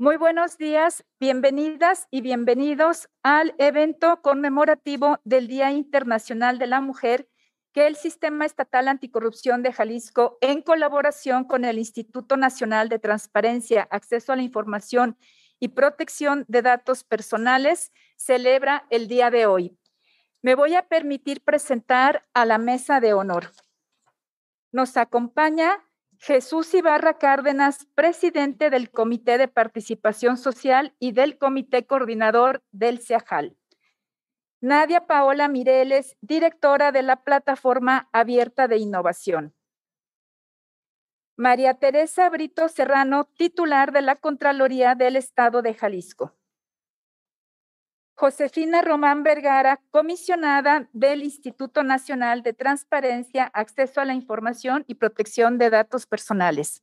Muy buenos días, bienvenidas y bienvenidos al evento conmemorativo del Día Internacional de la Mujer que el Sistema Estatal Anticorrupción de Jalisco, en colaboración con el Instituto Nacional de Transparencia, Acceso a la Información y Protección de Datos Personales, celebra el día de hoy. Me voy a permitir presentar a la mesa de honor. Nos acompaña Jesús Ibarra Cárdenas, presidente del Comité de Participación Social y del Comité Coordinador del CEAJAL. Nadia Paola Mireles, directora de la Plataforma Abierta de Innovación. María Teresa Brito Serrano, titular de la Contraloría del Estado de Jalisco. Josefina Román Vergara, comisionada del Instituto Nacional de Transparencia, Acceso a la Información y Protección de Datos Personales.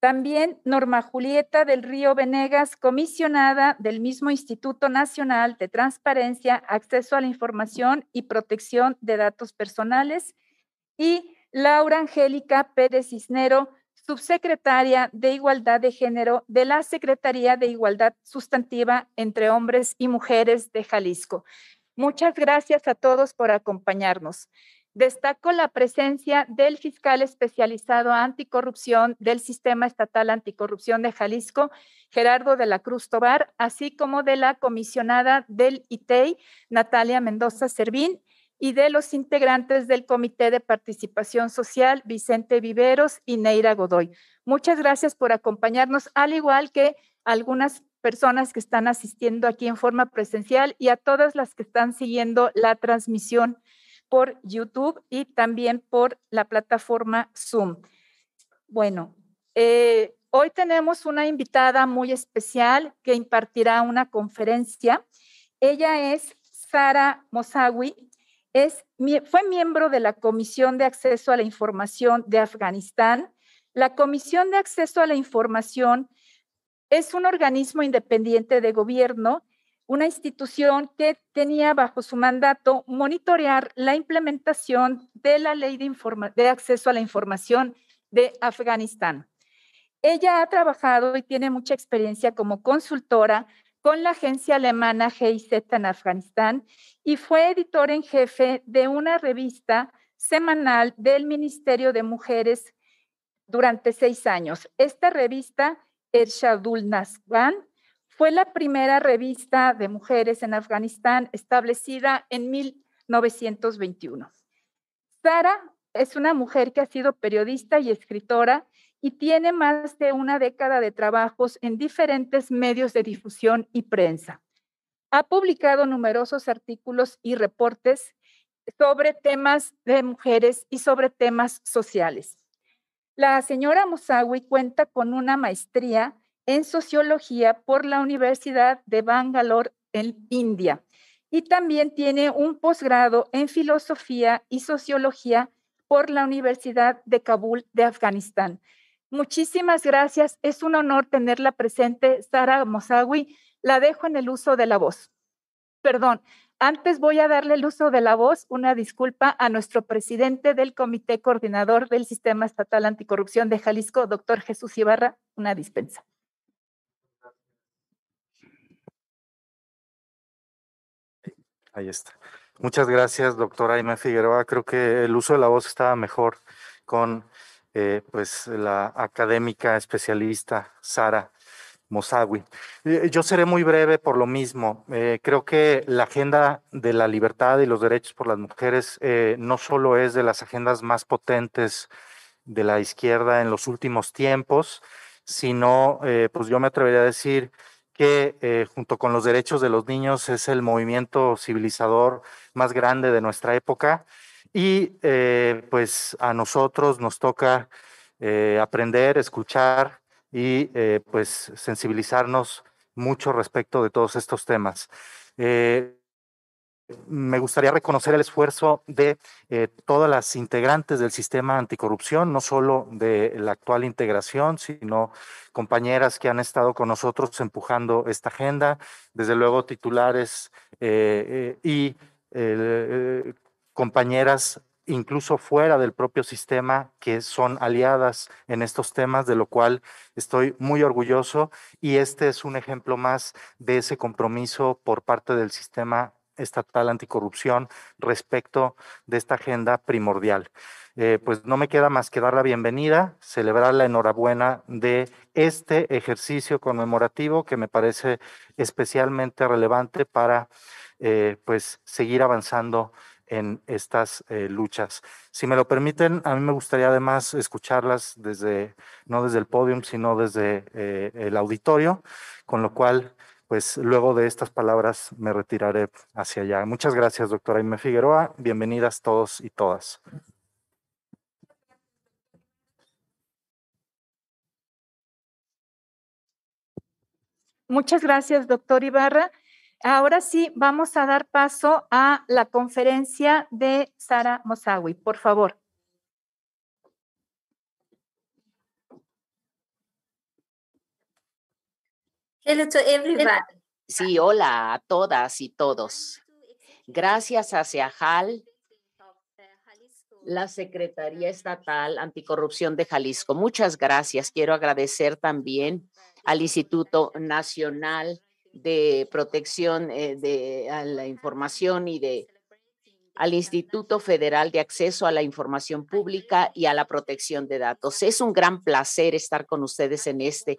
También Norma Julieta del Río Venegas, comisionada del mismo Instituto Nacional de Transparencia, Acceso a la Información y Protección de Datos Personales. Y Laura Angélica Pérez Cisnero, subsecretaria de Igualdad de Género de la Secretaría de Igualdad Sustantiva entre Hombres y Mujeres de Jalisco. Muchas gracias a todos por acompañarnos. Destaco la presencia del fiscal especializado anticorrupción del Sistema Estatal Anticorrupción de Jalisco, Gerardo de la Cruz Tobar, así como de la comisionada del ITEI, Natalia Mendoza Servín, y de los integrantes del Comité de Participación Social, Vicente Viveros y Neira Godoy. Muchas gracias por acompañarnos, al igual que algunas personas que están asistiendo aquí en forma presencial y a todas las que están siguiendo la transmisión por YouTube y también por la plataforma Zoom. Bueno, eh, hoy tenemos una invitada muy especial que impartirá una conferencia. Ella es Sara Mosawi, fue miembro de la Comisión de Acceso a la Información de Afganistán. La Comisión de Acceso a la Información es un organismo independiente de gobierno, una institución que tenía bajo su mandato monitorear la implementación de la ley de, de acceso a la información de Afganistán. Ella ha trabajado y tiene mucha experiencia como consultora con la agencia alemana GIZ en Afganistán y fue editor en jefe de una revista semanal del Ministerio de Mujeres durante seis años. Esta revista, Ershadul Nasban, fue la primera revista de mujeres en Afganistán establecida en 1921. Sara es una mujer que ha sido periodista y escritora y tiene más de una década de trabajos en diferentes medios de difusión y prensa. Ha publicado numerosos artículos y reportes sobre temas de mujeres y sobre temas sociales. La señora Mosawi cuenta con una maestría en sociología por la Universidad de Bangalore en India y también tiene un posgrado en filosofía y sociología por la Universidad de Kabul de Afganistán. Muchísimas gracias. Es un honor tenerla presente, Sara Mosawi. La dejo en el uso de la voz. Perdón, antes voy a darle el uso de la voz, una disculpa a nuestro presidente del Comité Coordinador del Sistema Estatal Anticorrupción de Jalisco, doctor Jesús Ibarra, una dispensa. Ahí está. Muchas gracias, doctora Aime Figueroa. Creo que el uso de la voz estaba mejor con eh, pues la académica especialista Sara Mosawi. Eh, yo seré muy breve por lo mismo. Eh, creo que la agenda de la libertad y los derechos por las mujeres no solo es de las agendas más potentes de la izquierda en los últimos tiempos, sino, pues yo me atrevería a decir que junto con los derechos de los niños es el movimiento civilizador más grande de nuestra época y eh, pues a nosotros nos toca eh, aprender, escuchar y eh, pues sensibilizarnos mucho respecto de todos estos temas. me gustaría reconocer el esfuerzo de todas las integrantes del sistema anticorrupción, no solo de la actual integración, sino compañeras que han estado con nosotros empujando esta agenda, desde luego titulares y compañeras incluso fuera del propio sistema que son aliadas en estos temas, de lo cual estoy muy orgulloso y este es un ejemplo más de ese compromiso por parte del sistema estatal anticorrupción respecto de esta agenda primordial. Eh, pues no me queda más que dar la bienvenida, celebrar la enhorabuena de este ejercicio conmemorativo que me parece especialmente relevante para eh, pues seguir avanzando en estas eh, luchas. Si me lo permiten, a mí me gustaría además escucharlas desde, no desde el podium, sino desde el auditorio, con lo cual pues luego de estas palabras me retiraré hacia allá. Muchas gracias, doctora Ime Figueroa. Bienvenidas todos y todas. Muchas gracias, doctor Ibarra. Ahora sí, vamos a dar paso a la conferencia de Sara Mosawi. Por favor. Hello to everyone. Sí, hola a todas y todos. Gracias a CEAJAL, la Secretaría Estatal Anticorrupción de Jalisco. Muchas gracias. Quiero agradecer también al Instituto Nacional de Protección eh, de la Información y de al Instituto Federal de Acceso a la Información Pública y a la Protección de Datos. Es un gran placer estar con ustedes en este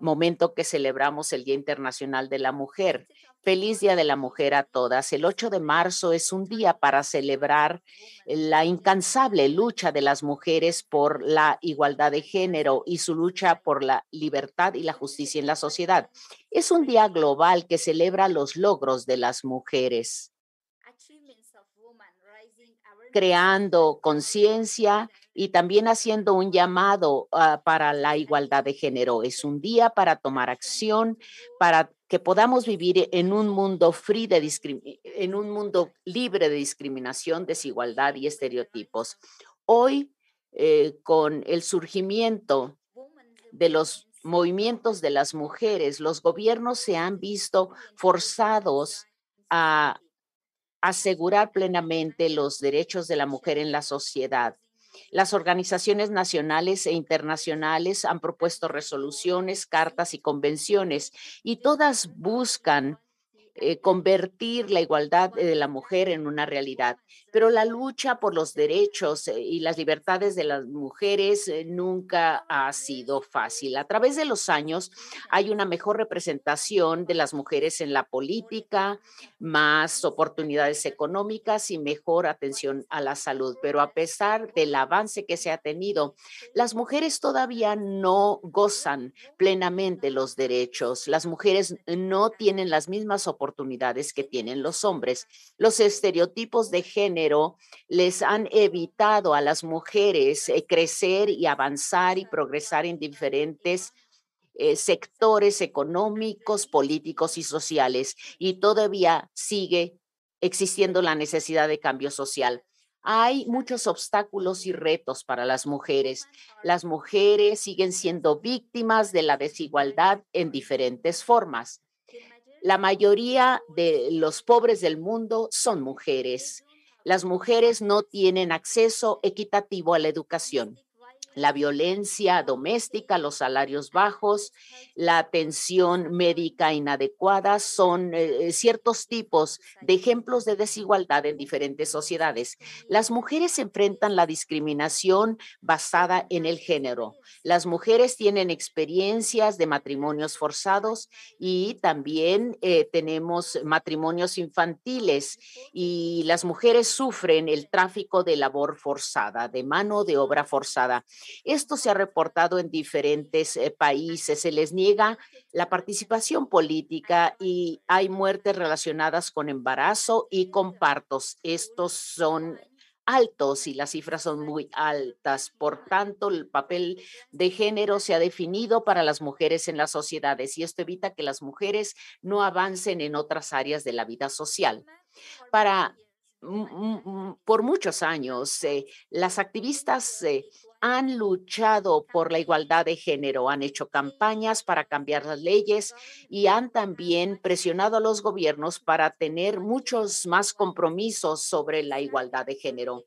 momento que celebramos el Día Internacional de la Mujer. Feliz Día de la Mujer a todas. El 8 de marzo es un día para celebrar la incansable lucha de las mujeres por la igualdad de género y su lucha por la libertad y la justicia en la sociedad. Es un día global que celebra los logros de las mujeres, creando conciencia y también haciendo un llamado ah, para la igualdad de género. Es un día para tomar acción, para que podamos vivir en un mundo free de en un mundo libre de discriminación, desigualdad y estereotipos. Hoy, eh, con el surgimiento de los movimientos de las mujeres, los gobiernos se han visto forzados a asegurar plenamente los derechos de la mujer en la sociedad. Las organizaciones nacionales e internacionales han propuesto resoluciones, cartas y convenciones y todas buscan eh, convertir la igualdad de la mujer en una realidad. Pero la lucha por los derechos eh, y las libertades de las mujeres eh, nunca ha sido fácil. A través de los años hay una mejor representación de las mujeres en la política, más oportunidades económicas y mejor atención a la salud. Pero a pesar del avance que se ha tenido, las mujeres todavía no gozan plenamente los derechos. Las mujeres no tienen las mismas oportunidades oportunidades que tienen los hombres. Los estereotipos de género les han evitado a las mujeres eh, crecer y avanzar y progresar en diferentes eh, sectores económicos, políticos y sociales. Y todavía sigue existiendo la necesidad de cambio social. Hay muchos obstáculos y retos para las mujeres. Las mujeres siguen siendo víctimas de la desigualdad en diferentes formas. La mayoría de los pobres del mundo son mujeres. Las mujeres no tienen acceso equitativo a la educación la violencia doméstica, los salarios bajos, la atención médica inadecuada, son eh, ciertos tipos de ejemplos de desigualdad en diferentes sociedades. Las mujeres enfrentan la discriminación basada en el género. Las mujeres tienen experiencias de matrimonios forzados y también eh, tenemos matrimonios infantiles y las mujeres sufren el tráfico de labor forzada, de mano de obra forzada. Esto se ha reportado en diferentes eh, países. Se les niega la participación política y hay muertes relacionadas con embarazo y con partos. Estos son altos y las cifras son muy altas. Por tanto, el papel de género se ha definido para las mujeres en las sociedades y esto evita que las mujeres no avancen en otras áreas de la vida social. Para por muchos años, eh, las activistas eh, han luchado por la igualdad de género, han hecho campañas para cambiar las leyes y han también presionado a los gobiernos para tener muchos más compromisos sobre la igualdad de género.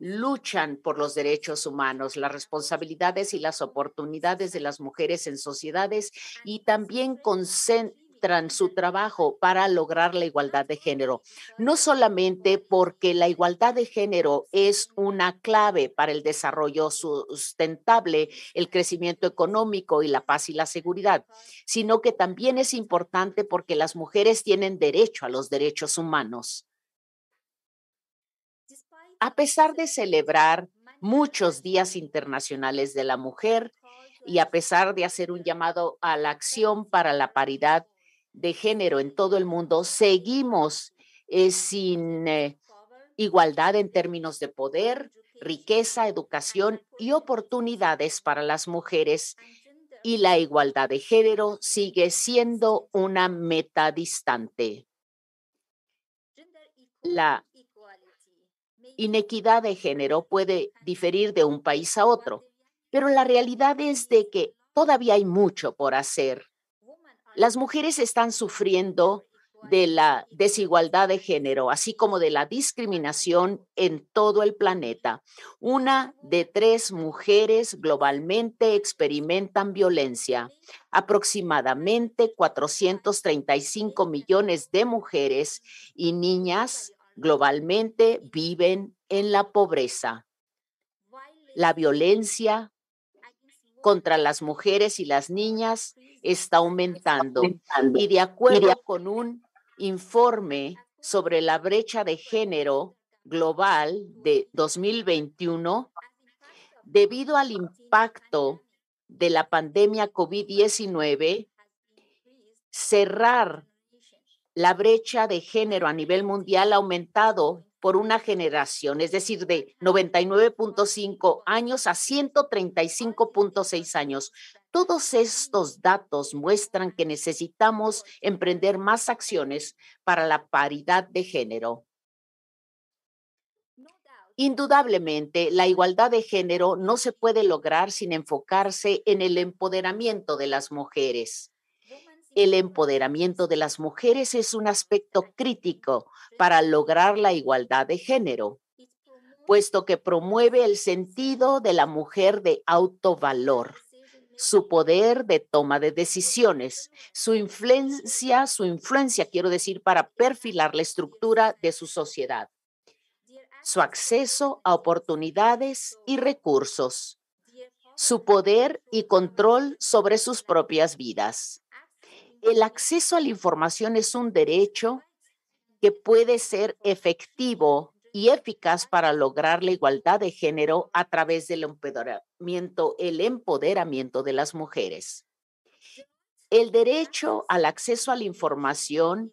luchan por los derechos humanos, las responsabilidades y las oportunidades de las mujeres en sociedades y también su trabajo para lograr la igualdad de género. No solamente porque la igualdad de género es una clave para el desarrollo sustentable, el crecimiento económico y la paz y la seguridad, sino que también es importante porque las mujeres tienen derecho a los derechos humanos. A pesar de celebrar muchos días internacionales de la mujer y a pesar de hacer un llamado a la acción para la paridad de género en todo el mundo, seguimos eh, sin eh, igualdad en términos de poder, riqueza, educación y oportunidades para las mujeres y la igualdad de género sigue siendo una meta distante. La inequidad de género puede diferir de un país a otro, pero la realidad es de que todavía hay mucho por hacer. Las mujeres están sufriendo de la desigualdad de género, así como de la discriminación en todo el planeta. Una de tres mujeres globalmente experimentan violencia. Aproximadamente 435 millones de mujeres y niñas globalmente viven en la pobreza. La violencia contra las mujeres y las niñas está aumentando. Y de acuerdo con un informe sobre la brecha de género global de 2021, debido al impacto de la pandemia COVID-19, cerrar la brecha de género a nivel mundial ha aumentado por una generación, es decir, de 99.5 años a 135.6 años. Todos estos datos muestran que necesitamos emprender más acciones para la paridad de género. Indudablemente, la igualdad de género no se puede lograr sin enfocarse en el empoderamiento de las mujeres. El empoderamiento de las mujeres es un aspecto crítico para lograr la igualdad de género, puesto que promueve el sentido de la mujer de autovalor, su poder de toma de decisiones, su influencia, su influencia, quiero decir, para perfilar la estructura de su sociedad, su acceso a oportunidades y recursos, su poder y control sobre sus propias vidas el acceso a la información es un derecho que puede ser efectivo y eficaz para lograr la igualdad de género a través del empoderamiento, el empoderamiento de las mujeres. El derecho al acceso a la información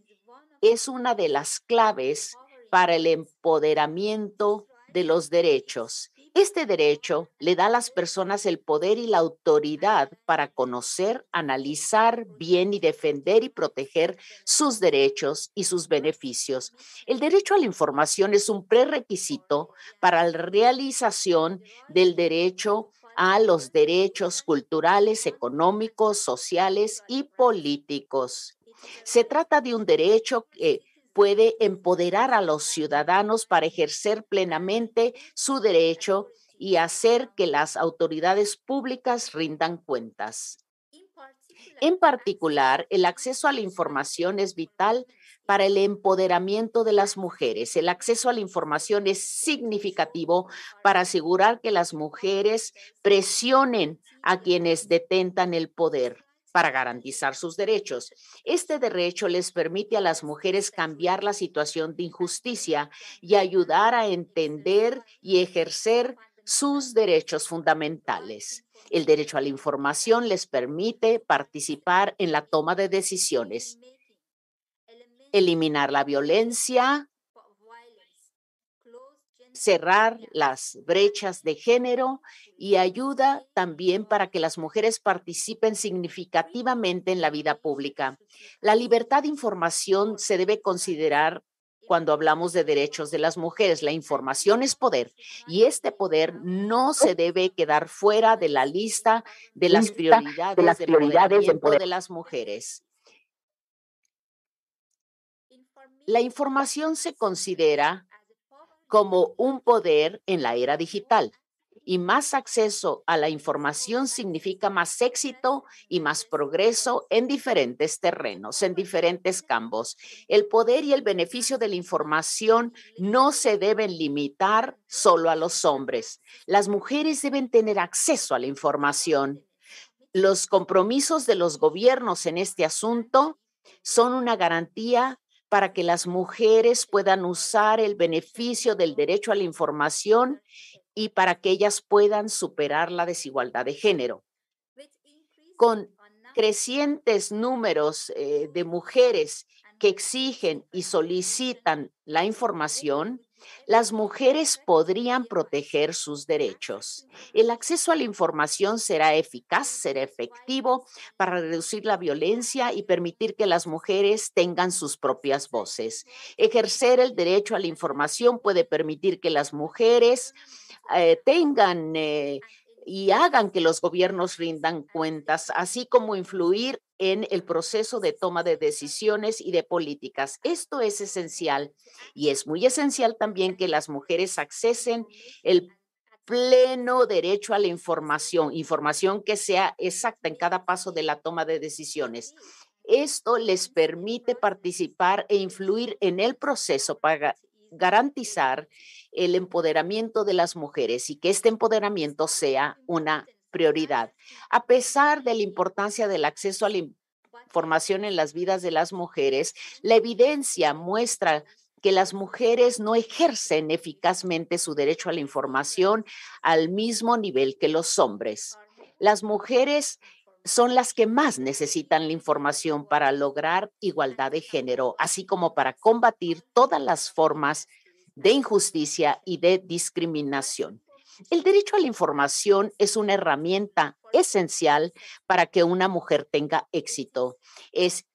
es una de las claves para el empoderamiento de los derechos este derecho le da a las personas el poder y la autoridad para conocer, analizar bien y defender y proteger sus derechos y sus beneficios. El derecho a la información es un prerequisito para la realización del derecho a los derechos culturales, económicos, sociales y políticos. Se trata de un derecho que puede empoderar a los ciudadanos para ejercer plenamente su derecho y hacer que las autoridades públicas rindan cuentas. En particular, el acceso a la información es vital para el empoderamiento de las mujeres. El acceso a la información es significativo para asegurar que las mujeres presionen a quienes detentan el poder para garantizar sus derechos. Este derecho les permite a las mujeres cambiar la situación de injusticia y ayudar a entender y ejercer sus derechos fundamentales. El derecho a la información les permite participar en la toma de decisiones, eliminar la violencia, cerrar las brechas de género y ayuda también para que las mujeres participen significativamente en la vida pública. La libertad de información se debe considerar cuando hablamos de derechos de las mujeres. La información es poder y este poder no se debe quedar fuera de la lista de las prioridades de, las prioridades de las mujeres. La información se considera como un poder en la era digital. Y más acceso a la información significa más éxito y más progreso en diferentes terrenos, en diferentes campos. El poder y el beneficio de la información no se deben limitar solo a los hombres. Las mujeres deben tener acceso a la información. Los compromisos de los gobiernos en este asunto son una garantía para que las mujeres puedan usar el beneficio del derecho a la información y para que ellas puedan superar la desigualdad de género. Con crecientes números eh, de mujeres que exigen y solicitan la información, las mujeres podrían proteger sus derechos. El acceso a la información será eficaz, será efectivo para reducir la violencia y permitir que las mujeres tengan sus propias voces. Ejercer el derecho a la información puede permitir que las mujeres eh, tengan eh, y hagan que los gobiernos rindan cuentas, así como influir en el proceso de toma de decisiones y de políticas. Esto es esencial y es muy esencial también que las mujeres accesen el pleno derecho a la información, información que sea exacta en cada paso de la toma de decisiones. Esto les permite participar e influir en el proceso para garantizar el empoderamiento de las mujeres y que este empoderamiento sea una prioridad. A pesar de la importancia del acceso a la información en las vidas de las mujeres, la evidencia muestra que las mujeres no ejercen eficazmente su derecho a la información al mismo nivel que los hombres. Las mujeres son las que más necesitan la información para lograr igualdad de género, así como para combatir todas las formas de injusticia y de discriminación. El derecho a la información es una herramienta esencial para que una mujer tenga éxito. Es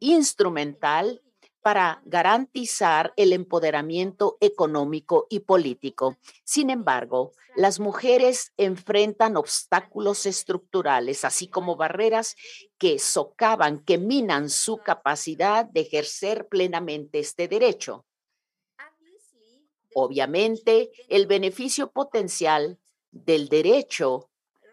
instrumental para garantizar el empoderamiento económico y político. Sin embargo, las mujeres enfrentan obstáculos estructurales, así como barreras que socavan, que minan su capacidad de ejercer plenamente este derecho. Obviamente, el beneficio potencial del derecho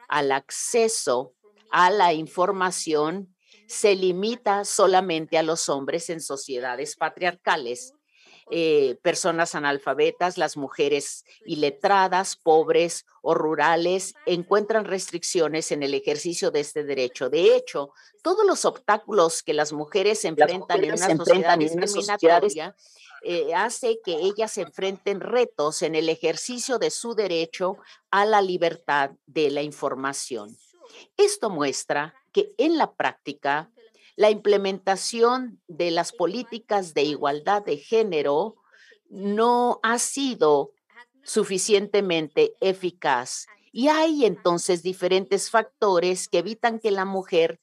al acceso a la información se limita solamente a los hombres en sociedades patriarcales. Eh, personas analfabetas, las mujeres iletradas, pobres o rurales encuentran restricciones en el ejercicio de este derecho. De hecho, todos los obstáculos que las mujeres enfrentan en una sociedad discriminatoria eh, hace que ellas enfrenten retos en el ejercicio de su derecho a la libertad de la información. Esto muestra que en la práctica la implementación de las políticas de igualdad de género no ha sido suficientemente eficaz. Y hay entonces diferentes factores que evitan que la mujer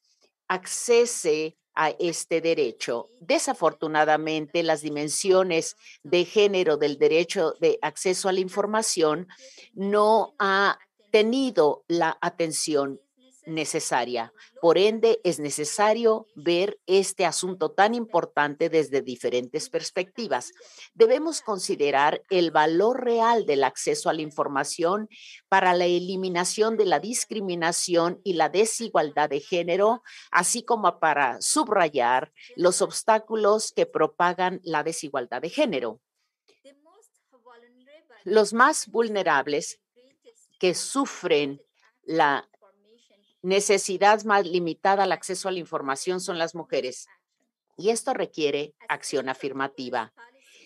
accese a este derecho. Desafortunadamente, las dimensiones de género del derecho de acceso a la información no ha tenido la atención necesaria. Por ende, es necesario ver este asunto tan importante desde diferentes perspectivas. Debemos considerar el valor real del acceso a la información para la eliminación de la discriminación y la desigualdad de género, así como para subrayar los obstáculos que propagan la desigualdad de género. Los más vulnerables que sufren la necesidad más limitada al acceso a la información son las mujeres. Y esto requiere acción afirmativa.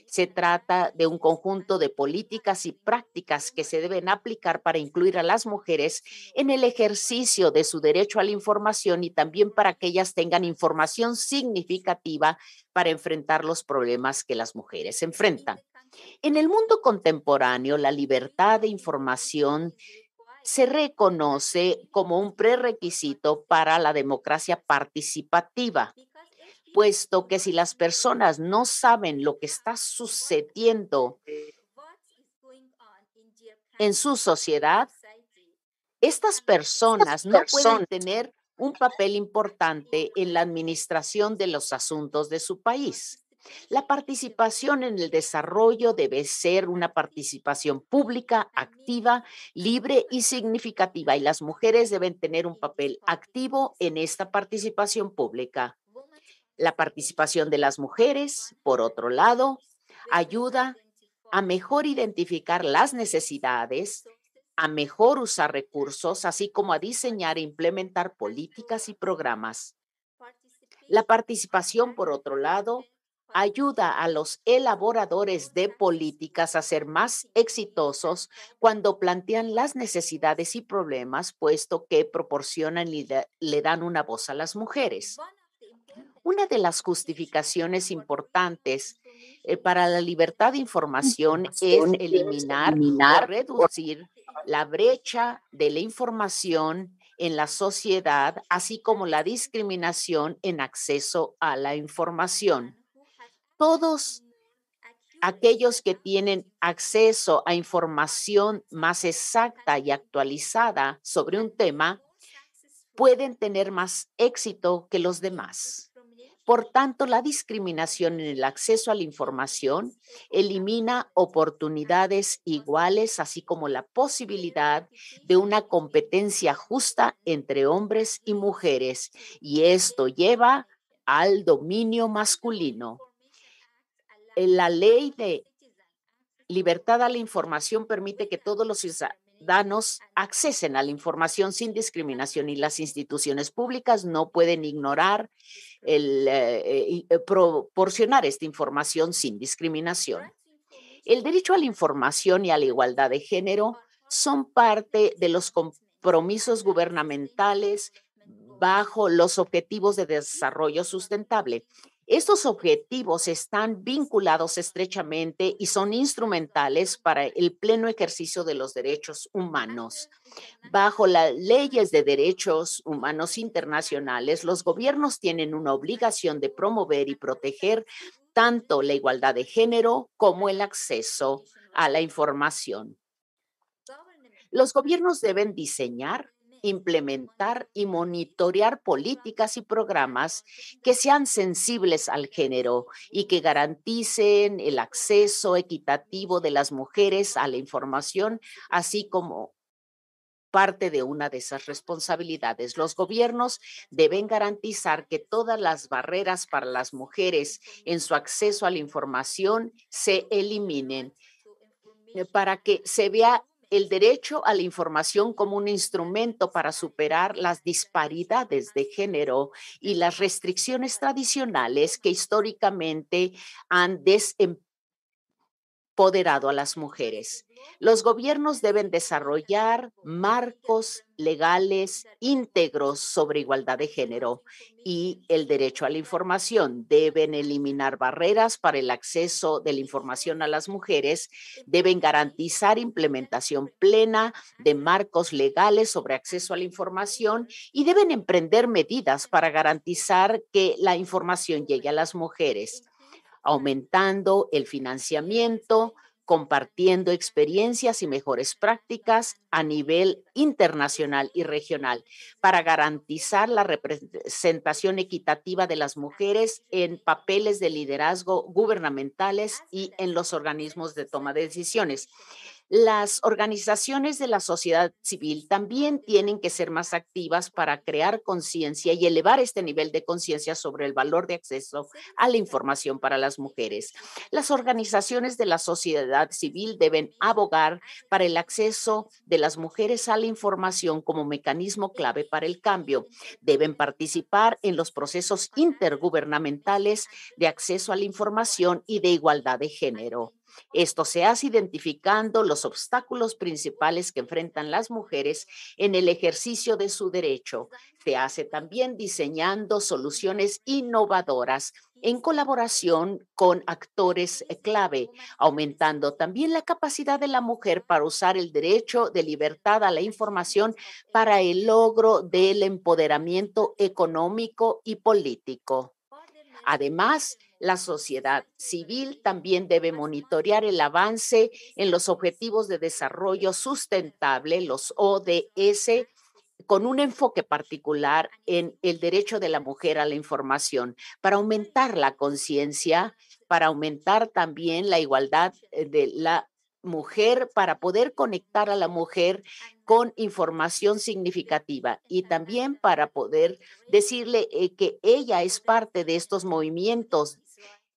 Se trata de un conjunto de políticas y prácticas que se deben aplicar para incluir a las mujeres en el ejercicio de su derecho a la información y también para que ellas tengan información significativa para enfrentar los problemas que las mujeres enfrentan. En el mundo contemporáneo, la libertad de información se reconoce como un prerequisito para la democracia participativa, puesto que si las personas no saben lo que está sucediendo en su sociedad, estas personas no pueden tener un papel importante en la administración de los asuntos de su país. La participación en el desarrollo debe ser una participación pública, activa, libre y significativa, y las mujeres deben tener un papel activo en esta participación pública. La participación de las mujeres, por otro lado, ayuda a mejor identificar las necesidades, a mejor usar recursos, así como a diseñar e implementar políticas y programas. La participación, por otro lado, ayuda a los elaboradores de políticas a ser más exitosos cuando plantean las necesidades y problemas, puesto que proporcionan y le dan una voz a las mujeres. Una de las justificaciones importantes eh, para la libertad de información es eliminar, o reducir la brecha de la información en la sociedad, así como la discriminación en acceso a la información. Todos aquellos que tienen acceso a información más exacta y actualizada sobre un tema pueden tener más éxito que los demás. Por tanto, la discriminación en el acceso a la información elimina oportunidades iguales, así como la posibilidad de una competencia justa entre hombres y mujeres, y esto lleva al dominio masculino. La ley de libertad a la información permite que todos los ciudadanos accesen a la información sin discriminación y las instituciones públicas no pueden ignorar el eh, eh, proporcionar esta información sin discriminación. El derecho a la información y a la igualdad de género son parte de los compromisos gubernamentales bajo los objetivos de desarrollo sustentable. Estos objetivos están vinculados estrechamente y son instrumentales para el pleno ejercicio de los derechos humanos. Bajo las leyes de derechos humanos internacionales, los gobiernos tienen una obligación de promover y proteger tanto la igualdad de género como el acceso a la información. Los gobiernos deben diseñar, implementar y monitorear políticas y programas que sean sensibles al género y que garanticen el acceso equitativo de las mujeres a la información, así como parte de una de esas responsabilidades. Los gobiernos deben garantizar que todas las barreras para las mujeres en su acceso a la información se eliminen eh, para que se vea el derecho a la información como un instrumento para superar las disparidades de género y las restricciones tradicionales que históricamente han desempoderado a las mujeres. Los gobiernos deben desarrollar marcos legales íntegros sobre igualdad de género y el derecho a la información. Deben eliminar barreras para el acceso de la información a las mujeres. Deben garantizar implementación plena de marcos legales sobre acceso a la información y deben emprender medidas para garantizar que la información llegue a las mujeres aumentando el financiamiento, compartiendo experiencias y mejores prácticas a nivel internacional y regional para garantizar la representación equitativa de las mujeres en papeles de liderazgo gubernamentales y en los organismos de toma de decisiones. Las organizaciones de la sociedad civil también tienen que ser más activas para crear conciencia y elevar este nivel de conciencia sobre el valor de acceso a la información para las mujeres. Las organizaciones de la sociedad civil deben abogar para el acceso de las mujeres a la información como mecanismo clave para el cambio. Deben participar en los procesos intergubernamentales de acceso a la información y de igualdad de género. Esto se hace identificando los obstáculos principales que enfrentan las mujeres en el ejercicio de su derecho. Se hace también diseñando soluciones innovadoras en colaboración con actores clave, aumentando también la capacidad de la mujer para usar el derecho de libertad a la información para el logro del empoderamiento económico y político. Además, la sociedad civil también debe monitorear el avance en los Objetivos de Desarrollo Sustentable, los ODS, con un enfoque particular en el derecho de la mujer a la información para aumentar la conciencia, para aumentar también la igualdad eh, de la mujer, para poder conectar a la mujer con información significativa y también para poder decirle eh, que ella es parte de estos movimientos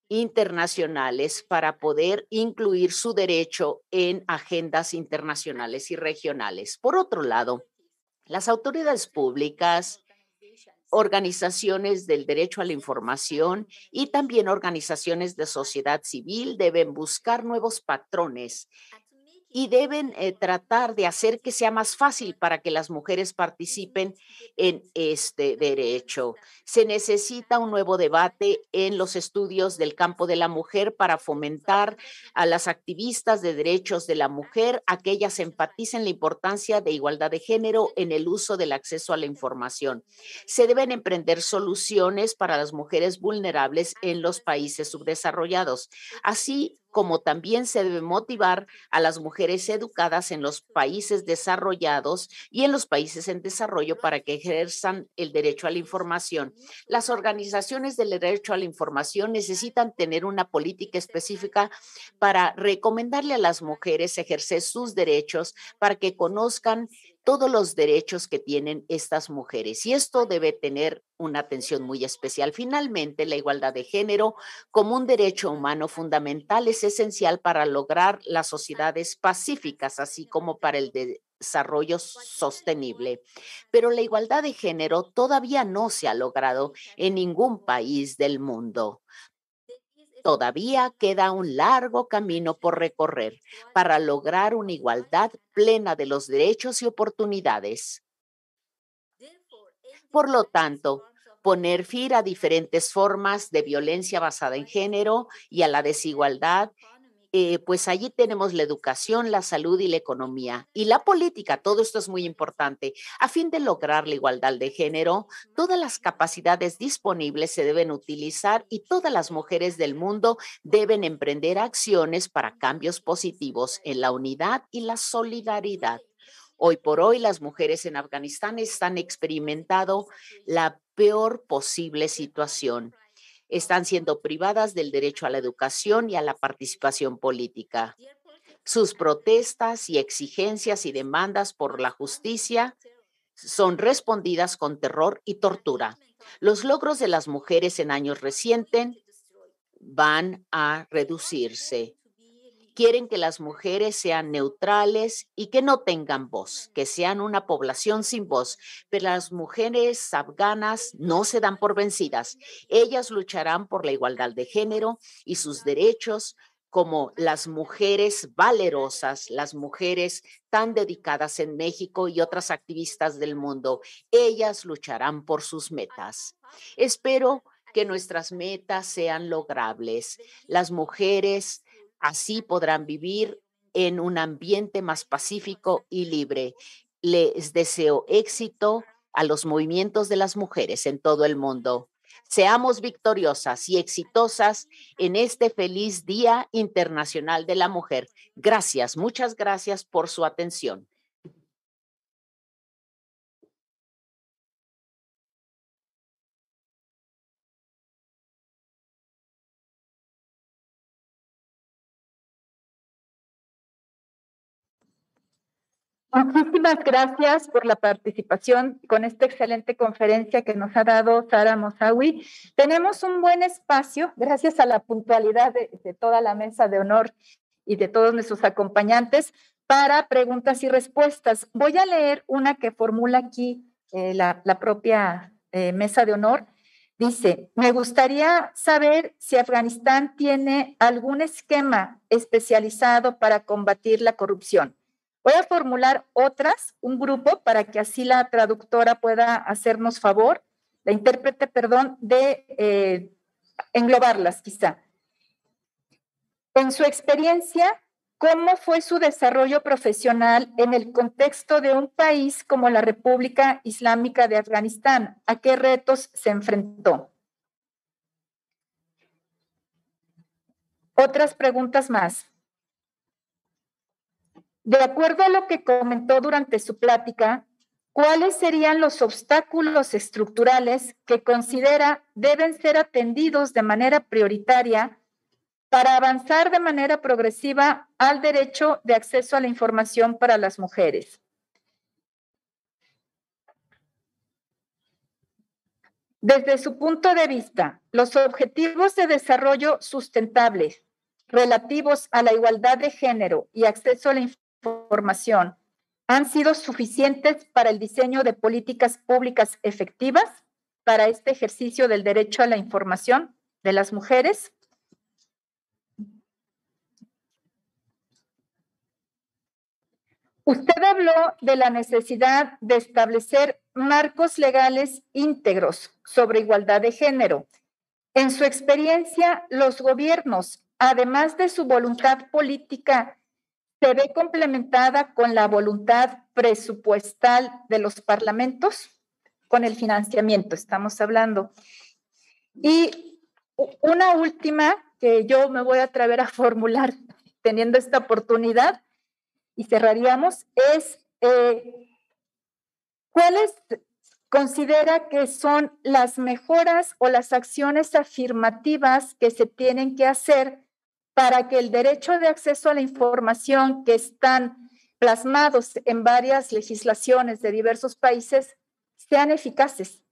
internacionales para poder incluir su derecho en agendas internacionales y regionales. Por otro lado, las autoridades públicas, organizaciones del derecho a la información y también organizaciones de sociedad civil deben buscar nuevos patrones y deben eh, tratar de hacer que sea más fácil para que las mujeres participen en este derecho. Se necesita un nuevo debate en los estudios del campo de la mujer para fomentar a las activistas de derechos de la mujer a que ellas enfaticen la importancia de igualdad de género en el uso del acceso a la información. Se deben emprender soluciones para las mujeres vulnerables en los países subdesarrollados, así como también se debe motivar a las mujeres educadas en los países desarrollados y en los países en desarrollo para que ejerzan el derecho a la información. Las organizaciones del derecho a la información necesitan tener una política específica para recomendarle a las mujeres ejercer sus derechos para que conozcan todos los derechos que tienen estas mujeres. Y esto debe tener una atención muy especial. Finalmente, la igualdad de género como un derecho humano fundamental es esencial para lograr las sociedades pacíficas, así como para el desarrollo sostenible. Pero la igualdad de género todavía no se ha logrado en ningún país del mundo. Todavía queda un largo camino por recorrer para lograr una igualdad plena de los derechos y oportunidades. Por lo tanto, poner fin a diferentes formas de violencia basada en género y a la desigualdad eh, pues allí tenemos la educación, la salud y la economía. Y la política, todo esto es muy importante. A fin de lograr la igualdad de género, todas las capacidades disponibles se deben utilizar y todas las mujeres del mundo deben emprender acciones para cambios positivos en la unidad y la solidaridad. Hoy por hoy las mujeres en Afganistán están experimentando la peor posible situación están siendo privadas del derecho a la educación y a la participación política. Sus protestas y exigencias y demandas por la justicia son respondidas con terror y tortura. Los logros de las mujeres en años recientes van a reducirse quieren que las mujeres sean neutrales y que no tengan voz, que sean una población sin voz. Pero las mujeres afganas no se dan por vencidas. Ellas lucharán por la igualdad de género y sus derechos como las mujeres valerosas, las mujeres tan dedicadas en México y otras activistas del mundo. Ellas lucharán por sus metas. Espero que nuestras metas sean logrables. Las mujeres Así podrán vivir en un ambiente más pacífico y libre. Les deseo éxito a los movimientos de las mujeres en todo el mundo. Seamos victoriosas y exitosas en este feliz Día Internacional de la Mujer. Gracias, muchas gracias por su atención. Muchísimas gracias por la participación con esta excelente conferencia que nos ha dado Sara Mosawi. Tenemos un buen espacio, gracias a la puntualidad de, toda la mesa de honor y de todos nuestros acompañantes, para preguntas y respuestas. Voy a leer una que formula aquí eh, la, propia eh, mesa de honor. Dice, me gustaría saber si Afganistán tiene algún esquema especializado para combatir la corrupción Voy a formular otras, un grupo, para que así la traductora pueda hacernos favor, la intérprete, perdón, de eh, englobarlas quizá. En su experiencia, ¿cómo fue su desarrollo profesional en el contexto de un país como la República Islámica de Afganistán? ¿A qué retos se enfrentó? Otras preguntas más. De acuerdo a lo que comentó durante su plática, ¿Cuáles serían los obstáculos estructurales que considera deben ser atendidos de manera prioritaria para avanzar de manera progresiva al derecho de acceso a la información para las mujeres? Desde su punto de vista, los objetivos de desarrollo sustentable relativos a la igualdad de género y acceso a la información han sido suficientes para el diseño de políticas públicas efectivas para este ejercicio del derecho a la información de las mujeres? Usted habló de la necesidad de establecer marcos legales íntegros sobre igualdad de género. En su experiencia, los gobiernos, además de su voluntad política, se ve complementada con la voluntad presupuestal de los parlamentos, con el financiamiento, estamos hablando. Y una última que yo me voy a atrever a formular teniendo esta oportunidad y cerraríamos, es eh, cuáles considera que son las mejoras o las acciones afirmativas que se tienen que hacer para que el derecho de acceso a la información que están plasmados en varias legislaciones de diversos países sean eficaces.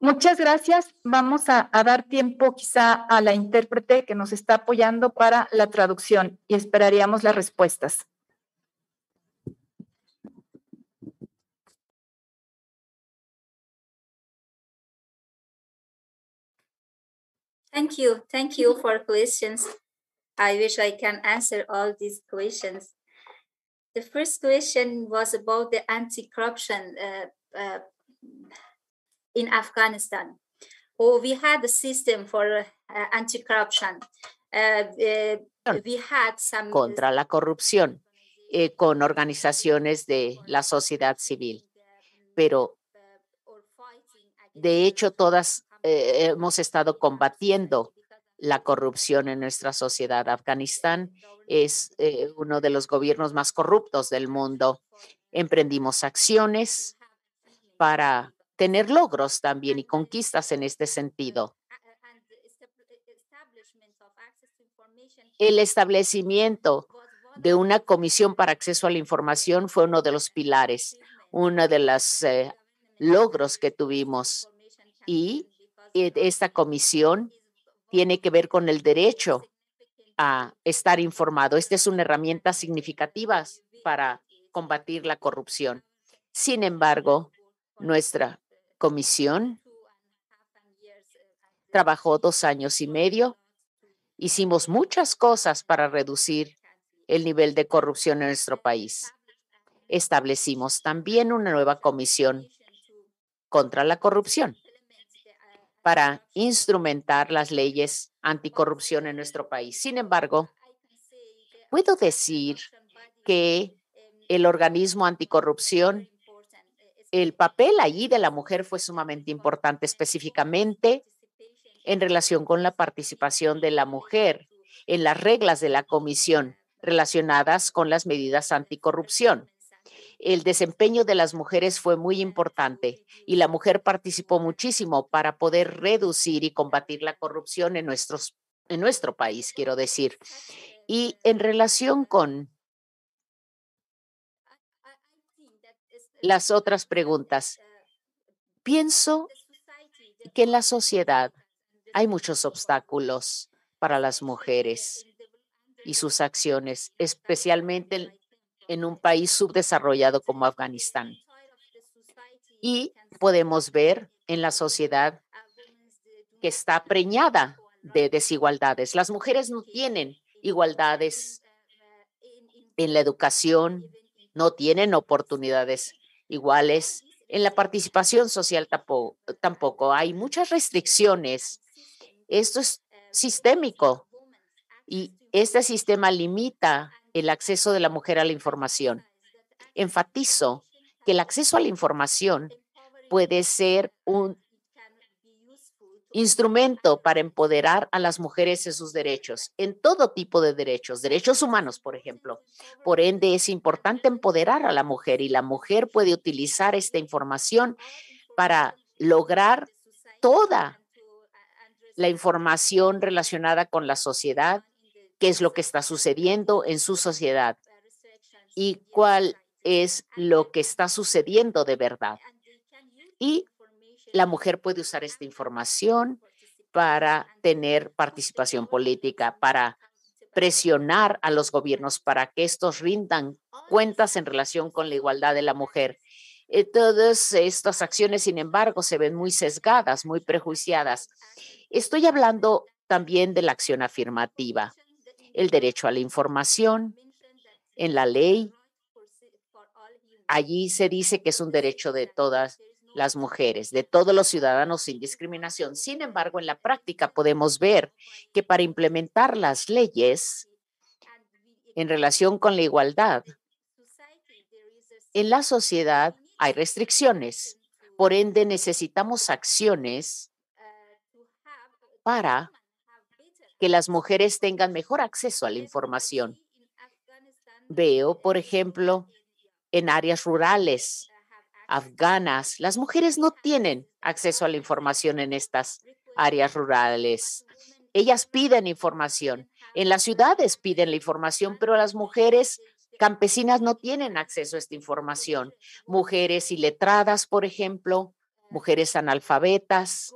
Muchas gracias. Vamos a, a, dar tiempo quizá a la intérprete que nos está apoyando para la traducción y esperaríamos las respuestas. Thank you. Thank you for questions. I wish I can answer all these questions. The first question was about the anti-corruption uh, uh, in Afghanistan. Oh, we had a system for uh, anti-corruption. we had some contra la corrupción eh, con organizaciones de la sociedad civil, pero de hecho todas eh, hemos estado combatiendo la corrupción en nuestra sociedad. Afganistán es eh, uno de los gobiernos más corruptos del mundo. Emprendimos acciones para tener logros también y conquistas en este sentido. El establecimiento de una comisión para acceso a la información fue uno de los pilares, uno de los eh, logros que tuvimos. Y esta comisión tiene que ver con el derecho a estar informado. Esta es una herramienta significativa para combatir la corrupción. Sin embargo, nuestra comisión trabajó dos años y medio. Hicimos muchas cosas para reducir el nivel de corrupción en nuestro país. Establecimos también una nueva comisión contra la corrupción para instrumentar las leyes anticorrupción en nuestro país. Sin embargo, puedo decir que el organismo anticorrupción, el papel allí de la mujer fue sumamente importante, específicamente en relación con la participación de la mujer en las reglas de la comisión relacionadas con las medidas anticorrupción el desempeño de las mujeres fue muy importante y la mujer participó muchísimo para poder reducir y combatir la corrupción en, en nuestro país, quiero decir. Y en relación con las otras preguntas, pienso que en la sociedad hay muchos obstáculos para las mujeres y sus acciones, especialmente en un país subdesarrollado como Afganistán. Y podemos ver en la sociedad que está preñada de desigualdades. Las mujeres no tienen igualdades en la educación, no tienen oportunidades iguales. En la participación social tampoco, Hay muchas restricciones. Esto es sistémico y este sistema limita el acceso de la mujer a la información. Enfatizo que el acceso a la información puede ser un, instrumento para empoderar a las mujeres en sus derechos, en todo tipo de derechos, derechos humanos, por ejemplo. Por ende, es importante empoderar a la mujer y la mujer puede utilizar esta información para lograr toda la información relacionada con la sociedad, qué es lo que está sucediendo en su sociedad y cuál es lo que está sucediendo de verdad. Y la mujer puede usar esta información para tener participación política, para presionar a los gobiernos para que estos rindan cuentas en relación con la igualdad de la mujer. Eh, todas estas acciones, sin embargo, se ven muy sesgadas, muy prejuiciadas. Estoy hablando también de la acción afirmativa, el derecho a la información en la ley. Allí se dice que es un derecho de todas las mujeres, de todos los ciudadanos sin discriminación. Sin embargo, en la práctica podemos ver que para implementar las leyes en relación con la igualdad, en la sociedad hay restricciones. Por ende, necesitamos acciones para que las mujeres tengan mejor acceso a la información. Veo, por ejemplo, en áreas rurales, afganas. Las mujeres no tienen acceso a la información en estas áreas rurales. Ellas piden información. En las ciudades piden la información, pero las mujeres campesinas no tienen acceso a esta información. Mujeres iletradas, por ejemplo, mujeres analfabetas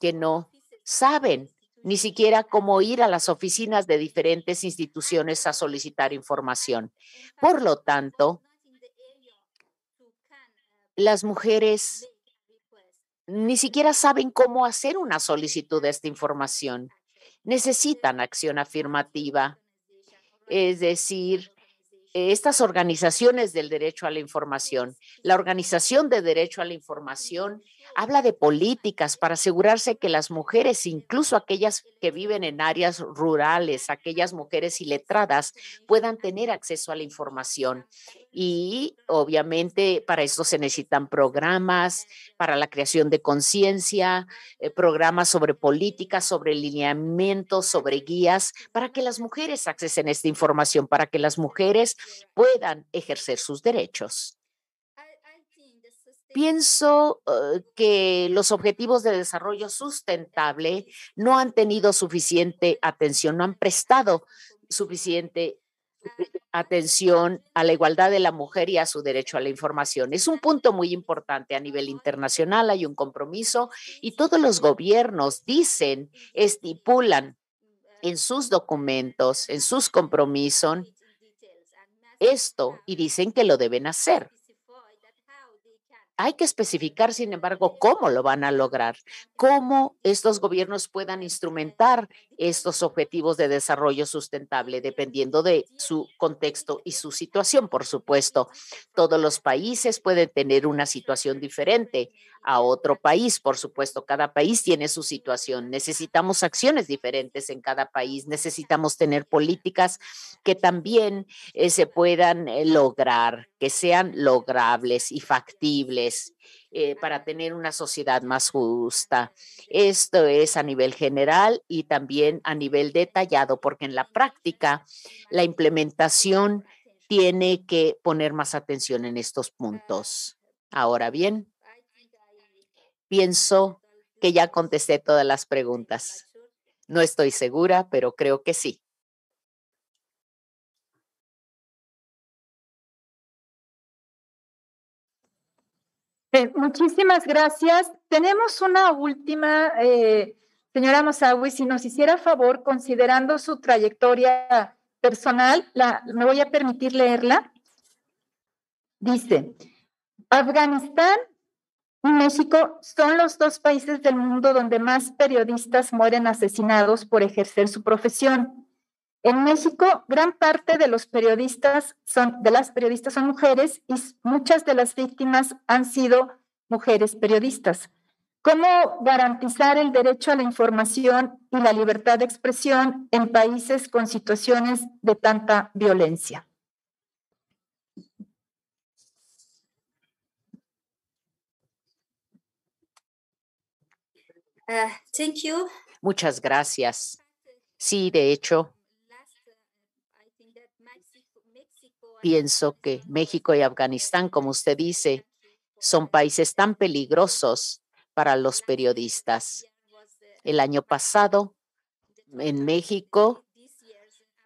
que no saben ni siquiera cómo ir a las oficinas de diferentes instituciones a solicitar información. Por lo tanto, las mujeres ni siquiera saben cómo hacer una solicitud de esta información. Necesitan acción afirmativa, es decir, estas organizaciones del derecho a la información. La Organización de Derecho a la Información habla de políticas para asegurarse que las mujeres, incluso aquellas que viven en áreas rurales, aquellas mujeres iletradas, puedan tener acceso a la información. Y obviamente para esto se necesitan programas para la creación de conciencia, eh, programas sobre políticas, sobre lineamientos, sobre guías, para que las mujeres accesen a esta información, para que las mujeres puedan ejercer sus derechos. Pienso eh, que los objetivos de desarrollo sustentable no han tenido suficiente atención, no han prestado suficiente atención a la igualdad de la mujer y a su derecho a la información. Es un punto muy importante a nivel internacional, hay un compromiso y todos los gobiernos dicen, estipulan en sus documentos, en sus compromisos, esto y dicen que lo deben hacer. Hay que especificar, sin embargo, cómo lo van a lograr, cómo estos gobiernos puedan instrumentar estos objetivos de desarrollo sustentable, dependiendo de su contexto y su situación, por supuesto. Todos los países pueden tener una situación diferente a otro país, por supuesto. Cada país tiene su situación. Necesitamos acciones diferentes en cada país. Necesitamos tener políticas que también eh, se puedan eh, lograr, que sean logrables y factibles. Eh, para tener una sociedad más justa. Esto es a nivel general y también a nivel detallado, porque en la práctica la implementación tiene que poner más atención en estos puntos. Ahora bien, pienso que ya contesté todas las preguntas. No estoy segura, pero creo que sí. Muchísimas gracias. Tenemos una última, eh, señora Mosawi, si nos hiciera favor, considerando su trayectoria personal, la, me voy a permitir leerla. Dice, Afganistán y México son los dos países del mundo donde más periodistas mueren asesinados por ejercer su profesión. En México, gran parte de los periodistas son, de las periodistas son mujeres y muchas de las víctimas han sido mujeres periodistas. ¿Cómo garantizar el derecho a la información y la libertad de expresión en países con situaciones de tanta violencia? Uh, thank you. Muchas gracias. Sí, de hecho, pienso que México y Afganistán, como usted dice, son países tan peligrosos para los periodistas. El año pasado, en México,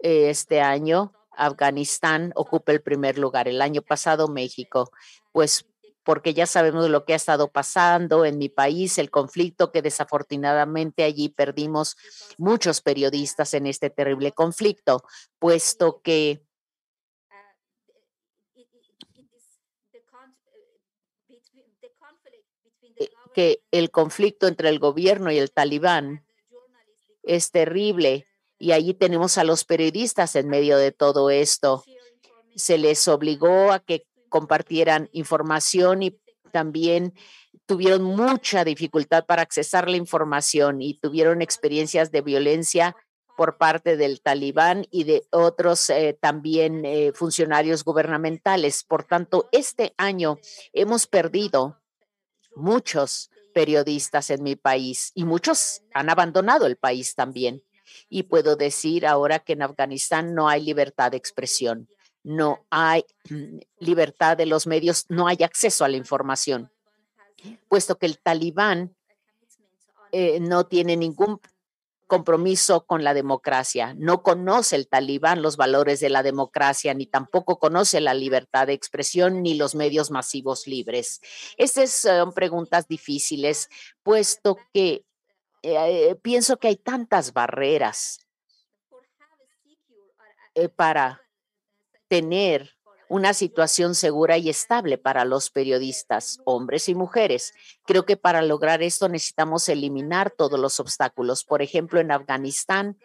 este año, Afganistán ocupa el primer lugar. El año pasado, México, pues porque ya sabemos lo que ha estado pasando en mi país, el conflicto que desafortunadamente allí perdimos muchos periodistas en este terrible conflicto, puesto que eh, que el conflicto entre el gobierno y el talibán es terrible y allí tenemos a los periodistas en medio de todo esto. Se les obligó a que compartieran información y también tuvieron mucha dificultad para accesar la información y tuvieron experiencias de violencia por parte del talibán y de otros eh, también eh, funcionarios gubernamentales. Por tanto, este año hemos perdido muchos periodistas en mi país y muchos han abandonado el país también. Y puedo decir ahora que en Afganistán no hay libertad de expresión no hay libertad de los medios, no hay acceso a la información, puesto que el talibán eh, no tiene ningún compromiso con la democracia, no conoce el talibán los valores de la democracia, ni tampoco conoce la libertad de expresión ni los medios masivos libres. Estas son preguntas difíciles, puesto que eh, pienso que hay tantas barreras eh, para tener una situación segura y estable para los periodistas, hombres y mujeres. Creo que para lograr esto necesitamos eliminar todos los obstáculos. Por ejemplo, en Afganistán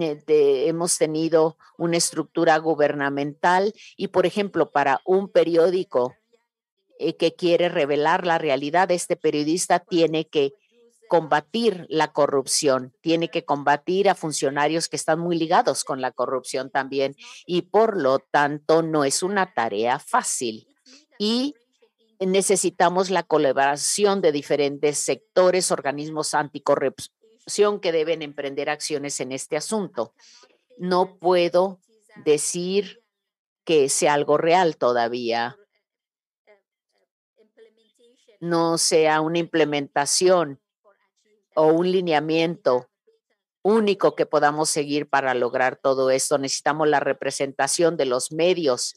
eh, hemos tenido una estructura gubernamental y, por ejemplo, para un periódico eh, que quiere revelar la realidad, este periodista tiene que combatir la corrupción, tiene que combatir a funcionarios que están muy ligados con la corrupción también y por lo tanto no es una tarea fácil. Y necesitamos la colaboración de diferentes sectores, organismos anticorrupción que deben emprender acciones en este asunto. No puedo decir que sea algo real todavía. No sea una implementación o un lineamiento único que podamos seguir para lograr todo esto. Necesitamos la representación de los medios,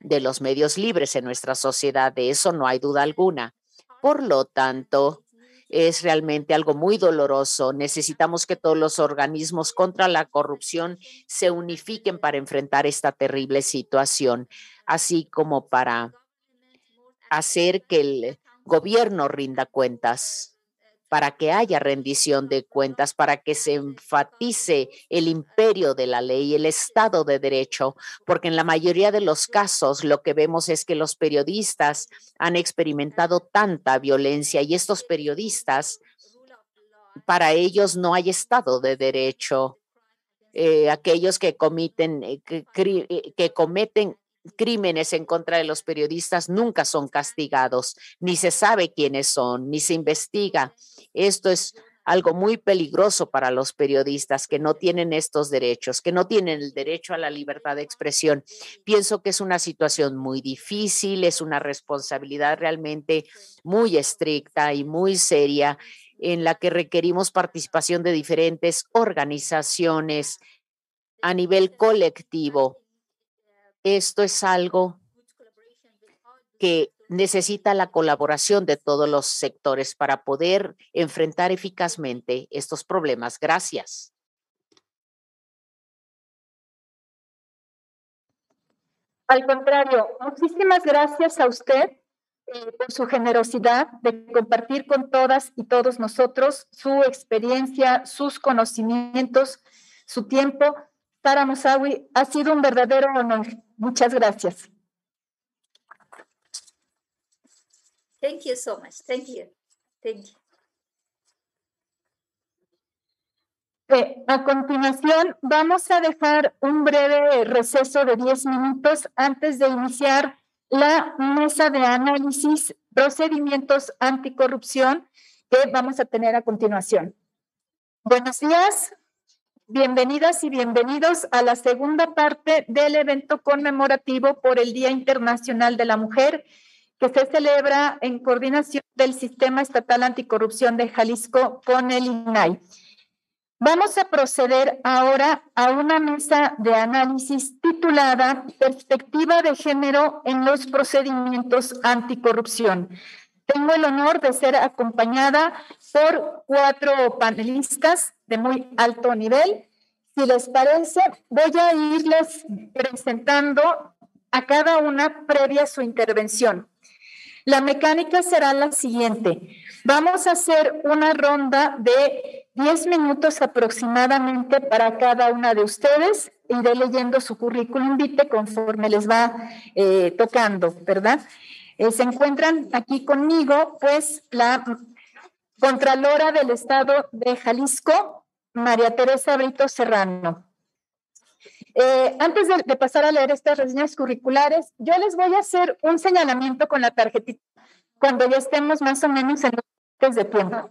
de los medios libres en nuestra sociedad. De eso no hay duda alguna. Por lo tanto, es realmente algo muy doloroso. Necesitamos que todos los organismos contra la corrupción se unifiquen para enfrentar esta terrible situación, así como para hacer que el gobierno rinda cuentas para que haya rendición de cuentas, para que se enfatice el imperio de la ley, el Estado de Derecho, porque en la mayoría de los casos lo que vemos es que los periodistas han experimentado tanta violencia y estos periodistas, para ellos no hay Estado de Derecho. Eh, aquellos que cometen, eh, eh, que cometen crímenes en contra de los periodistas nunca son castigados, ni se sabe quiénes son, ni se investiga. Esto es algo muy peligroso para los periodistas que no tienen estos derechos, que no tienen el derecho a la libertad de expresión. Pienso que es una situación muy difícil, es una responsabilidad realmente muy estricta y muy seria en la que requerimos participación de diferentes organizaciones a nivel colectivo esto es algo que necesita la colaboración de todos los sectores para poder enfrentar eficazmente estos problemas. Gracias. Al contrario, muchísimas gracias a usted eh, por su generosidad de compartir con todas y todos nosotros su experiencia, sus conocimientos, su tiempo Sara Musawi, ha sido un verdadero honor. Muchas gracias. Thank you so much. Thank you. Thank you. Eh, a continuación, vamos a dejar un breve receso de 10 minutos antes de iniciar la mesa de análisis, procedimientos anticorrupción que vamos a tener a continuación. Buenos días, bienvenidas y bienvenidos a la segunda parte del evento conmemorativo por el Día Internacional de la Mujer que se celebra en coordinación del Sistema Estatal Anticorrupción de Jalisco con el INAI. Vamos a proceder ahora a una mesa de análisis titulada Perspectiva de Género en los Procedimientos Anticorrupción. Tengo el honor de ser acompañada por cuatro panelistas de muy alto nivel. Si les parece, voy a irles presentando a cada una previa su intervención. La mecánica será la siguiente. Vamos a hacer una ronda de 10 minutos aproximadamente para cada una de ustedes. Iré leyendo su currículum vitae conforme les va eh, tocando, ¿verdad? Eh, se encuentran aquí conmigo, pues, la Contralora del Estado de Jalisco, María Teresa Brito Serrano. Eh, antes de, pasar a leer estas reseñas curriculares, yo les voy a hacer un señalamiento con la tarjetita cuando ya estemos más o menos en los de tiempo.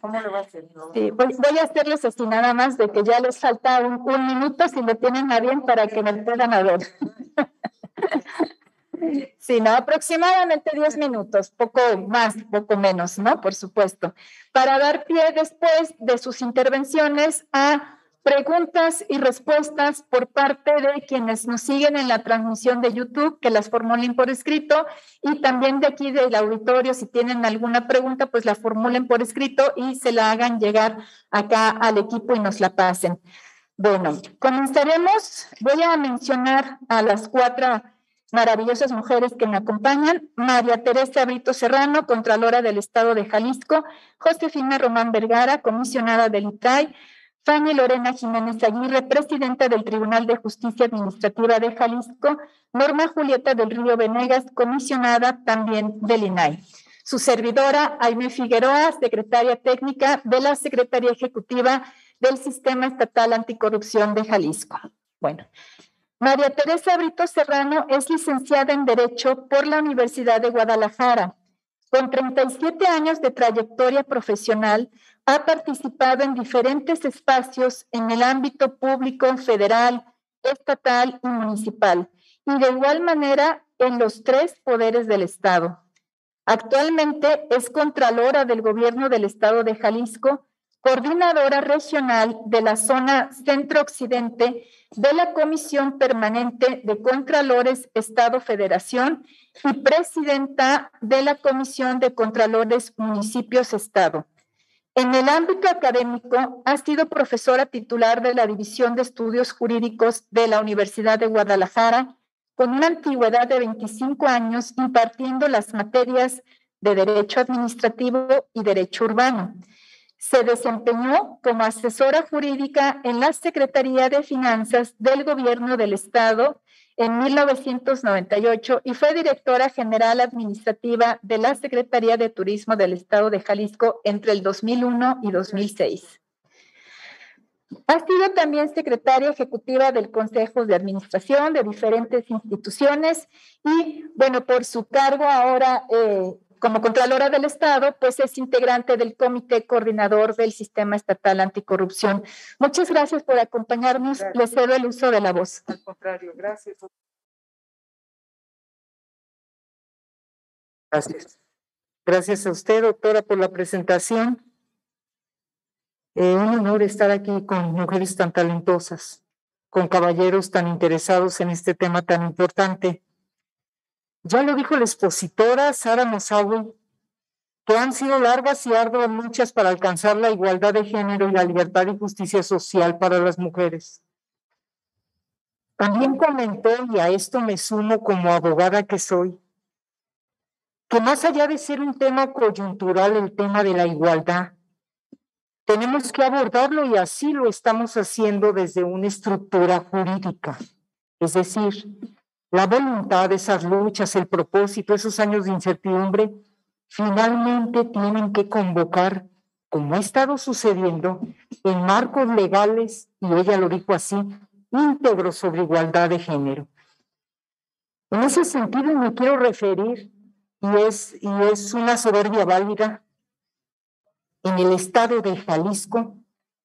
¿Cómo lo va a hacer? Sí, voy, a hacerles así nada más de que ya les falta un, minuto si lo tienen a bien para que me puedan ver. Sí, no, aproximadamente 10 minutos, poco más, poco menos, ¿no? Por supuesto, para dar pie después de sus intervenciones a preguntas y respuestas por parte de quienes nos siguen en la transmisión de YouTube, que las formulen por escrito, y también de aquí del auditorio, si tienen alguna pregunta, pues la formulen por escrito y se la hagan llegar acá al equipo y nos la pasen. Bueno, comenzaremos. Voy a mencionar a las cuatro maravillosas mujeres que me acompañan. María Teresa Brito Serrano, Contralora del Estado de Jalisco. Josefina Román Vergara, comisionada del ITAI. Fanny Lorena Jiménez Aguirre, presidenta del Tribunal de Justicia Administrativa de Jalisco, Norma Julieta del Río Venegas, comisionada también del INAI. Su servidora, Aime Figueroa, secretaria técnica de la Secretaría Ejecutiva del Sistema Estatal Anticorrupción de Jalisco. Bueno, María Teresa Brito Serrano es licenciada en Derecho por la Universidad de Guadalajara. Con 37 años de trayectoria profesional, ha participado en diferentes espacios en el ámbito público, federal, estatal y municipal, y de igual manera en los tres poderes del Estado. Actualmente es Contralora del Gobierno del Estado de Jalisco, coordinadora regional de la zona centro-occidente de la Comisión Permanente de Contralores Estado-Federación y presidenta de la Comisión de Contralores Municipios-Estado. En el ámbito académico, ha sido profesora titular de la División de Estudios Jurídicos de la Universidad de Guadalajara, con una antigüedad de 25 años impartiendo las materias de Derecho Administrativo y Derecho Urbano. Se desempeñó como asesora jurídica en la Secretaría de Finanzas del Gobierno del Estado en 1998 y fue directora general administrativa de la Secretaría de Turismo del Estado de Jalisco entre el 2001 y 2006. Ha sido también secretaria ejecutiva del Consejo de Administración de diferentes instituciones y, bueno, por su cargo ahora eh, como Contralora del Estado, pues es integrante del Comité Coordinador del Sistema Estatal Anticorrupción. Muchas gracias por acompañarnos. Les cedo el uso de la voz. Al contrario, gracias. Gracias. Gracias a usted, doctora, por la presentación. Eh, un honor estar aquí con mujeres tan talentosas, con caballeros tan interesados en este tema tan importante. Ya lo dijo la expositora Sara Mosawi, que han sido largas y arduas luchas para alcanzar la igualdad de género y la libertad y justicia social para las mujeres. También comentó, y a esto me sumo como abogada que soy, que más allá de ser un tema coyuntural, el tema de la igualdad, tenemos que abordarlo y así lo estamos haciendo desde una estructura jurídica. Es decir, la voluntad, esas luchas, el propósito, esos años de incertidumbre, finalmente tienen que convocar, como ha estado sucediendo, en marcos legales, y ella lo dijo así, íntegros sobre igualdad de género. En ese sentido me quiero referir, y es, y es una soberbia válida, en el estado de Jalisco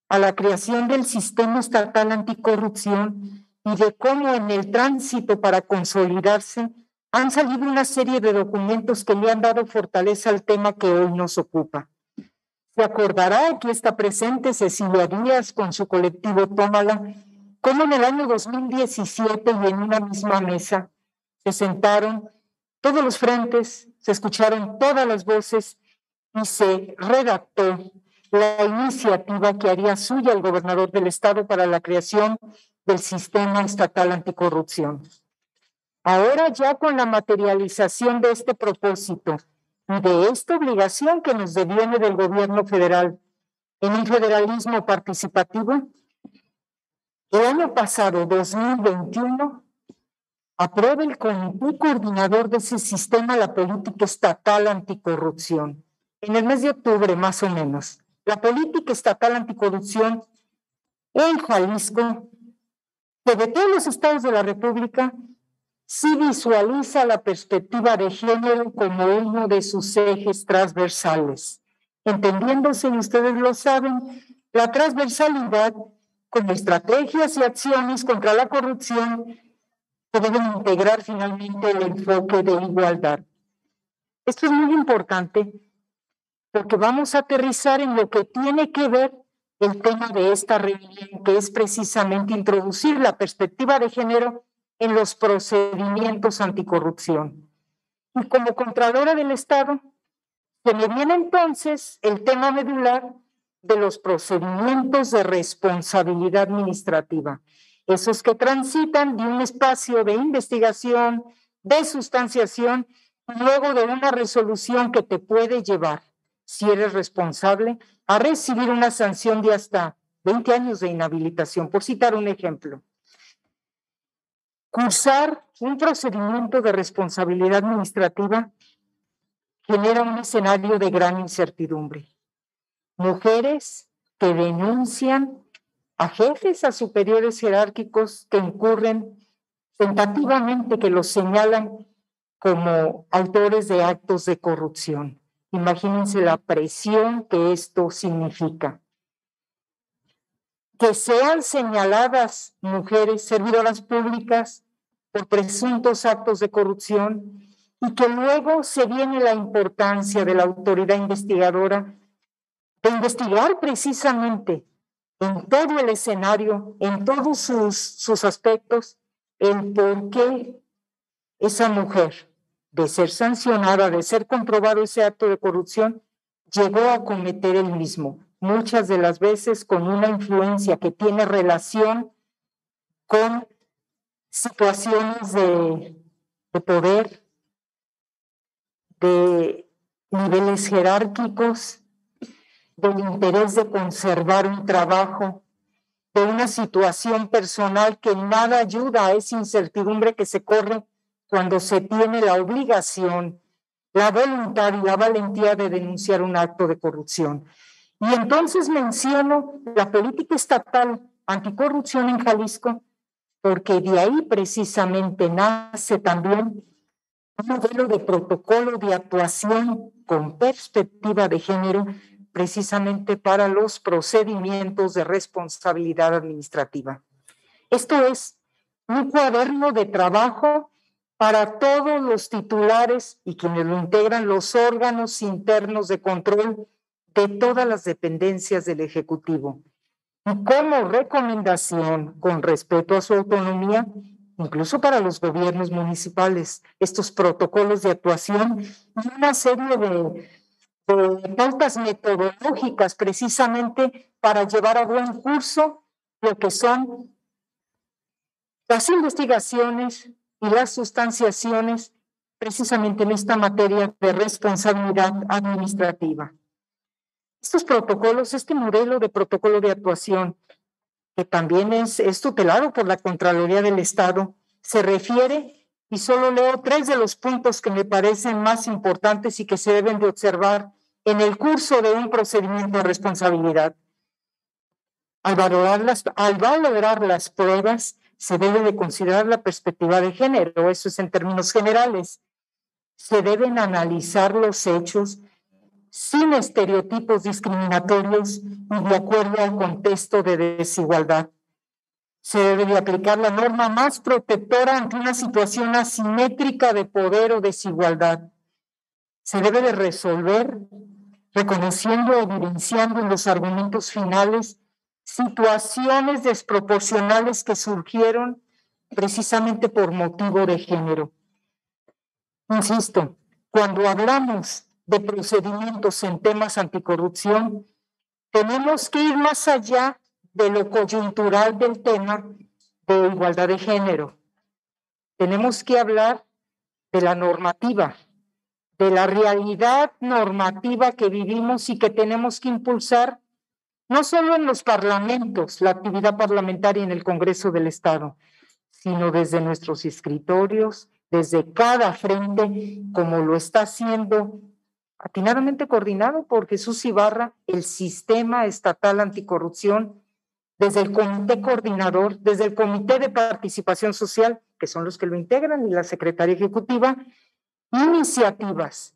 a la creación del sistema estatal anticorrupción y de cómo en el tránsito para consolidarse han salido una serie de documentos que le han dado fortaleza al tema que hoy nos ocupa. Se acordará que está presente Cecilia Díaz con su colectivo Tómala, como en el año 2017 y en una misma mesa se sentaron todos los frentes, se escucharon todas las voces y se redactó la iniciativa que haría suya el gobernador del estado para la creación del sistema estatal anticorrupción. Ahora ya con la materialización de este propósito y de esta obligación que nos deviene del gobierno federal en un federalismo participativo, el año pasado, 2021, aprueba el comité coordinador de ese sistema la política estatal anticorrupción. En el mes de octubre, más o menos, la política estatal anticorrupción en Jalisco, que de todos los estados de la República, sí visualiza la perspectiva de género como uno de sus ejes transversales. Entendiéndose, y ustedes lo saben, la transversalidad como estrategias y acciones contra la corrupción que deben integrar finalmente el enfoque de igualdad. Esto es muy importante porque vamos a aterrizar en lo que tiene que ver el tema de esta reunión, que es precisamente introducir la perspectiva de género en los procedimientos anticorrupción. Y como Contralora del Estado, se me viene entonces el tema medular de los procedimientos de responsabilidad administrativa, esos que transitan de un espacio de investigación, de sustanciación, luego de una resolución que te puede llevar, si eres responsable, a recibir una sanción de hasta 20 años de inhabilitación, por citar un ejemplo. Cursar un procedimiento de responsabilidad administrativa genera un escenario de gran incertidumbre mujeres que denuncian a jefes, a superiores jerárquicos que incurren tentativamente, que los señalan como autores de actos de corrupción. Imagínense la presión que esto significa. Que sean señaladas mujeres servidoras públicas por presuntos actos de corrupción y que luego se viene la importancia de la autoridad investigadora de investigar precisamente en todo el escenario, en todos sus, sus aspectos, el por qué esa mujer, de ser sancionada, de ser comprobado ese acto de corrupción, llegó a cometer el mismo, muchas de las veces con una influencia que tiene relación con situaciones de, de poder, de niveles jerárquicos, del interés de conservar un trabajo, de una situación personal que nada ayuda a esa incertidumbre que se corre cuando se tiene la obligación, la voluntad y la valentía de denunciar un acto de corrupción. Y entonces menciono la política estatal anticorrupción en Jalisco, porque de ahí precisamente nace también un modelo de protocolo de actuación con perspectiva de género precisamente para los procedimientos de responsabilidad administrativa. Esto es un cuaderno de trabajo para todos los titulares y quienes lo integran los órganos internos de control de todas las dependencias del Ejecutivo. Y como recomendación con respeto a su autonomía, incluso para los gobiernos municipales, estos protocolos de actuación y una serie de de pautas metodológicas precisamente para llevar a buen curso lo que son las investigaciones y las sustanciaciones precisamente en esta materia de responsabilidad administrativa. Estos protocolos, este modelo de protocolo de actuación, que también es, tutelado por la Contraloría del Estado, se refiere, y solo leo tres de los puntos que me parecen más importantes y que se deben de observar en el curso de un procedimiento de responsabilidad. Al valorar, las, al valorar las pruebas, se debe de considerar la perspectiva de género, eso es en términos generales. Se deben analizar los hechos sin estereotipos discriminatorios y de acuerdo al contexto de desigualdad. Se debe de aplicar la norma más protectora ante una situación asimétrica de poder o desigualdad. Se debe de resolver reconociendo, evidenciando en los argumentos finales situaciones desproporcionales que surgieron precisamente por motivo de género. Insisto, cuando hablamos de procedimientos en temas anticorrupción, tenemos que ir más allá de lo coyuntural del tema de igualdad de género. Tenemos que hablar de la normativa, de la realidad normativa que vivimos y que tenemos que impulsar no solo en los parlamentos, la actividad parlamentaria en el Congreso del Estado, sino desde nuestros escritorios, desde cada frente, como lo está haciendo atinadamente coordinado por Jesús Ibarra, el sistema estatal anticorrupción, desde el comité coordinador, desde el comité de participación social, que son los que lo integran, y la secretaria ejecutiva, iniciativas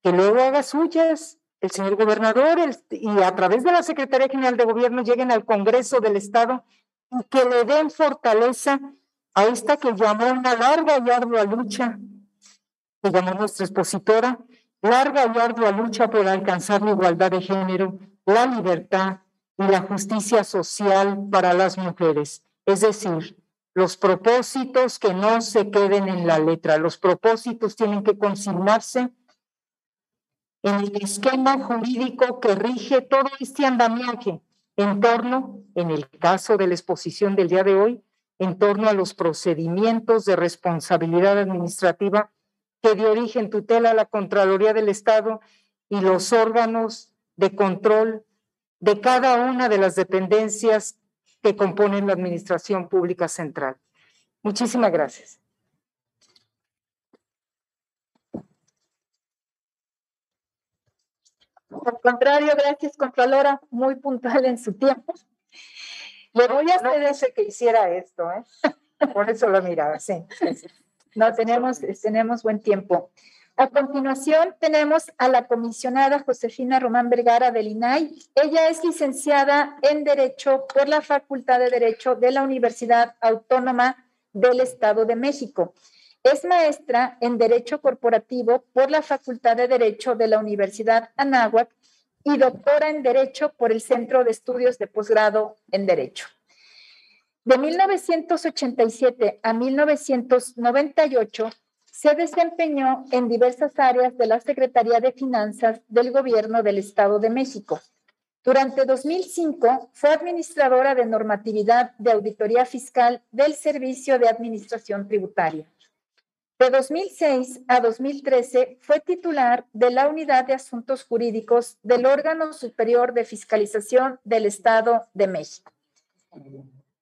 que luego haga suyas el señor gobernador y a través de la Secretaría General de Gobierno lleguen al Congreso del Estado y que le den fortaleza a esta que llamó una larga y ardua lucha, que llamó nuestra expositora, larga y ardua lucha por alcanzar la igualdad de género, la libertad y la justicia social para las mujeres. Es decir, los propósitos que no se queden en la letra, los propósitos tienen que consignarse en el esquema jurídico que rige todo este andamiaje en torno, en el caso de la exposición del día de hoy, en torno a los procedimientos de responsabilidad administrativa que de origen tutela la Contraloría del Estado y los órganos de control de cada una de las dependencias que componen la Administración Pública Central. Muchísimas gracias. Al contrario, gracias, Contralora, muy puntual en su tiempo. Le voy a hacer ese que hiciera esto, ¿eh? Por eso lo miraba, sí. No, tenemos, tenemos buen tiempo. A continuación tenemos a la comisionada Josefina Román Vergara del INAI. Ella es licenciada en Derecho por la Facultad de Derecho de la Universidad Autónoma del Estado de México. Es maestra en Derecho Corporativo por la Facultad de Derecho de la Universidad Anáhuac y doctora en Derecho por el Centro de Estudios de Posgrado en Derecho. De 1987 a 1998 se desempeñó en diversas áreas de la Secretaría de Finanzas del Gobierno del Estado de México. Durante 2005 fue administradora de normatividad de auditoría fiscal del Servicio de Administración Tributaria. De 2006 a 2013 fue titular de la Unidad de Asuntos Jurídicos del órgano superior de fiscalización del Estado de México.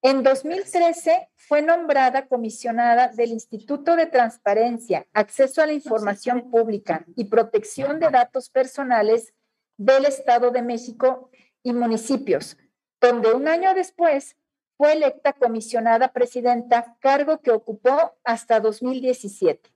En 2013 fue nombrada comisionada del Instituto de Transparencia, Acceso a la Información Pública y Protección de Datos Personales del Estado de México y municipios, donde un año después fue electa comisionada presidenta, cargo que ocupó hasta 2017.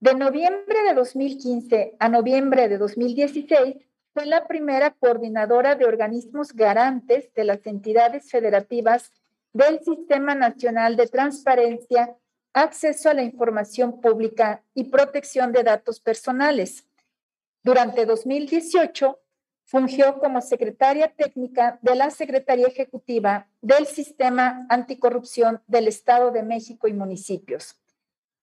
De noviembre de 2015 a noviembre de 2016 fue la primera coordinadora de organismos garantes de las entidades federativas del Sistema Nacional de Transparencia, Acceso a la Información Pública y Protección de Datos Personales. Durante 2018 fungió como secretaria técnica de la Secretaría Ejecutiva del Sistema Anticorrupción del Estado de México y municipios.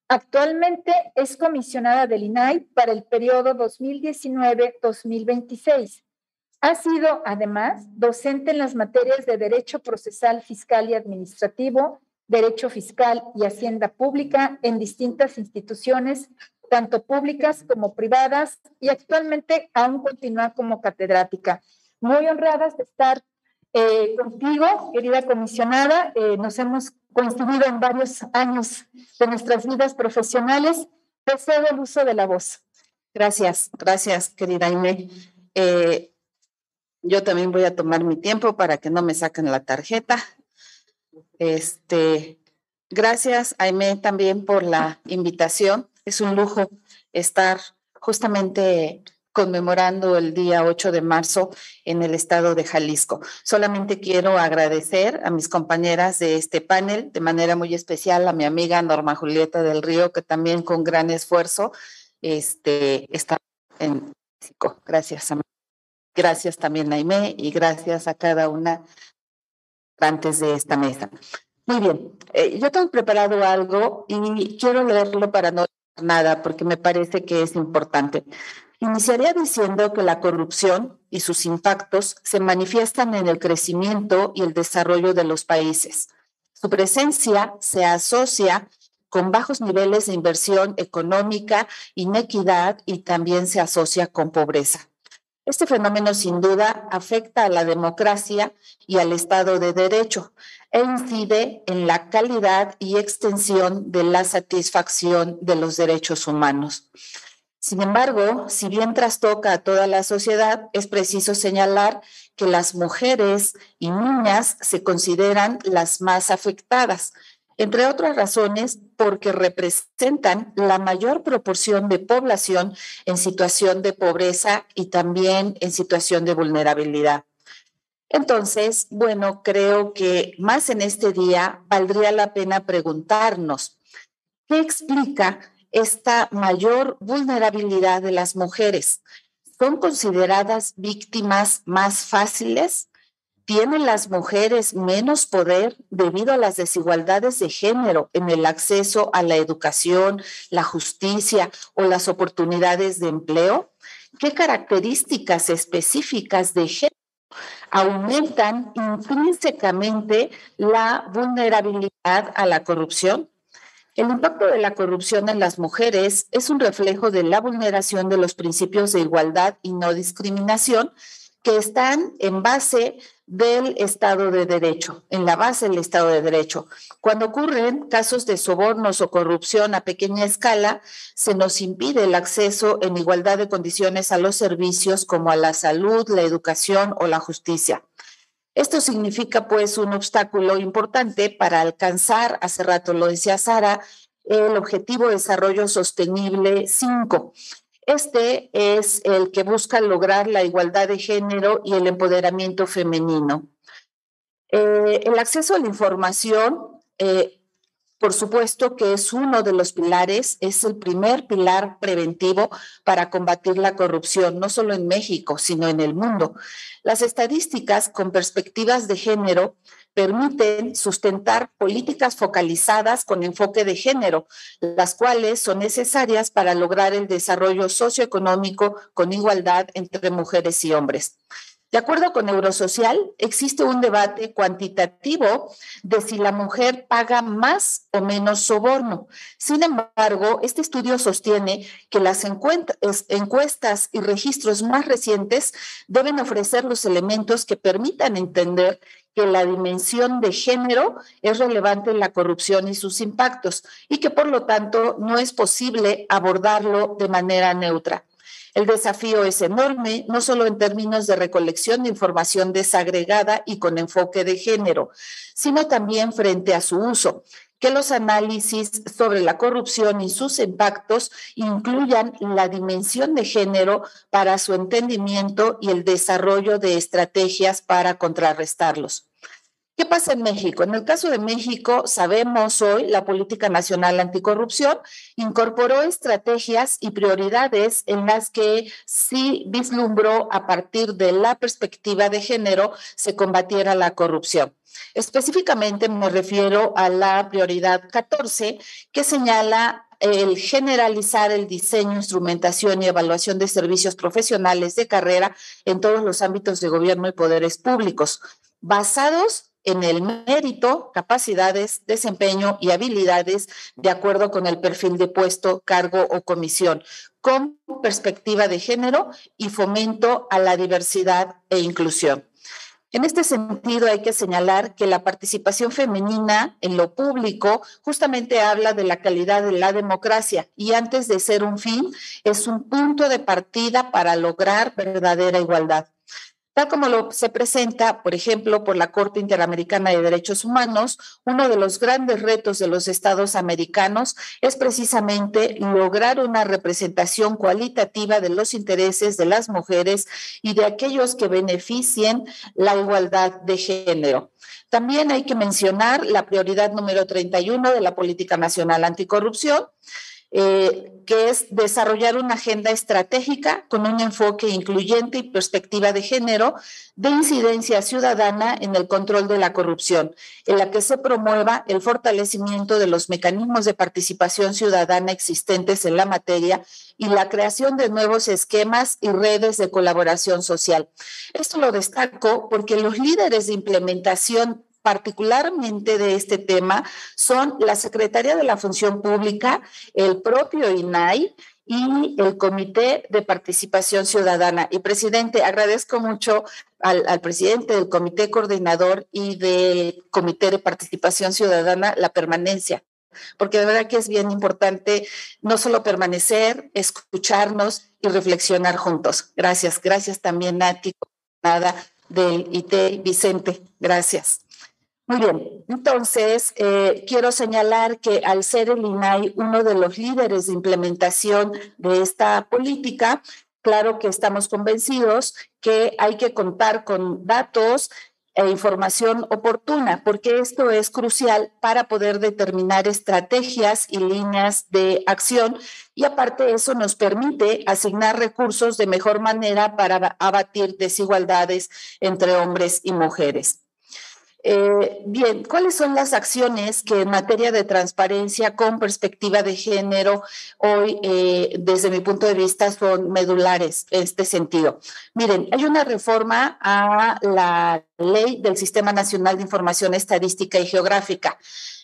Actualmente es comisionada del INAI para el periodo 2019-2026. Ha sido, además, docente en las materias de Derecho Procesal Fiscal y Administrativo, Derecho Fiscal y Hacienda Pública en distintas instituciones, tanto públicas como privadas, y actualmente aún continúa como catedrática. Muy honradas de estar eh, contigo, querida comisionada. Eh, nos hemos coincidido en varios años de nuestras vidas profesionales. Deseo el uso de la voz. Gracias, gracias, querida Aime. Eh, yo también voy a tomar mi tiempo para que no me saquen la tarjeta. Este, gracias, Aime, también por la invitación. Es un lujo estar justamente conmemorando el día 8 de marzo en el estado de Jalisco. Solamente quiero agradecer a mis compañeras de este panel, de manera muy especial a mi amiga Norma Julieta del Río, que también con gran esfuerzo este, está en México. Gracias, Gracias también a y gracias a cada una antes de esta mesa. Muy bien, eh, yo tengo preparado algo y quiero leerlo para no nada porque me parece que es importante. Iniciaría diciendo que la corrupción y sus impactos se manifiestan en el crecimiento y el desarrollo de los países. Su presencia se asocia con bajos niveles de inversión económica, inequidad y también se asocia con pobreza. Este fenómeno sin duda afecta a la democracia y al Estado de Derecho e incide en la calidad y extensión de la satisfacción de los derechos humanos. Sin embargo, si bien trastoca a toda la sociedad, es preciso señalar que las mujeres y niñas se consideran las más afectadas, entre otras razones porque representan la mayor proporción de población en situación de pobreza y también en situación de vulnerabilidad. Entonces, bueno, creo que más en este día valdría la pena preguntarnos, ¿qué explica esta mayor vulnerabilidad de las mujeres. ¿Son consideradas víctimas más fáciles? ¿Tienen las mujeres menos poder debido a las desigualdades de género en el acceso a la educación, la justicia o las oportunidades de empleo? ¿Qué características específicas de género aumentan intrínsecamente la vulnerabilidad a la corrupción? El impacto de la corrupción en las mujeres es un reflejo de la vulneración de los principios de igualdad y no discriminación que están en base del Estado de Derecho, en la base del Estado de Derecho. Cuando ocurren casos de sobornos o corrupción a pequeña escala, se nos impide el acceso en igualdad de condiciones a los servicios como a la salud, la educación o la justicia. Esto significa pues un obstáculo importante para alcanzar, hace rato lo decía Sara, el objetivo de desarrollo sostenible 5. Este es el que busca lograr la igualdad de género y el empoderamiento femenino. Eh, el acceso a la información eh, por supuesto que es uno de los pilares, es el primer pilar preventivo para combatir la corrupción, no solo en México, sino en el mundo. Las estadísticas con perspectivas de género permiten sustentar políticas focalizadas con enfoque de género, las cuales son necesarias para lograr el desarrollo socioeconómico con igualdad entre mujeres y hombres. De acuerdo con Eurosocial, existe un debate cuantitativo de si la mujer paga más o menos soborno. Sin embargo, este estudio sostiene que las encuestas y registros más recientes deben ofrecer los elementos que permitan entender que la dimensión de género es relevante en la corrupción y sus impactos y que por lo tanto no es posible abordarlo de manera neutra. El desafío es enorme, no solo en términos de recolección de información desagregada y con enfoque de género, sino también frente a su uso que los análisis sobre la corrupción y sus impactos incluyan la dimensión de género para su entendimiento y el desarrollo de estrategias para contrarrestarlos. ¿Qué pasa en México? En el caso de México, sabemos hoy, la Política Nacional Anticorrupción incorporó estrategias y prioridades en las que sí vislumbró a partir de la perspectiva de género se combatiera la corrupción. Específicamente me refiero a la prioridad 14, que señala el generalizar el diseño, instrumentación y evaluación de servicios profesionales de carrera en todos los ámbitos de gobierno y poderes públicos, basados en el mérito, capacidades, desempeño y habilidades de acuerdo con el perfil de puesto, cargo o comisión, con perspectiva de género y fomento a la diversidad e inclusión. En este sentido, hay que señalar que la participación femenina en lo público justamente habla de la calidad de la democracia y antes de ser un fin, es un punto de partida para lograr verdadera igualdad. Tal como lo se presenta, por ejemplo, por la Corte Interamericana de Derechos Humanos, uno de los grandes retos de los estados americanos es precisamente lograr una representación cualitativa de los intereses de las mujeres y de aquellos que beneficien la igualdad de género. También hay que mencionar la prioridad número 31 de la Política Nacional Anticorrupción, eh, que es desarrollar una agenda estratégica con un enfoque incluyente y perspectiva de género de incidencia ciudadana en el control de la corrupción, en la que se promueva el fortalecimiento de los mecanismos de participación ciudadana existentes en la materia y la creación de nuevos esquemas y redes de colaboración social. Esto lo destaco porque los líderes de implementación particularmente de este tema son la Secretaría de la Función Pública, el propio INAI y el Comité de Participación Ciudadana. Y presidente, agradezco mucho al, presidente del Comité Coordinador y del Comité de Participación Ciudadana la permanencia, porque de verdad que es bien importante no solo permanecer, escucharnos y reflexionar juntos. Gracias, gracias también Nati, nada del IT, Vicente, gracias. Muy bien, entonces eh, quiero señalar que al ser el INAI uno de los líderes de implementación de esta política, claro que estamos convencidos que hay que contar con datos e información oportuna, porque esto es crucial para poder determinar estrategias y líneas de acción y aparte eso nos permite asignar recursos de mejor manera para abatir desigualdades entre hombres y mujeres. Eh, bien, ¿cuáles son las acciones que en materia de transparencia con perspectiva de género hoy, eh, desde mi punto de vista, son medulares en este sentido? Miren, hay una reforma a la ley del Sistema Nacional de Información Estadística y Geográfica.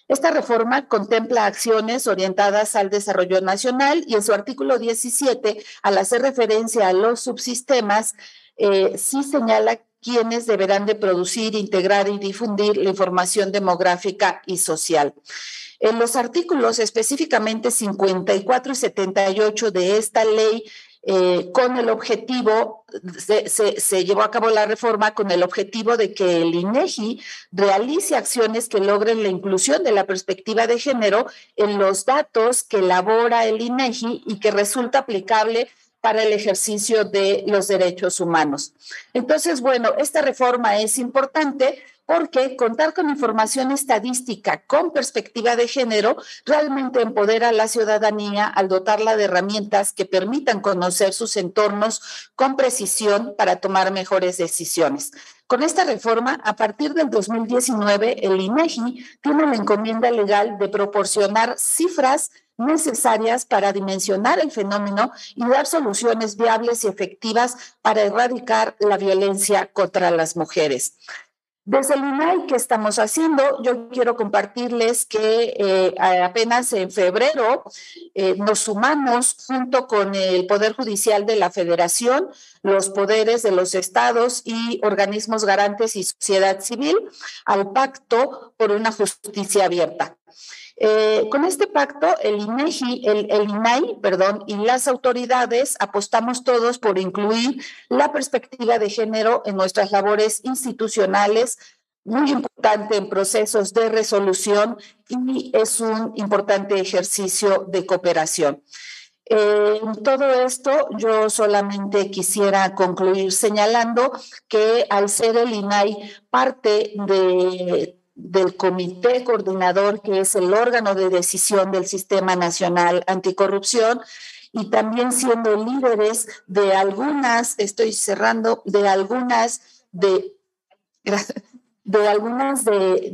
Esta reforma contempla acciones orientadas al desarrollo nacional y en su artículo 17, al hacer referencia a los subsistemas, eh, sí señala quienes deberán de producir, integrar y difundir la información demográfica y social. En los artículos específicamente 54 y 78 de esta ley, eh, con el objetivo, se, se, se, llevó a cabo la reforma con el objetivo de que el INEGI realice acciones que logren la inclusión de la perspectiva de género en los datos que elabora el INEGI y que resulta aplicable para el ejercicio de los derechos humanos. Entonces, bueno, esta reforma es importante porque contar con información estadística con perspectiva de género realmente empodera a la ciudadanía al dotarla de herramientas que permitan conocer sus entornos con precisión para tomar mejores decisiones. Con esta reforma, a partir del 2019, el INEGI tiene la encomienda legal de proporcionar cifras necesarias para dimensionar el fenómeno y dar soluciones viables y efectivas para erradicar la violencia contra las mujeres. Desde el INAI, ¿qué estamos haciendo? Yo quiero compartirles que eh, apenas en febrero eh, nos sumamos junto con el Poder Judicial de la Federación, los poderes de los estados y organismos garantes y sociedad civil al Pacto por una Justicia Abierta. Eh, con este pacto, el INEGI, el, el, INAI, perdón, y las autoridades apostamos todos por incluir la perspectiva de género en nuestras labores institucionales, muy importante en procesos de resolución y es un importante ejercicio de cooperación. Eh, todo esto yo solamente quisiera concluir señalando que al ser el INAI parte de del comité coordinador, que es el órgano de decisión del Sistema Nacional Anticorrupción, y también siendo líderes de algunas, estoy cerrando, de algunas de de algunas de,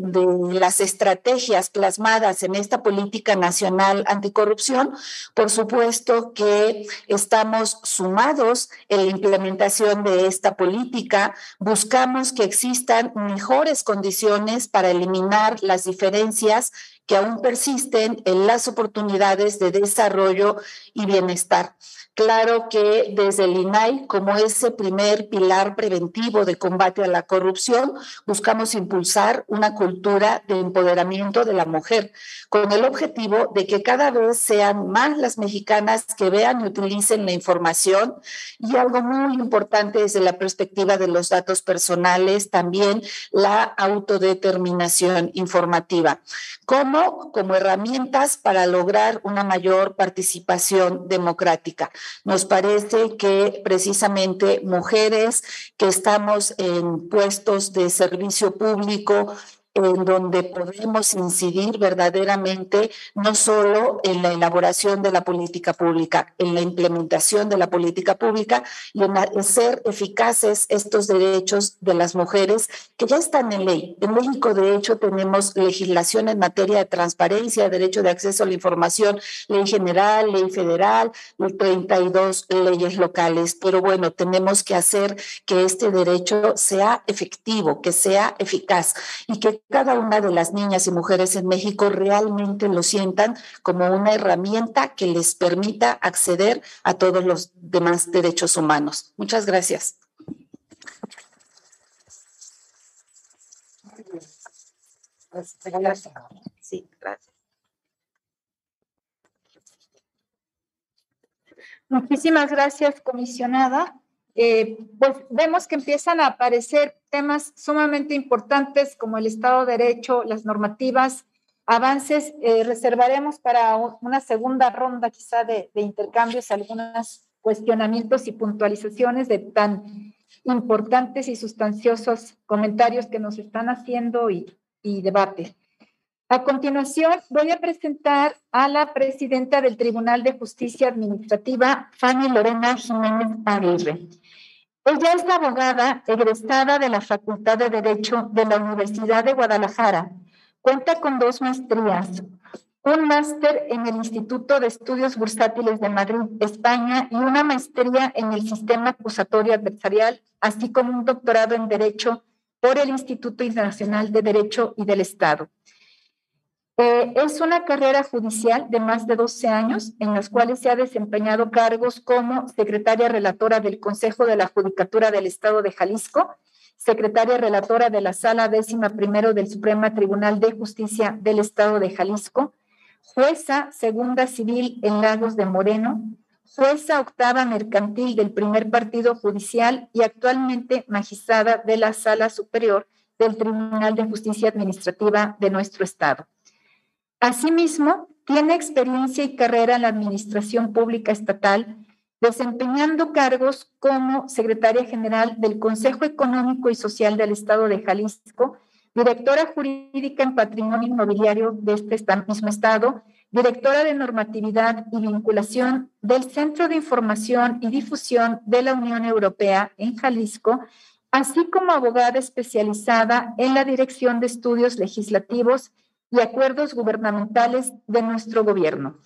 las estrategias plasmadas en esta política nacional anticorrupción, por supuesto que estamos sumados en la implementación de esta política, buscamos que existan mejores condiciones para eliminar las diferencias que aún persisten en las oportunidades de desarrollo y bienestar. Claro que desde el INAI, como ese primer pilar preventivo de combate a la corrupción, buscamos impulsar una cultura de empoderamiento de la mujer, con el objetivo de que cada vez sean más las mexicanas que vean y utilicen la información. Y algo muy importante desde la perspectiva de los datos personales, también la autodeterminación informativa. ¿Cómo? Como herramientas para lograr una mayor participación democrática. Nos parece que precisamente mujeres que estamos en puestos de servicio público, en donde podemos incidir verdaderamente no solo en la elaboración de la política pública, en la implementación de la política pública y en hacer eficaces estos derechos de las mujeres que ya están en ley. En México, de hecho, tenemos legislación en materia de transparencia, derecho de acceso a la información, ley general, ley federal, 32 leyes locales. Pero bueno, tenemos que hacer que este derecho sea efectivo, que sea eficaz y que cada una de las niñas y mujeres en México realmente lo sientan como una herramienta que les permita acceder a todos los demás derechos humanos. Muchas gracias. Sí, gracias. Muchísimas gracias, comisionada. Eh, pues vemos que empiezan a aparecer temas sumamente importantes como el Estado de Derecho, las normativas, avances. Eh, reservaremos para una segunda ronda quizá de, intercambios algunos cuestionamientos y puntualizaciones de tan importantes y sustanciosos comentarios que nos están haciendo y, y debate. A continuación, voy a presentar a la presidenta del Tribunal de Justicia Administrativa, Fanny Lorena Jiménez Aguirre. Ella es abogada egresada de la Facultad de Derecho de la Universidad de Guadalajara. Cuenta con dos maestrías, un máster en el Instituto de Estudios Bursátiles de Madrid, España, y una maestría en el Sistema Acusatorio Adversarial, así como un doctorado en Derecho por el Instituto Internacional de Derecho y del Estado. Eh, es una carrera judicial de más de 12 años en las cuales se ha desempeñado cargos como secretaria relatora del Consejo de la Judicatura del Estado de Jalisco, secretaria relatora de la Sala Décima Primero del Supremo Tribunal de Justicia del Estado de Jalisco, jueza segunda civil en Lagos de Moreno, jueza octava mercantil del primer partido judicial y actualmente magistrada de la Sala Superior del Tribunal de Justicia Administrativa de nuestro Estado. Asimismo, tiene experiencia y carrera en la Administración Pública Estatal, desempeñando cargos como secretaria general del Consejo Económico y Social del Estado de Jalisco, directora jurídica en patrimonio inmobiliario de este mismo estado, directora de normatividad y vinculación del Centro de Información y Difusión de la Unión Europea en Jalisco, así como abogada especializada en la Dirección de Estudios Legislativos y acuerdos gubernamentales de nuestro gobierno.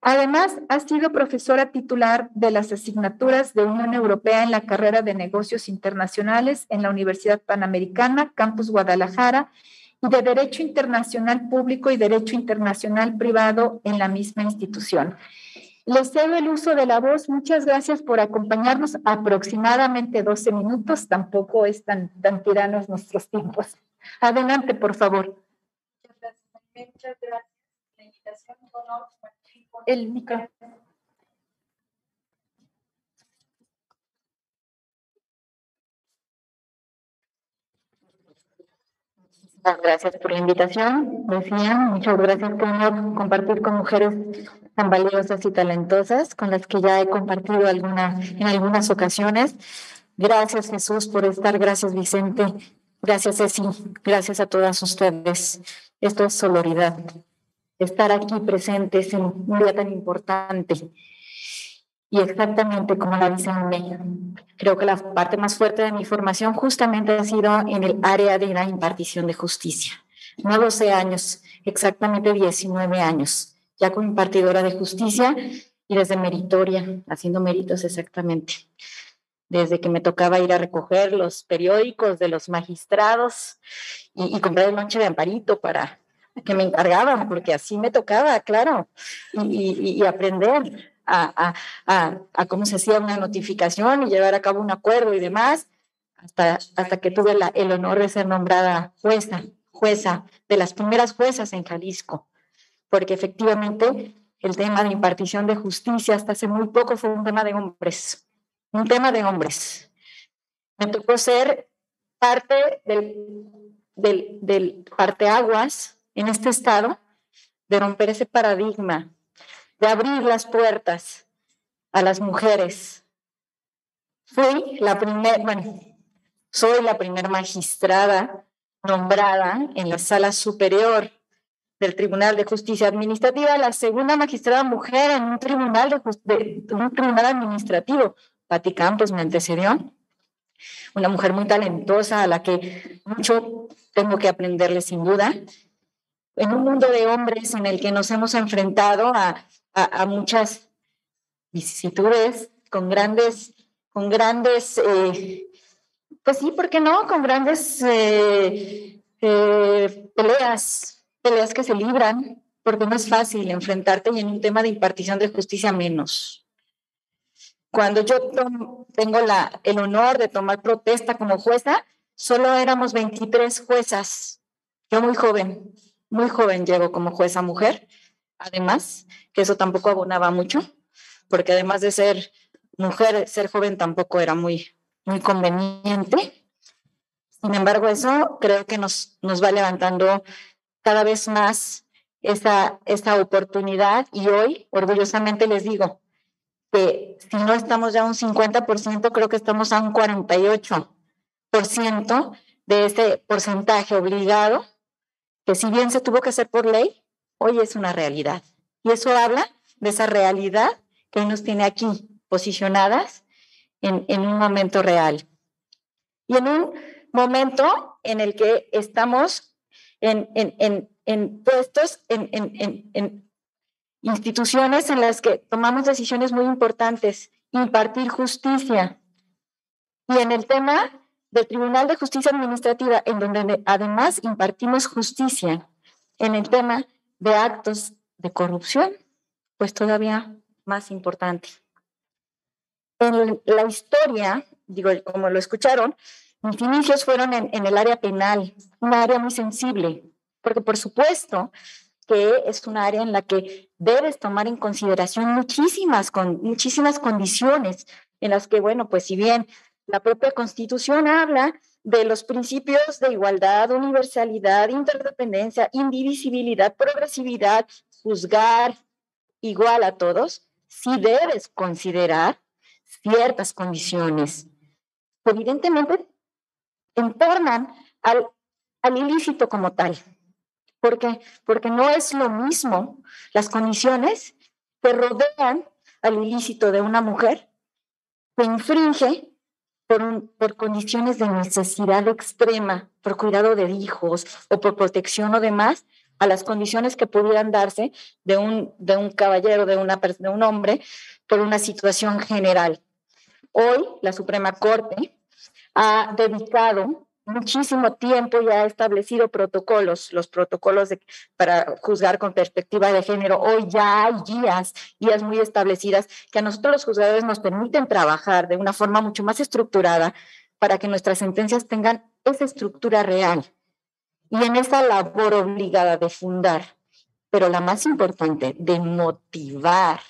Además, ha sido profesora titular de las asignaturas de Unión Europea en la carrera de negocios internacionales en la Universidad Panamericana, Campus Guadalajara, y de Derecho Internacional Público y Derecho Internacional Privado en la misma institución. Les cedo el uso de la voz. Muchas gracias por acompañarnos. Aproximadamente 12 minutos. Tampoco es tan, tan tiranos nuestros tiempos. Adelante, por favor. Muchas gracias. La invitación El micrófono. Muchas gracias por la invitación. Decía, muchas gracias por compartir con mujeres tan valiosas y talentosas con las que ya he compartido alguna, en algunas ocasiones. Gracias Jesús por estar, gracias Vicente, gracias Ceci, gracias a todas ustedes. Esto es soloridad. Estar aquí presentes en un día tan importante. Y exactamente como la dicen, creo que la parte más fuerte de mi formación justamente ha sido en el área de la impartición de justicia. No 12 años, exactamente 19 años, ya como impartidora de justicia y desde meritoria, haciendo méritos exactamente. Desde que me tocaba ir a recoger los periódicos de los magistrados y, comprar el lonche de amparito para, que me encargaban, porque así me tocaba, claro, y, aprender a, a, a, cómo se hacía una notificación y llevar a cabo un acuerdo y demás, hasta, hasta que tuve el honor de ser nombrada jueza, jueza, de las primeras juezas en Jalisco, porque efectivamente el tema de impartición de justicia hasta hace muy poco fue un tema de hombres, un tema de hombres. Me tocó ser parte del, del, del parteaguas en este estado, de romper ese paradigma, de abrir las puertas a las mujeres. Fui la primera, bueno, soy la primera magistrada nombrada en la sala superior del Tribunal de Justicia Administrativa, la segunda magistrada mujer en un tribunal, de, un tribunal administrativo. Pati Campos me antecedió, una mujer muy talentosa a la que mucho tengo que aprenderle sin duda. En un mundo de hombres en el que nos hemos enfrentado a, a, muchas vicisitudes, con grandes, con grandes, eh, pues sí, ¿por qué no? Con grandes eh, eh, peleas peleas que se libran, porque no es fácil enfrentarte y en un tema de impartición de justicia menos. Cuando yo tengo el honor de tomar protesta como jueza, solo éramos 23 juezas. Yo muy joven, muy joven llego como jueza mujer. Además, que eso tampoco abonaba mucho, porque además de ser mujer, ser joven tampoco era muy, muy conveniente. Sin embargo, eso creo que nos, nos va levantando cada vez más esa, esa oportunidad y hoy orgullosamente les digo que si no estamos ya a un 50%, creo que estamos a un 48% de ese porcentaje obligado, que si bien se tuvo que hacer por ley, hoy es una realidad. Y eso habla de esa realidad que nos tiene aquí posicionadas en, en un momento real. Y en un momento en el que estamos en, en, en, puestos, en, instituciones en las que tomamos decisiones muy importantes, impartir justicia. Y en el tema del Tribunal de Justicia Administrativa, en donde además impartimos justicia, en el tema de actos de corrupción, pues todavía más importante. En la historia, digo, como lo escucharon, mis inicios fueron en, el área penal, un área muy sensible, porque por supuesto que es un área en la que debes tomar en consideración muchísimas, con, muchísimas condiciones en las que, bueno, pues si bien la propia constitución habla de los principios de igualdad, universalidad, interdependencia, indivisibilidad, progresividad, juzgar igual a todos, sí debes considerar ciertas condiciones. Evidentemente, entornan al, al ilícito como tal. ¿Por qué? Porque no es lo mismo las condiciones que rodean al ilícito de una mujer que infringe por, por, condiciones de necesidad extrema, por cuidado de hijos o por protección o demás, a las condiciones que pudieran darse de un, de un caballero, de, una, de un hombre, por una situación general. Hoy la Suprema Corte ha dedicado muchísimo tiempo y ha establecido protocolos, los protocolos para juzgar con perspectiva de género. Hoy ya hay guías, guías muy establecidas que a nosotros los juzgadores nos permiten trabajar de una forma mucho más estructurada para que nuestras sentencias tengan esa estructura real y en esa labor obligada de fundar, pero la más importante, de motivar,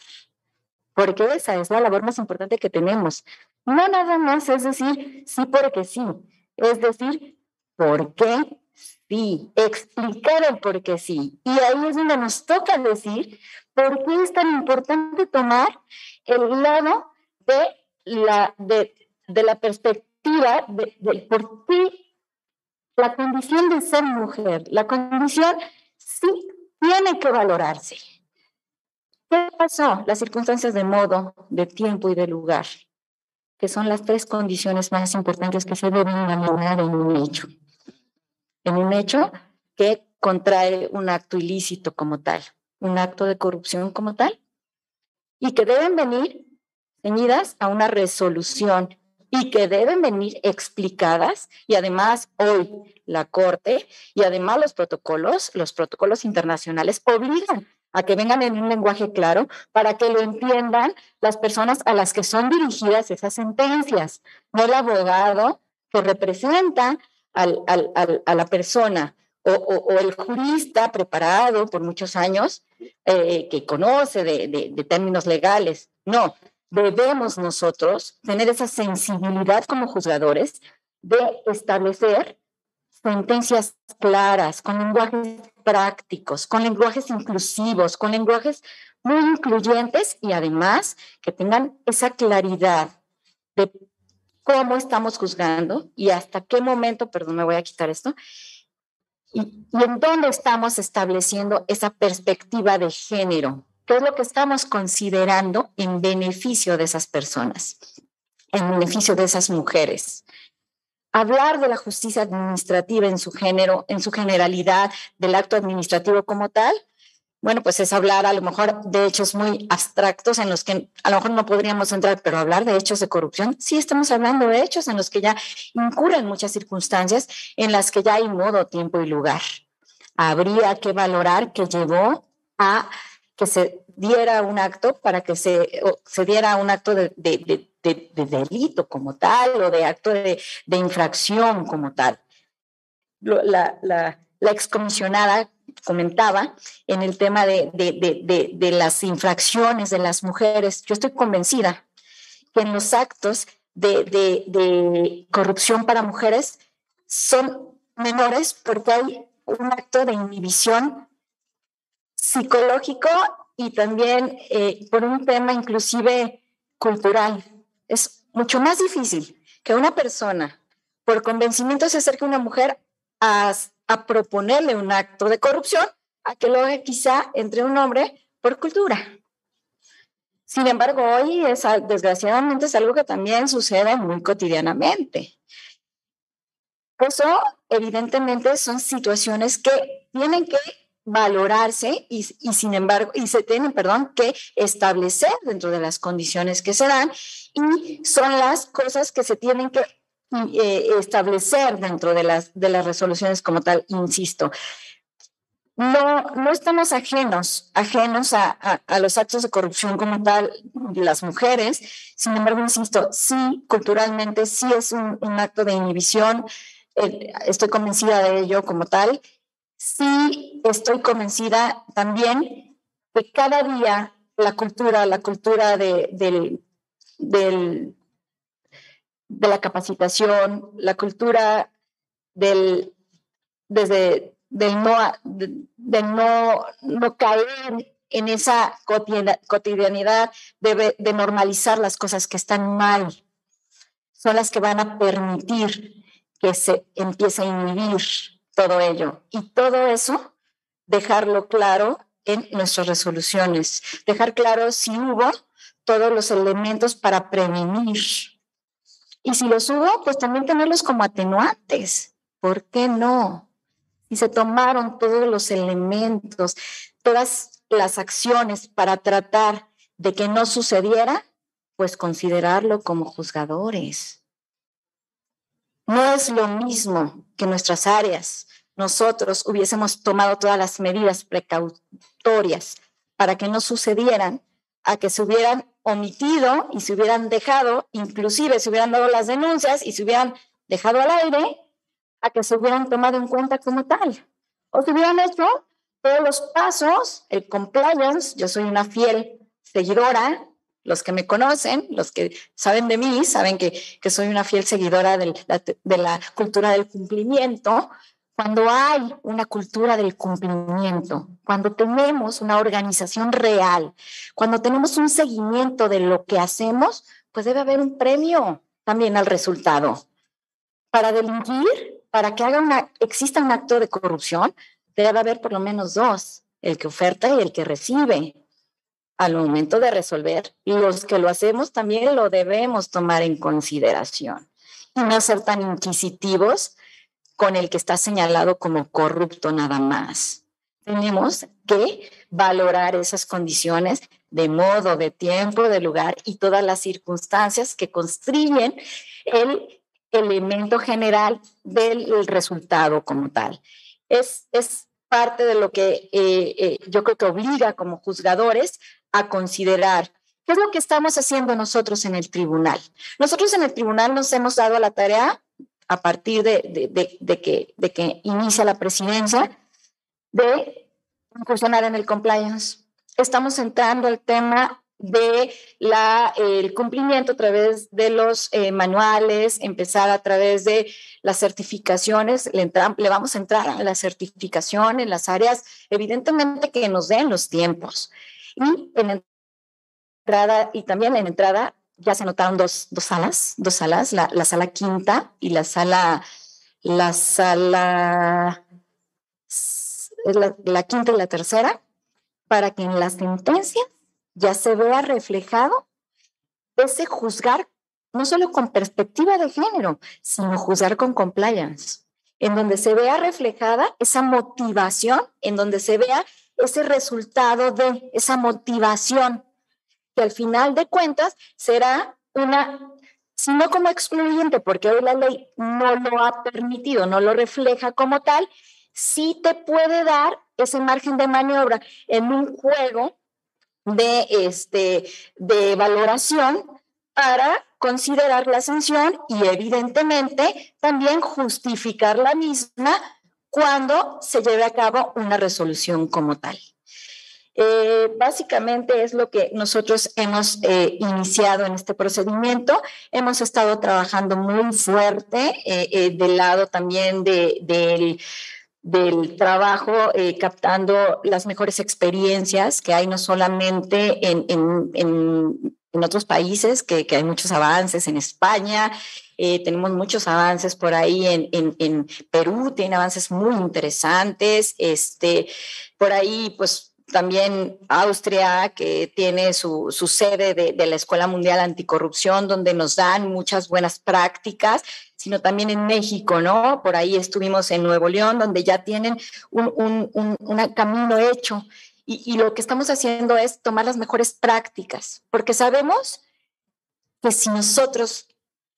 porque esa es la labor más importante que tenemos, no nada más es decir sí porque sí, es decir, ¿por qué sí? Explicar el por qué sí. Y ahí es donde nos toca decir por qué es tan importante tomar el lado de la, de, la perspectiva de, por qué la condición de ser mujer, la condición sí tiene que valorarse. ¿Qué pasó? Las circunstancias de modo, de tiempo y de lugar que son las tres condiciones más importantes que se deben valorar en un hecho. En un hecho que contrae un acto ilícito como tal, un acto de corrupción como tal, y que deben venir ceñidas a una resolución y que deben venir explicadas y además hoy la Corte y además los protocolos, los protocolos internacionales obligan a que vengan en un lenguaje claro para que lo entiendan las personas a las que son dirigidas esas sentencias, no el abogado que representa al, a la persona o, el jurista preparado por muchos años eh, que conoce de términos legales. No, debemos nosotros tener esa sensibilidad como juzgadores de establecer sentencias claras, con lenguajes prácticos, con lenguajes inclusivos, con lenguajes muy incluyentes y además que tengan esa claridad de cómo estamos juzgando y hasta qué momento, perdón, me voy a quitar esto, y, y en dónde estamos estableciendo esa perspectiva de género, qué es lo que estamos considerando en beneficio de esas personas, en beneficio de esas mujeres. Hablar de la justicia administrativa en su género, en su generalidad, del acto administrativo como tal, bueno, pues es hablar a lo mejor de hechos muy abstractos en los que a lo mejor no podríamos entrar, pero hablar de hechos de corrupción, sí estamos hablando de hechos en los que ya incurren muchas circunstancias en las que ya hay modo, tiempo y lugar. Habría que valorar que llevó a que se diera un acto para que se, se diera un acto de, de, de, delito como tal o de acto de, infracción como tal. La, la, la, excomisionada comentaba en el tema de, de las infracciones de las mujeres. Yo estoy convencida que en los actos de corrupción para mujeres son menores porque hay un acto de inhibición psicológico y también eh, por un tema inclusive cultural. Es mucho más difícil que una persona por convencimiento se acerque a una mujer a, a proponerle un acto de corrupción a que lo haga quizá entre un hombre por cultura. Sin embargo, hoy es, desgraciadamente es algo que también sucede muy cotidianamente. Eso, evidentemente, son situaciones que tienen que valorarse y, sin embargo, y se tienen, perdón, que establecer dentro de las condiciones que se dan y son las cosas que se tienen que eh, establecer dentro de las, de las resoluciones como tal, insisto. No, no estamos ajenos, ajenos a, los actos de corrupción como tal de las mujeres. Sin embargo, insisto, sí, culturalmente sí es un, un acto de inhibición. Eh, estoy convencida de ello como tal sí estoy convencida también que cada día la cultura, la cultura de, del, del, de la capacitación, la cultura del, desde, del, no, de, no, no caer en esa cotidianidad, de, de normalizar las cosas que están mal, son las que van a permitir que se empiece a inhibir todo ello. Y todo eso, dejarlo claro en nuestras resoluciones, dejar claro si hubo todos los elementos para prevenir. Y si los hubo, pues también tenerlos como atenuantes. ¿Por qué no? Si se tomaron todos los elementos, todas las acciones para tratar de que no sucediera, pues considerarlo como juzgadores. No es lo mismo que nuestras áreas nosotros hubiésemos tomado todas las medidas precautorias para que no sucedieran, a que se hubieran omitido y se hubieran dejado, inclusive se hubieran dado las denuncias y se hubieran dejado al aire, a que se hubieran tomado en cuenta como tal. O se hubieran hecho todos los pasos, el compliance, yo soy una fiel seguidora, los que me conocen, los que saben de mí, saben que, que soy una fiel seguidora de la, cultura del cumplimiento, cuando hay una cultura del cumplimiento, cuando tenemos una organización real, cuando tenemos un seguimiento de lo que hacemos, pues debe haber un premio también al resultado. Para delinquir, para que haga una, exista un acto de corrupción, debe haber por lo menos dos, el que oferta y el que recibe. Al momento de resolver, los que lo hacemos también lo debemos tomar en consideración y no ser tan inquisitivos con el que está señalado como corrupto nada más. Tenemos que valorar esas condiciones de modo, de tiempo, de lugar y todas las circunstancias que construyen el elemento general del resultado como tal. Es, es parte de lo que eh, eh, yo creo que obliga como juzgadores a considerar ¿Qué es lo que estamos haciendo nosotros en el tribunal? Nosotros en el tribunal nos hemos dado la tarea, a partir de, de, que, de que inicia la presidencia, de incursionar en el compliance. Estamos entrando al tema de la, el cumplimiento a través de los eh, manuales, empezar a través de las certificaciones, le, le, vamos a entrar a la certificación en las áreas, evidentemente que nos den los tiempos. Y en entrada, y también en entrada ya se notaron dos, dos salas, dos salas, la, la sala quinta y la sala, la sala, la, quinta y la tercera, para que en la sentencia ya se vea reflejado ese juzgar no solo con perspectiva de género, sino juzgar con compliance, en donde se vea reflejada esa motivación, en donde se vea ese resultado de esa motivación, que al final de cuentas será una, si no como excluyente, porque hoy la ley no lo ha permitido, no lo refleja como tal, sí te puede dar ese margen de maniobra en un juego de, este, de valoración para considerar la sanción y evidentemente también justificar la misma cuando se lleve a cabo una resolución como tal. Eh, básicamente es lo que nosotros hemos eh, iniciado en este procedimiento. Hemos estado trabajando muy fuerte eh, del lado también de, del del trabajo, captando las mejores experiencias que hay no solamente en, en, en, en otros países, que, que, hay muchos avances en España, eh, tenemos muchos avances por ahí en, en, Perú, tiene avances muy interesantes, este, por ahí pues también Austria, que tiene su, su sede de, de, la Escuela Mundial Anticorrupción, donde nos dan muchas buenas prácticas sino también en México, ¿no? Por ahí estuvimos en Nuevo León, donde ya tienen un, un, un, camino hecho. Y, lo que estamos haciendo es tomar las mejores prácticas, porque sabemos que si nosotros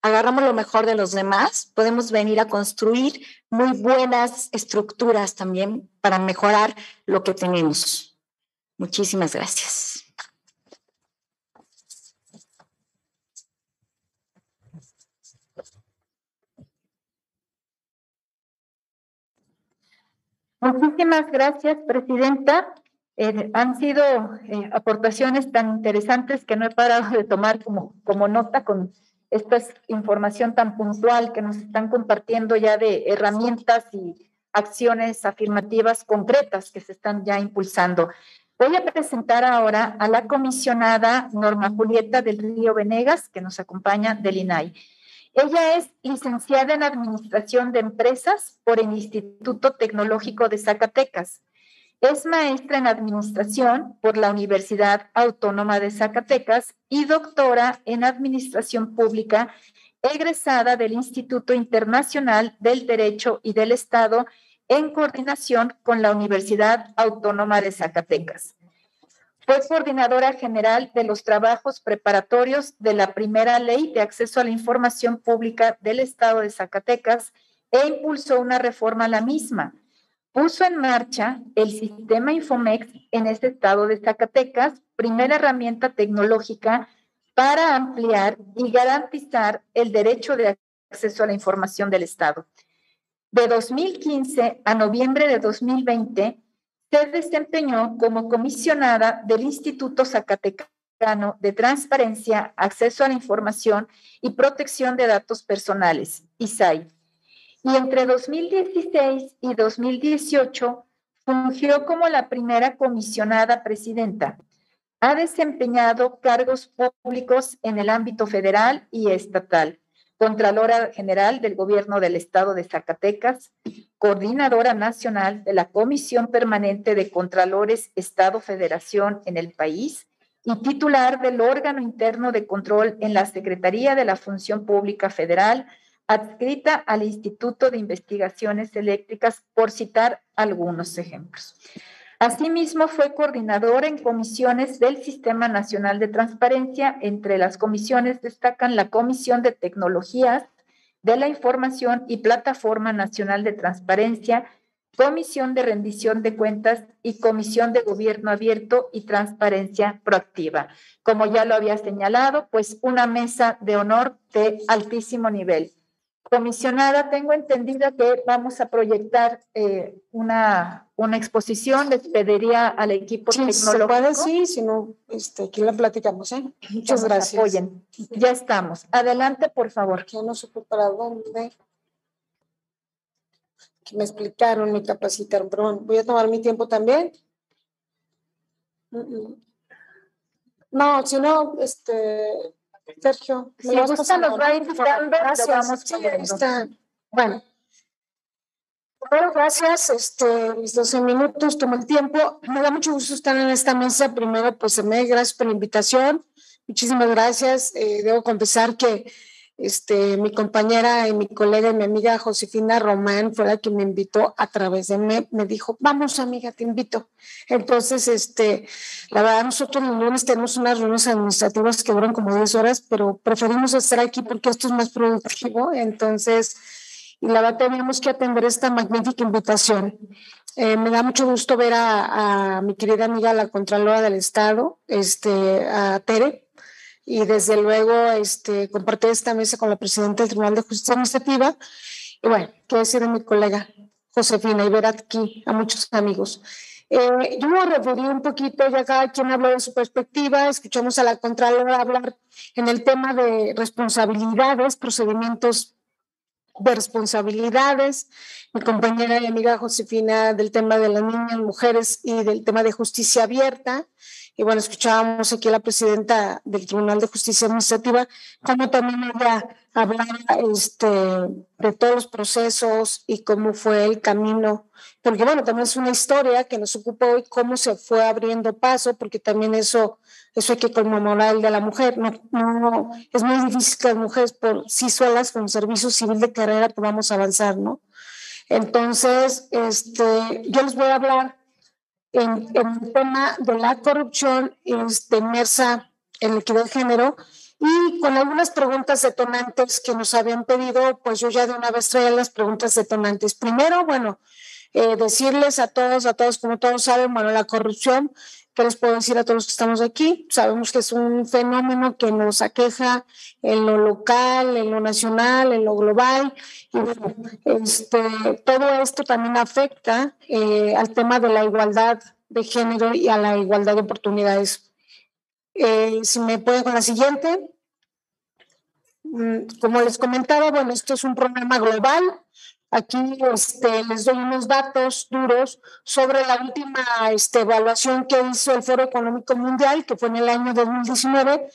agarramos lo mejor de los demás, podemos venir a construir muy buenas estructuras también para mejorar lo que tenemos. Muchísimas gracias. Muchísimas gracias, Presidenta. Eh, han sido eh, aportaciones tan interesantes que no he parado de tomar como, como nota con esta información tan puntual que nos están compartiendo ya de herramientas y acciones afirmativas concretas que se están ya impulsando. Voy a presentar ahora a la comisionada Norma Julieta del Río Venegas, que nos acompaña del INAI. Ella es licenciada en Administración de Empresas por el Instituto Tecnológico de Zacatecas. Es maestra en Administración por la Universidad Autónoma de Zacatecas y doctora en Administración Pública, egresada del Instituto Internacional del Derecho y del Estado en coordinación con la Universidad Autónoma de Zacatecas. Fue coordinadora general de los trabajos preparatorios de la primera ley de acceso a la información pública del Estado de Zacatecas e impulsó una reforma a la misma. Puso en marcha el sistema Infomex en este estado de Zacatecas, primera herramienta tecnológica para ampliar y garantizar el derecho de acceso a la información del Estado. De 2015 a noviembre de 2020, se desempeñó como comisionada del Instituto Zacatecano de Transparencia, Acceso a la Información y Protección de Datos Personales, ISAI. Y entre 2016 y 2018 fungió como la primera comisionada presidenta. Ha desempeñado cargos públicos en el ámbito federal y estatal Contralora General del Gobierno del Estado de Zacatecas, Coordinadora Nacional de la Comisión Permanente de Contralores Estado-Federación en el país y titular del órgano interno de control en la Secretaría de la Función Pública Federal, adscrita al Instituto de Investigaciones Eléctricas, por citar algunos ejemplos. Asimismo, fue coordinador en comisiones del Sistema Nacional de Transparencia. Entre las comisiones destacan la Comisión de Tecnologías de la Información y Plataforma Nacional de Transparencia, Comisión de Rendición de Cuentas y Comisión de Gobierno Abierto y Transparencia Proactiva. Como ya lo había señalado, pues una mesa de honor de altísimo nivel. Comisionada, tengo entendida que vamos a proyectar eh, una, una exposición. Les pediría al equipo sí, tecnológico. Se sí, si no, este, aquí la platicamos. ¿eh? Muchas gracias. Apoyen. Ya estamos. Adelante, por favor. Ya no supe para dónde. Que me explicaron, me capacitaron, pero bueno, voy a tomar mi tiempo también. No, si no, este, Sergio, si nos va indicando, gracias. lo vamos sí, poniendo. está. Bueno, primero gracias, este, mis 12 minutos, tomo el tiempo. Me da mucho gusto estar en esta mesa. Primero, pues, me gracias por la invitación. Muchísimas gracias. Eh, debo confesar que este, mi compañera y mi colega y mi amiga Josefina Román fue la que me invitó a través de me, me dijo, vamos amiga, te invito. Entonces, este, la verdad, nosotros los lunes tenemos unas reuniones administrativas que duran como 10 horas, pero preferimos estar aquí porque esto es más productivo. Entonces, y la verdad teníamos que atender esta magnífica invitación. Eh, me da mucho gusto ver a, a, mi querida amiga la Contralora del Estado, este, a Tere, y desde luego este, compartir esta mesa con la presidenta del Tribunal de Justicia Administrativa. Y bueno, qué decir de mi colega Josefina y ver aquí a muchos amigos. Eh, yo me a referir un poquito, ya cada quien habló de su perspectiva, escuchamos a la Contralora hablar en el tema de responsabilidades, procedimientos de responsabilidades, mi compañera y amiga Josefina del tema de las niñas, mujeres y del tema de justicia abierta. Y bueno, escuchábamos aquí a la presidenta del Tribunal de Justicia Administrativa, como también ella hablaba este, de todos los procesos y cómo fue el camino, porque bueno, también es una historia que nos ocupa hoy, cómo se fue abriendo paso, porque también eso, eso hay que conmemorar el de la mujer. No, no, es muy difícil que las mujeres por sí solas, con servicio civil de carrera, podamos avanzar, ¿no? Entonces, este, yo les voy a hablar en, el tema de la corrupción este, inmersa en equidad de género y con algunas preguntas detonantes que nos habían pedido, pues yo ya de una vez traía las preguntas detonantes. Primero, bueno, eh, decirles a todos, a todos, como todos saben, bueno, la corrupción, ¿qué les puedo decir a todos los que estamos aquí? Sabemos que es un fenómeno que nos aqueja en lo local, en lo nacional, en lo global, y bueno, este, todo esto también afecta eh, al tema de la igualdad de género y a la igualdad de oportunidades. Eh, si me pueden con la siguiente. Como les comentaba, bueno, esto es un problema global. Aquí este, les doy unos datos duros sobre la última este, evaluación que hizo el Foro Económico Mundial, que fue en el año 2019.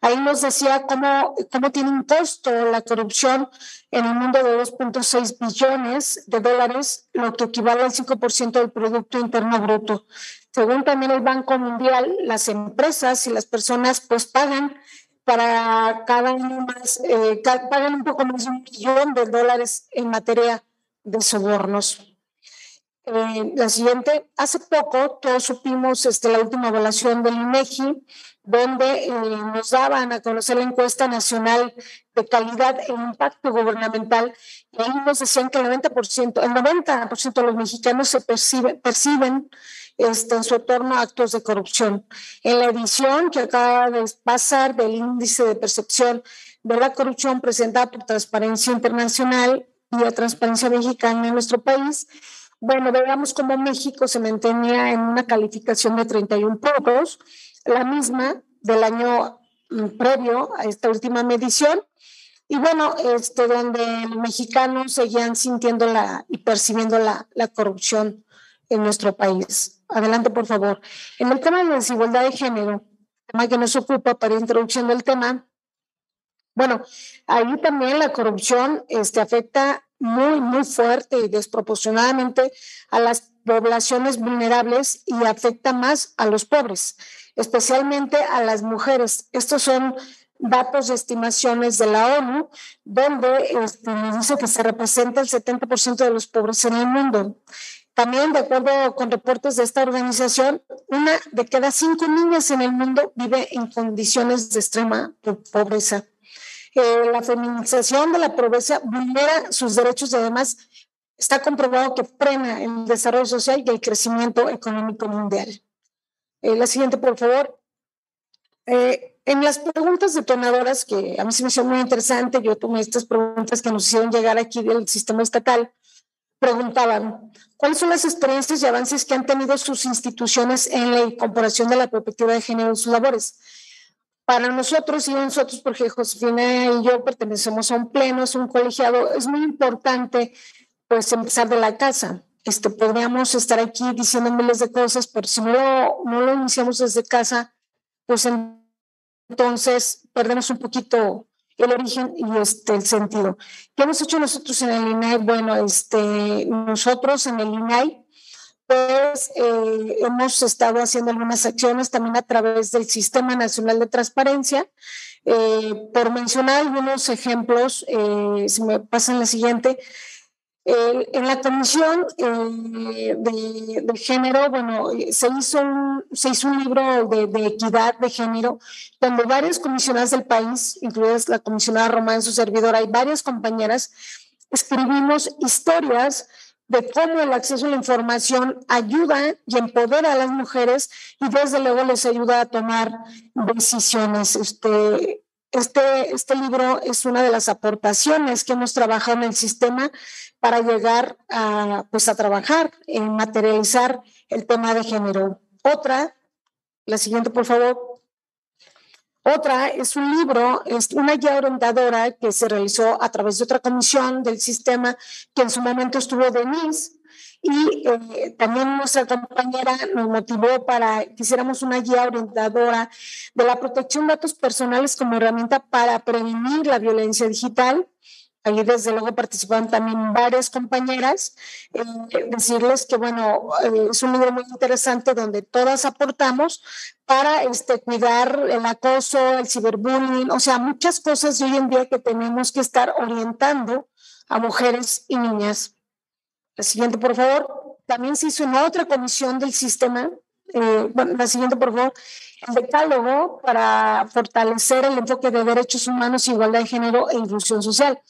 Ahí nos decía cómo, cómo tiene un costo la corrupción en el mundo de 2.6 billones de dólares, lo que equivale al 5% del Producto Interno Bruto. Según también el Banco Mundial, las empresas y las personas pues pagan para cada año más, eh, pagan un poco más de un millón de dólares en materia de sobornos. Eh, la siguiente, hace poco todos supimos este, la última evaluación del INEGI, donde eh, nos daban a conocer la encuesta nacional de calidad e impacto gubernamental, y ahí nos decían que el 90%, el 90% de los mexicanos se percibe, perciben este, en su entorno actos de corrupción. En la edición que acaba de pasar del índice de percepción de la corrupción presentada por Transparencia Internacional y la Transparencia Mexicana en nuestro país, bueno, veamos cómo México se mantenía en una calificación de 31 puntos, la misma del año previo a esta última medición. Y bueno, este, donde los mexicanos seguían sintiendo la, y percibiendo la, la corrupción en nuestro país. Adelante, por favor. En el tema de la desigualdad de género, tema que nos ocupa para introducción del tema, bueno, ahí también la corrupción este, afecta muy, muy fuerte y desproporcionadamente a las poblaciones vulnerables y afecta más a los pobres, especialmente a las mujeres. Estos son datos de estimaciones de la ONU, donde este, dice que se representa el 70% de los pobres en el mundo. También, de acuerdo con reportes de esta organización, una de cada cinco niñas en el mundo vive en condiciones de extrema pobreza. Eh, la feminización de la pobreza vulnera sus derechos y además está comprobado que frena el desarrollo social y el crecimiento económico mundial. Eh, la siguiente, por favor. Eh, en las preguntas detonadoras, que a mí se me hizo muy interesante, yo tomé estas preguntas que nos hicieron llegar aquí del sistema estatal, preguntaban, ¿cuáles son las experiencias y avances que han tenido sus instituciones en la incorporación de la perspectiva de género en sus labores? Para nosotros y nosotros, porque Josefina y yo pertenecemos a un pleno, es un colegiado, es muy importante pues empezar de la casa. Este, podríamos estar aquí diciendo miles de cosas, pero si no lo, no lo iniciamos desde casa, pues entonces perdemos un poquito el origen y este, el sentido. ¿Qué hemos hecho nosotros en el INAI? Bueno, este, nosotros en el INAI, pues eh, hemos estado haciendo algunas acciones también a través del Sistema Nacional de Transparencia. Eh, por mencionar algunos ejemplos, eh, si me pasan la siguiente, en la comisión eh, de, género, bueno, se hizo un, se hizo un libro de, de, equidad de género, donde varias comisionadas del país, incluidas la comisionada Román, su servidora, y varias compañeras, escribimos historias de cómo el acceso a la información ayuda y empodera a las mujeres y desde luego les ayuda a tomar decisiones. Este, este, este libro es una de las aportaciones que hemos trabajado en el sistema para llegar a, pues a trabajar en materializar el tema de género. Otra, la siguiente, por favor. Otra es un libro, es una guía orientadora que se realizó a través de otra comisión del sistema que en su momento estuvo Denise y eh, también nuestra compañera nos motivó para que hiciéramos una guía orientadora de la protección de datos personales como herramienta para prevenir la violencia digital. Ahí desde luego participaron también varias compañeras. Eh, decirles que, bueno, eh, es un libro muy interesante donde todas aportamos para este, cuidar el acoso, el ciberbullying, o sea, muchas cosas de hoy en día que tenemos que estar orientando a mujeres y niñas la siguiente, por favor. También se hizo una otra comisión del sistema. Eh, bueno, la siguiente, por favor. El decálogo para fortalecer el enfoque de derechos humanos, igualdad de género e inclusión social.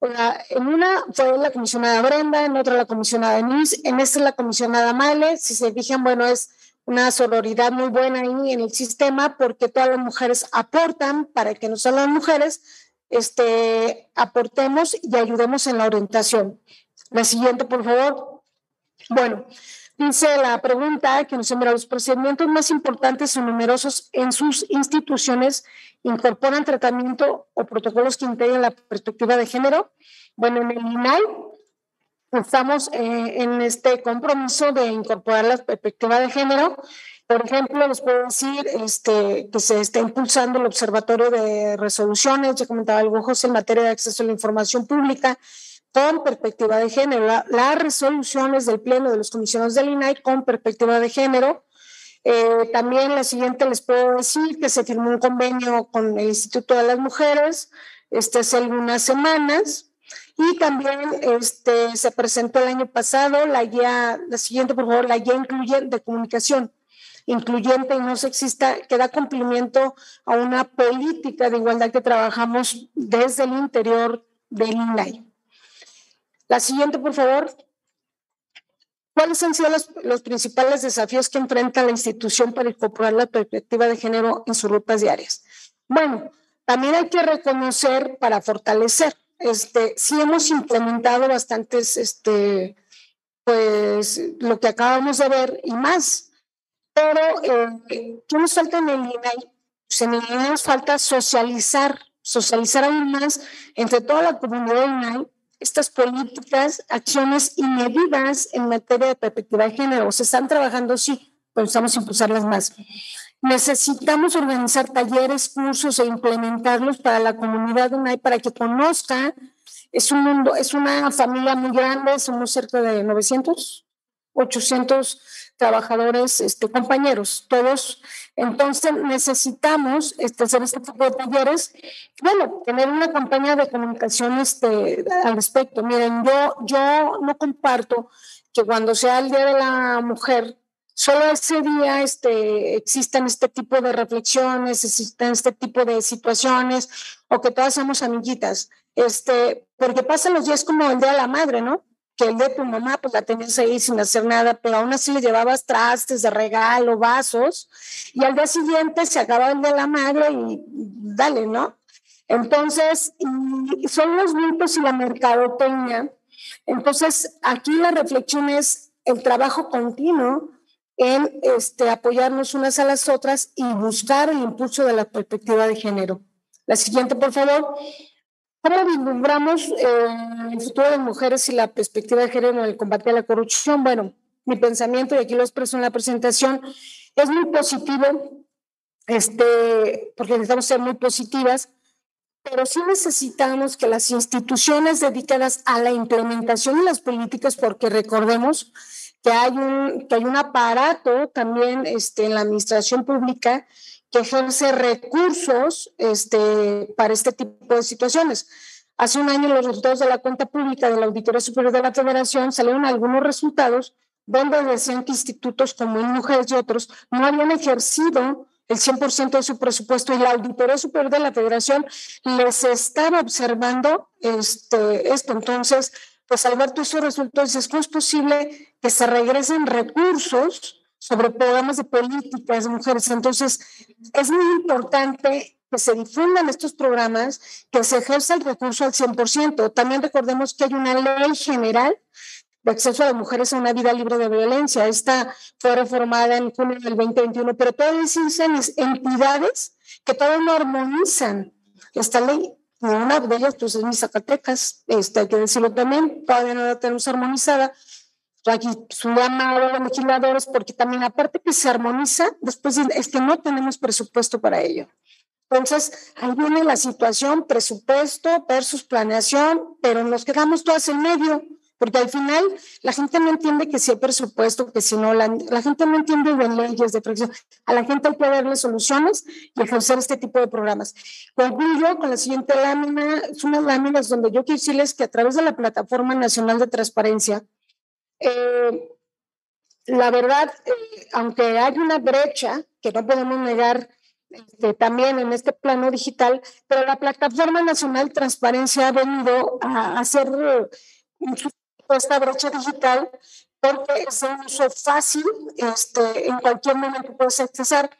En una fue la comisionada Brenda, en otra la comisionada Denise, en esta es la comisionada Male. Si se fijan, bueno, es una sororidad muy buena ahí en el sistema porque todas las mujeres aportan para que no solo las mujeres este, aportemos y ayudemos en la orientación. La siguiente, por favor. Bueno, dice la pregunta que nos envía los procedimientos más importantes y numerosos en sus instituciones incorporan tratamiento o protocolos que integren la perspectiva de género. Bueno, en el INAI estamos eh, en este compromiso de incorporar la perspectiva de género. Por ejemplo, les puedo decir este, que se está impulsando el Observatorio de Resoluciones, ya comentaba algo José, en materia de acceso a la información pública, con perspectiva de género. las resoluciones del Pleno de los comisionados del INAI con perspectiva de género. Eh, también la siguiente les puedo decir que se firmó un convenio con el Instituto de las Mujeres este, hace algunas semanas. Y también este, se presentó el año pasado la guía, la siguiente por favor, la guía incluyente de comunicación incluyente y no sexista que da cumplimiento a una política de igualdad que trabajamos desde el interior del INAI. La siguiente, por favor. ¿Cuáles han sido los, principales desafíos que enfrenta la institución para incorporar la perspectiva de género en sus rutas diarias? Bueno, también hay que reconocer para fortalecer. Este, sí hemos implementado bastantes, este, pues, lo que acabamos de ver y más. Pero, eh, ¿qué nos falta en el INAI? Pues en el INAI nos falta socializar, socializar aún más entre toda la comunidad INAI estas políticas, acciones y medidas en materia de perspectiva de género. Se están trabajando, sí, pero estamos a impulsarlas más. Necesitamos organizar talleres, cursos e implementarlos para la comunidad UNAI para que conozca. Es un mundo, es una familia muy grande, somos cerca de 900, 800 trabajadores, este, compañeros, todos. Entonces necesitamos este, hacer este tipo de talleres. Bueno, tener una campaña de comunicación este, al respecto. Miren, yo, yo no comparto que cuando sea el Día de la Mujer, solo ese día este, existan este tipo de reflexiones, existan este tipo de situaciones, o que todas somos amiguitas. Este, porque pasan los días como el Día de la Madre, ¿no? Que el de tu mamá pues la tenías ahí sin hacer nada, pero aún así le llevabas trastes de regalo, vasos, y al día siguiente se acababa el de la madre y dale, ¿no? Entonces, son los mitos y la mercadotecnia. Entonces, aquí la reflexión es el trabajo continuo en este, apoyarnos unas a las otras y buscar el impulso de la perspectiva de género. La siguiente, por favor. ¿Cómo vislumbramos eh, el futuro de mujeres y la perspectiva de género en el combate a la corrupción? Bueno, mi pensamiento, y aquí lo expreso en la presentación, es muy positivo, este, porque necesitamos ser muy positivas, pero sí necesitamos que las instituciones dedicadas a la implementación de las políticas, porque recordemos que hay un, que hay un aparato también este, en la administración pública que ejerce recursos este, para este tipo de situaciones. Hace un año los resultados de la cuenta pública de la Auditoría Superior de la Federación salieron algunos resultados donde decían que institutos como Mujeres y otros no habían ejercido el 100% de su presupuesto y la Auditoría Superior de la Federación les estaba observando este, esto. Entonces, pues al ver todos esos resultados, es es posible que se regresen recursos sobre programas de políticas de mujeres. Entonces, es muy importante que se difundan estos programas, que se ejerza el recurso al 100%. También recordemos que hay una ley general de acceso a las mujeres a una vida libre de violencia. Esta fue reformada en junio del 2021, pero todavía existen entidades que todavía no armonizan esta ley. Una de ellas, pues, es mi Zacatecas, este, hay que decirlo también, todavía no la tenemos armonizada aquí su llamado a los legisladores, porque también aparte que se armoniza, después es que no tenemos presupuesto para ello. Entonces, ahí viene la situación, presupuesto versus planeación, pero nos quedamos todas en medio, porque al final la gente no entiende que si hay presupuesto, que si no, la, la gente no entiende de leyes, de presión. A la gente hay que darle soluciones y ejercer este tipo de programas. Concluyo con la siguiente lámina, son unas láminas donde yo quiero decirles que a través de la Plataforma Nacional de Transparencia, eh, la verdad, eh, aunque hay una brecha que no podemos negar este, también en este plano digital, pero la Plataforma Nacional Transparencia ha venido a hacer esta brecha digital porque es un uso fácil, este, en cualquier momento puedes accesar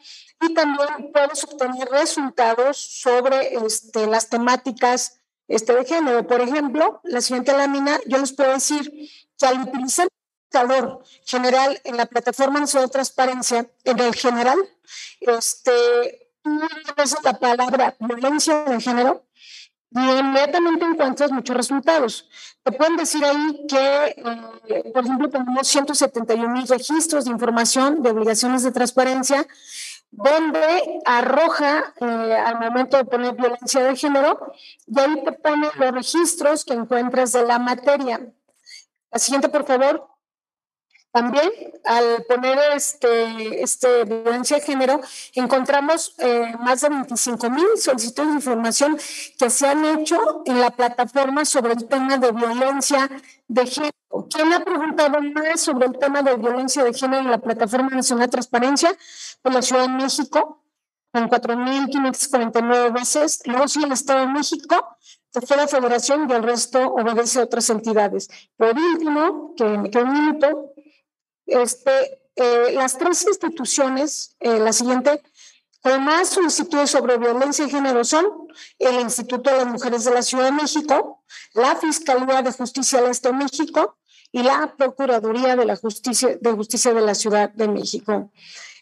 y también puedes obtener resultados sobre este, las temáticas este, de género. Por ejemplo, la siguiente lámina, yo les puedo decir que al utilizar el indicador general en la plataforma de transparencia, en el general, este, la palabra violencia de género y inmediatamente encuentras muchos resultados. Te pueden decir ahí que, eh, por ejemplo, tenemos 171 mil registros de información de obligaciones de transparencia, donde arroja eh, al momento de poner violencia de género, y ahí te pone los registros que encuentras de la materia. La siguiente, por favor. También al poner este, este violencia de género, encontramos eh, más de 25 mil solicitudes de información que se han hecho en la plataforma sobre el tema de violencia de género. ¿Quién ha preguntado más sobre el tema de violencia de género en la plataforma nacional de transparencia? Pues la Ciudad de México, con 4.549 veces. Luego sí el Estado de México, que fue la federación y el resto obedece a otras entidades. Por último, que un minuto, este, eh, las tres instituciones, eh, la siguiente, con más solicitudes sobre violencia de género son el Instituto de las Mujeres de la Ciudad de México, la Fiscalía de Justicia del Este de México y la Procuraduría de la Justicia de, Justicia de la Ciudad de México.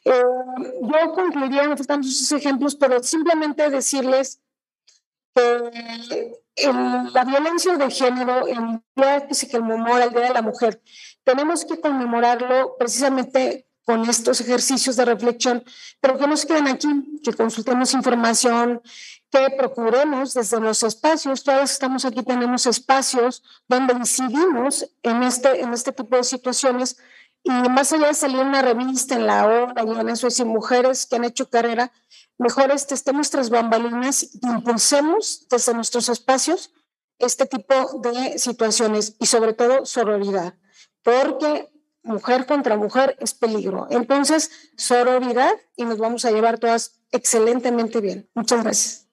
Eh, yo concluiría, me faltan ejemplos, pero simplemente decirles que la violencia de género, el día que se conmemora el Día de la Mujer, tenemos que conmemorarlo precisamente con estos ejercicios de reflexión, pero que nos queden aquí, que consultemos información, que procuremos desde los espacios, todos estamos aquí, tenemos espacios donde decidimos en este, en este tipo de situaciones y más allá de salir en una revista, en la hora y en eso, y mujeres que han hecho carrera, mejor este, estemos tras bambalinas y impulsemos desde nuestros espacios este tipo de situaciones y sobre todo sororidad, porque mujer contra mujer es peligro. Entonces, sororidad y nos vamos a llevar todas excelentemente bien. Muchas gracias.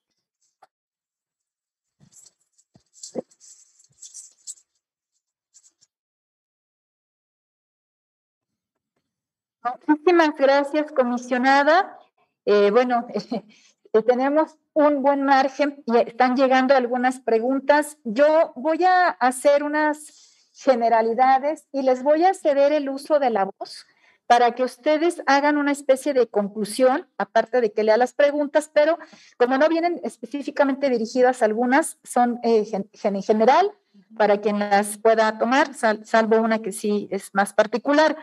Muchísimas gracias, comisionada. Eh, bueno, eh, tenemos un buen margen y están llegando algunas preguntas. Yo voy a hacer unas generalidades y les voy a ceder el uso de la voz para que ustedes hagan una especie de conclusión, aparte de que lea las preguntas, pero como no vienen específicamente dirigidas algunas, son eh, en general para quien las pueda tomar, salvo una que sí es más particular.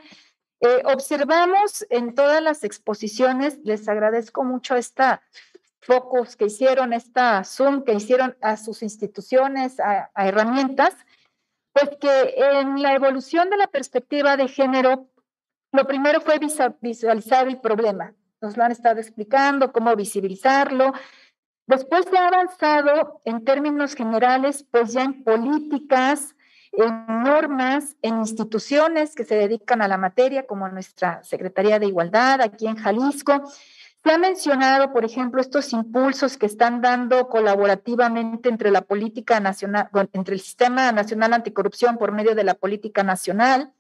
Eh, observamos en todas las exposiciones, les agradezco mucho esta focus que hicieron, esta Zoom que hicieron a sus instituciones, a, herramientas, pues que en la evolución de la perspectiva de género, lo primero fue visualizar el problema. Nos lo han estado explicando, cómo visibilizarlo. Después se ha avanzado en términos generales, pues ya en políticas, en normas, en instituciones que se dedican a la materia, como nuestra Secretaría de Igualdad aquí en Jalisco. Se ha mencionado, por ejemplo, estos impulsos que están dando colaborativamente entre la política nacional, entre el Sistema Nacional Anticorrupción por medio de la política nacional,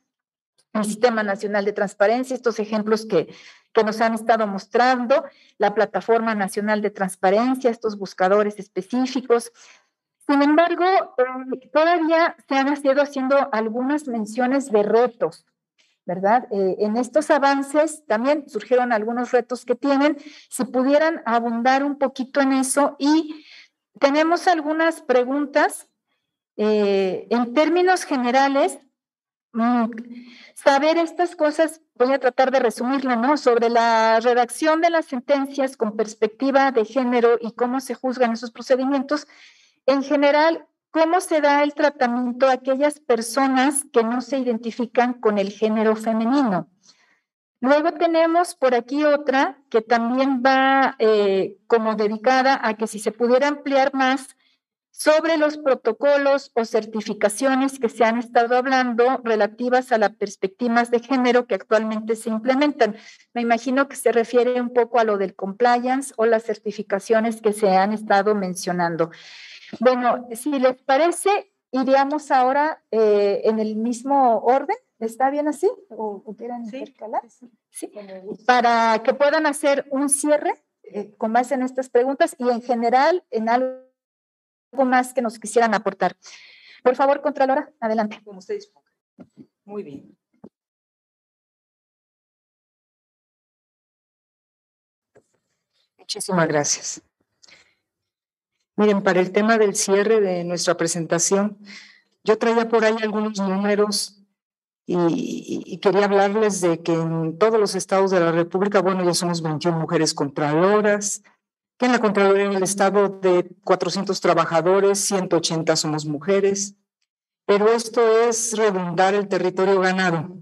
el Sistema Nacional de Transparencia, estos ejemplos que, que nos han estado mostrando, la Plataforma Nacional de Transparencia, estos buscadores específicos, sin embargo, eh, todavía se han ido haciendo algunas menciones de retos, ¿verdad? Eh, en estos avances también surgieron algunos retos que tienen. Si pudieran abundar un poquito en eso y tenemos algunas preguntas. Eh, en términos generales, mm, saber estas cosas, voy a tratar de resumirlo, ¿no? Sobre la redacción de las sentencias con perspectiva de género y cómo se juzgan esos procedimientos en general, ¿cómo se da el tratamiento a aquellas personas que no se identifican con el género femenino? Luego tenemos por aquí otra que también va eh, como dedicada a que si se pudiera ampliar más sobre los protocolos o certificaciones que se han estado hablando relativas a las perspectivas de género que actualmente se implementan. Me imagino que se refiere un poco a lo del compliance o las certificaciones que se han estado mencionando. Bueno, si les parece, iríamos ahora eh, en el mismo orden. ¿Está bien así? ¿O, quieran intercalar? Sí. Para que puedan hacer un cierre eh, con base en estas preguntas y en general en algo más que nos quisieran aportar. Por favor, Contralora, adelante. Como usted disponga. Muy bien. Muchísimas gracias. Miren, para el tema del cierre de nuestra presentación, yo traía por ahí algunos números y, quería hablarles de que en todos los estados de la República, bueno, ya somos 21 mujeres contraloras, que en la Contraloría del Estado de 400 trabajadores, 180 somos mujeres, pero esto es redundar el territorio ganado.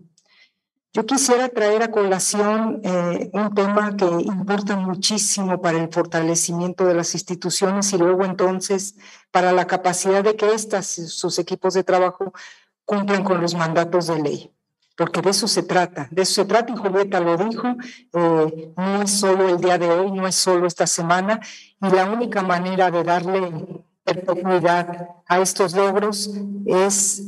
Yo quisiera traer a colación eh, un tema que importa muchísimo para el fortalecimiento de las instituciones y luego entonces para la capacidad de que estas, sus equipos de trabajo, cumplan con los mandatos de ley. Porque de eso se trata, de eso se trata y Julieta lo dijo, eh, no es solo el día de hoy, no es solo esta semana y la única manera de darle perpetuidad a estos logros es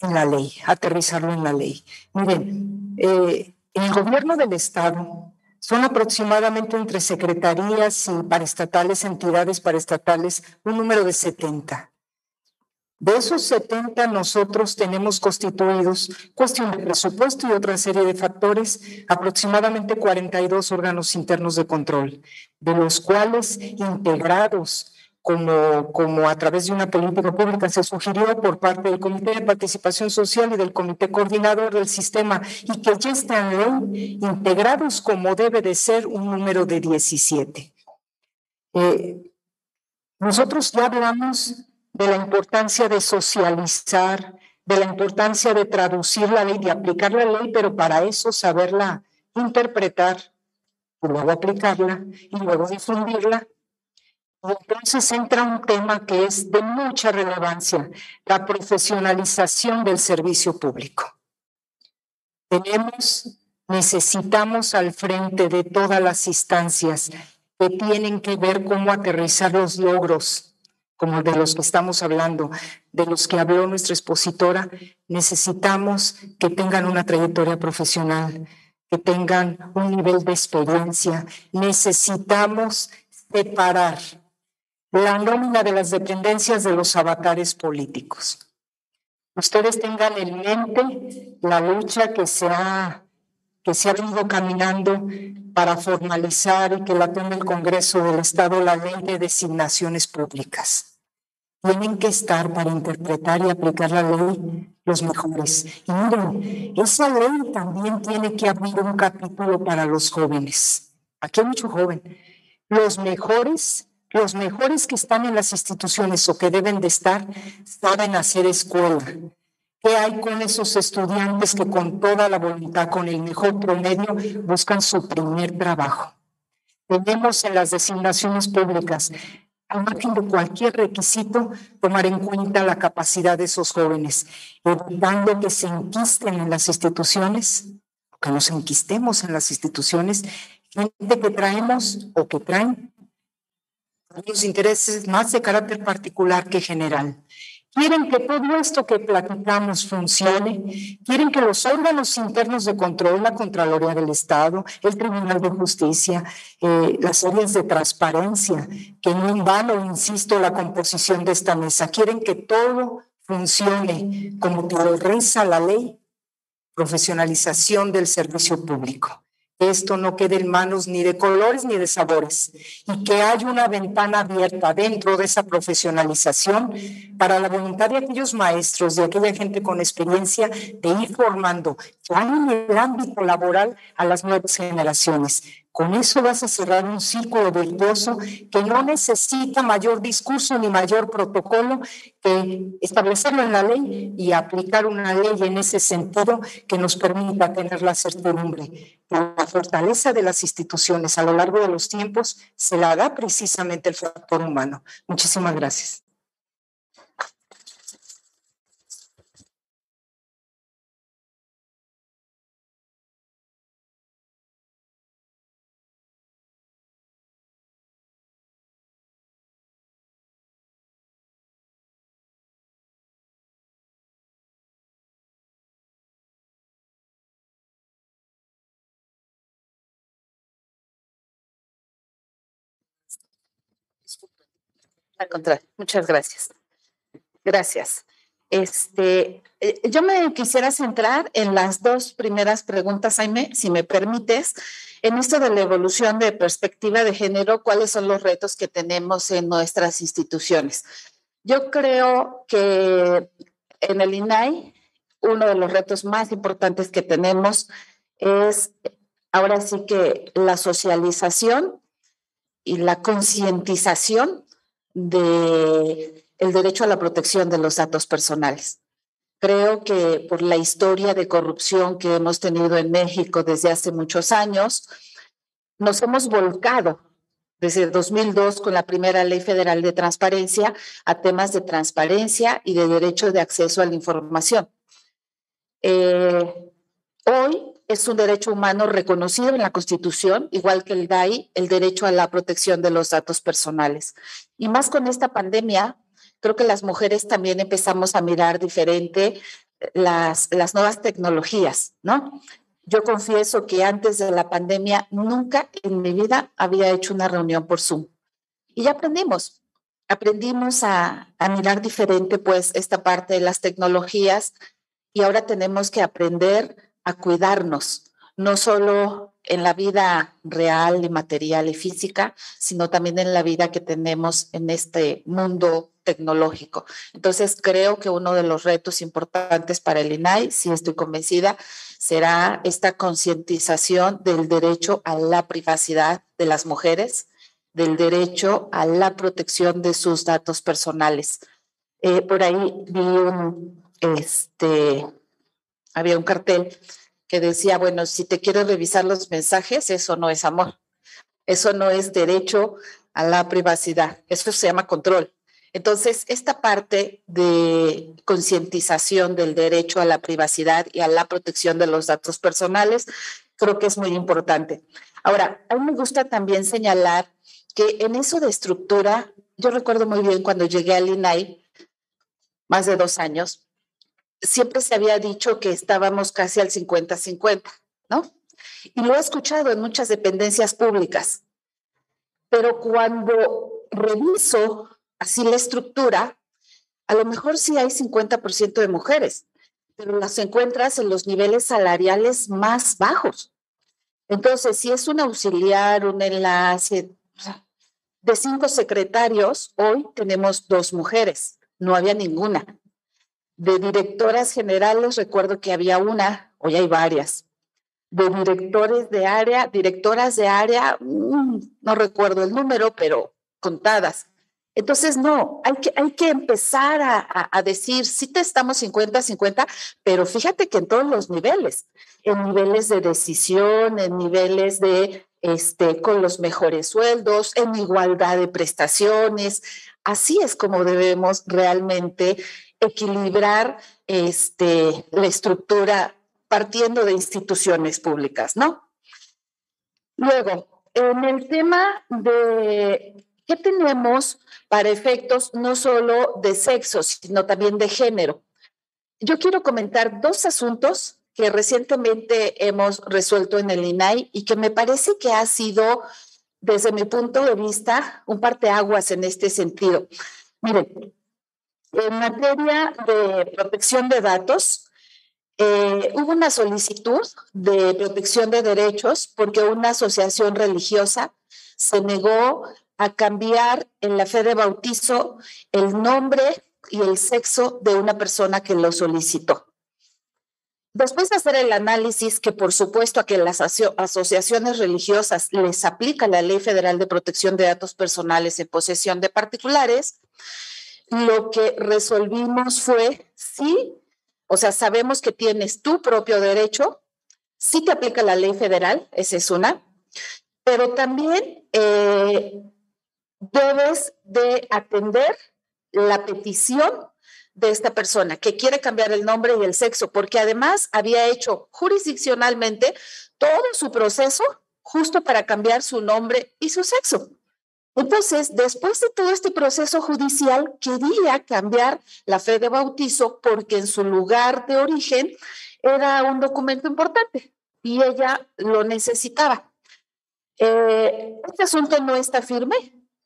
en la ley, aterrizarlo en la ley. Miren, eh, en el gobierno del Estado son aproximadamente entre secretarías y paraestatales, entidades paraestatales, un número de 70. De esos 70 nosotros tenemos constituidos, cuestión de presupuesto y otra serie de factores, aproximadamente 42 órganos internos de control, de los cuales integrados como, como a través de una política pública se sugirió por parte del Comité de Participación Social y del Comité Coordinador del Sistema y que ya están integrados como debe de ser un número de 17. Eh, nosotros ya hablamos de la importancia de socializar, de la importancia de traducir la ley, de aplicar la ley, pero para eso saberla interpretar, y luego aplicarla y luego difundirla. Entonces entra un tema que es de mucha relevancia, la profesionalización del servicio público. Tenemos, necesitamos al frente de todas las instancias que tienen que ver cómo aterrizar los logros, como de los que estamos hablando, de los que habló nuestra expositora, necesitamos que tengan una trayectoria profesional, que tengan un nivel de experiencia. Necesitamos separar la nómina de las dependencias de los avatares políticos. Ustedes tengan en mente la lucha que se ha, que se ha venido caminando para formalizar y que la tome el Congreso del Estado la ley de designaciones públicas. Tienen que estar para interpretar y aplicar la ley los mejores. Y miren, esa ley también tiene que abrir un capítulo para los jóvenes. Aquí hay mucho joven. Los mejores, los mejores que están en las instituciones o que deben de estar, saben hacer escuela. ¿Qué hay con esos estudiantes que con toda la voluntad, con el mejor promedio, buscan su primer trabajo? Tenemos en las designaciones públicas al margen de cualquier requisito, tomar en cuenta la capacidad de esos jóvenes, evitando que se enquisten en las instituciones, que nos enquistemos en las instituciones, gente que traemos o que traen los intereses más de carácter particular que general. Quieren que todo esto que platicamos funcione, quieren que los órganos internos de control, la Contraloría del Estado, el Tribunal de Justicia, eh, las áreas de transparencia, que no en vano, insisto, la composición de esta mesa, quieren que todo funcione como reza la ley, profesionalización del servicio público esto no quede en manos ni de colores ni de sabores y que haya una ventana abierta dentro de esa profesionalización para la voluntad de aquellos maestros, de aquella gente con experiencia de ir formando ya en el ámbito laboral a las nuevas generaciones. Con eso vas a cerrar un círculo virtuoso que no necesita mayor discurso ni mayor protocolo que establecerlo en la ley y aplicar una ley en ese sentido que nos permita tener la certidumbre. La fortaleza de las instituciones a lo largo de los tiempos se la da precisamente el factor humano. Muchísimas gracias. Muchas gracias. Gracias. Este, eh, yo me quisiera centrar en las dos primeras preguntas, Jaime, si me permites, en esto de la evolución de perspectiva de género, cuáles son los retos que tenemos en nuestras instituciones. Yo creo que en el INAI, uno de los retos más importantes que tenemos es ahora sí que la socialización y la concientización de el derecho a la protección de los datos personales. Creo que por la historia de corrupción que hemos tenido en México desde hace muchos años, nos hemos volcado desde 2002 con la primera ley federal de transparencia a temas de transparencia y de derecho de acceso a la información. Eh, hoy es un derecho humano reconocido en la Constitución, igual que el DAI, el derecho a la protección de los datos personales. Y más con esta pandemia, creo que las mujeres también empezamos a mirar diferente las, las nuevas tecnologías, ¿no? Yo confieso que antes de la pandemia nunca en mi vida había hecho una reunión por Zoom. Y ya aprendimos, aprendimos a, a mirar diferente pues esta parte de las tecnologías y ahora tenemos que aprender a cuidarnos, no solo en la vida real y material y física, sino también en la vida que tenemos en este mundo tecnológico. Entonces, creo que uno de los retos importantes para el INAI, si estoy convencida, será esta concientización del derecho a la privacidad de las mujeres, del derecho a la protección de sus datos personales. Eh, por ahí vi un, este, había un cartel que decía, bueno, si te quieres revisar los mensajes, eso no es amor, eso no es derecho a la privacidad, eso se llama control. Entonces, esta parte de concientización del derecho a la privacidad y a la protección de los datos personales, creo que es muy importante. Ahora, a mí me gusta también señalar que en eso de estructura, yo recuerdo muy bien cuando llegué al INAI, más de dos años, siempre se había dicho que estábamos casi al 50-50, ¿no? Y lo he escuchado en muchas dependencias públicas. Pero cuando reviso así la estructura, a lo mejor sí hay 50% de mujeres, pero las encuentras en los niveles salariales más bajos. Entonces, si es un auxiliar, un enlace, de cinco secretarios, hoy tenemos dos mujeres, no había ninguna. De directoras generales, recuerdo que había una, hoy hay varias. De directores de área, directoras de área, mm, no recuerdo el número, pero contadas. Entonces, no, hay que, hay que empezar a, a, decir, sí te estamos 50-50, pero fíjate que en todos los niveles, en niveles de decisión, en niveles de, este, con los mejores sueldos, en igualdad de prestaciones, así es como debemos realmente equilibrar este, la estructura partiendo de instituciones públicas, ¿no? Luego, en el tema de qué tenemos para efectos no solo de sexo, sino también de género. Yo quiero comentar dos asuntos que recientemente hemos resuelto en el INAI y que me parece que ha sido, desde mi punto de vista, un parteaguas en este sentido. Miren, en materia de protección de datos, eh, hubo una solicitud de protección de derechos porque una asociación religiosa se negó a cambiar en la fe de bautizo el nombre y el sexo de una persona que lo solicitó. Después de hacer el análisis que por supuesto a que las asociaciones religiosas les aplica la Ley Federal de Protección de Datos Personales en posesión de particulares, lo que resolvimos fue sí, o sea, sabemos que tienes tu propio derecho, sí te aplica la ley federal, esa es una, pero también eh, debes de atender la petición de esta persona que quiere cambiar el nombre y el sexo, porque además había hecho jurisdiccionalmente todo su proceso justo para cambiar su nombre y su sexo. Entonces, después de todo este proceso judicial, quería cambiar la fe de bautizo porque en su lugar de origen era un documento importante y ella lo necesitaba. Eh, este asunto no está firme,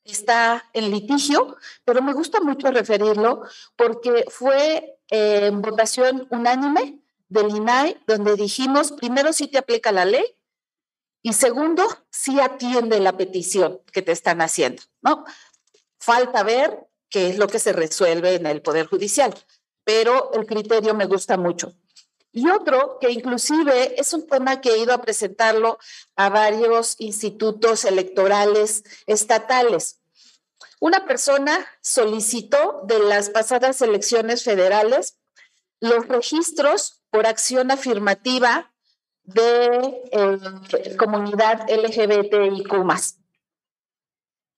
está en litigio, pero me gusta mucho referirlo porque fue eh, en votación unánime del INAI, donde dijimos, primero, si te aplica la ley, y segundo, si atiende la petición que te están haciendo, ¿no? Falta ver qué es lo que se resuelve en el Poder Judicial, pero el criterio me gusta mucho. Y otro que inclusive es un tema que he ido a presentarlo a varios institutos electorales estatales. Una persona solicitó de las pasadas elecciones federales los registros por acción afirmativa de eh, comunidad LGBTIQ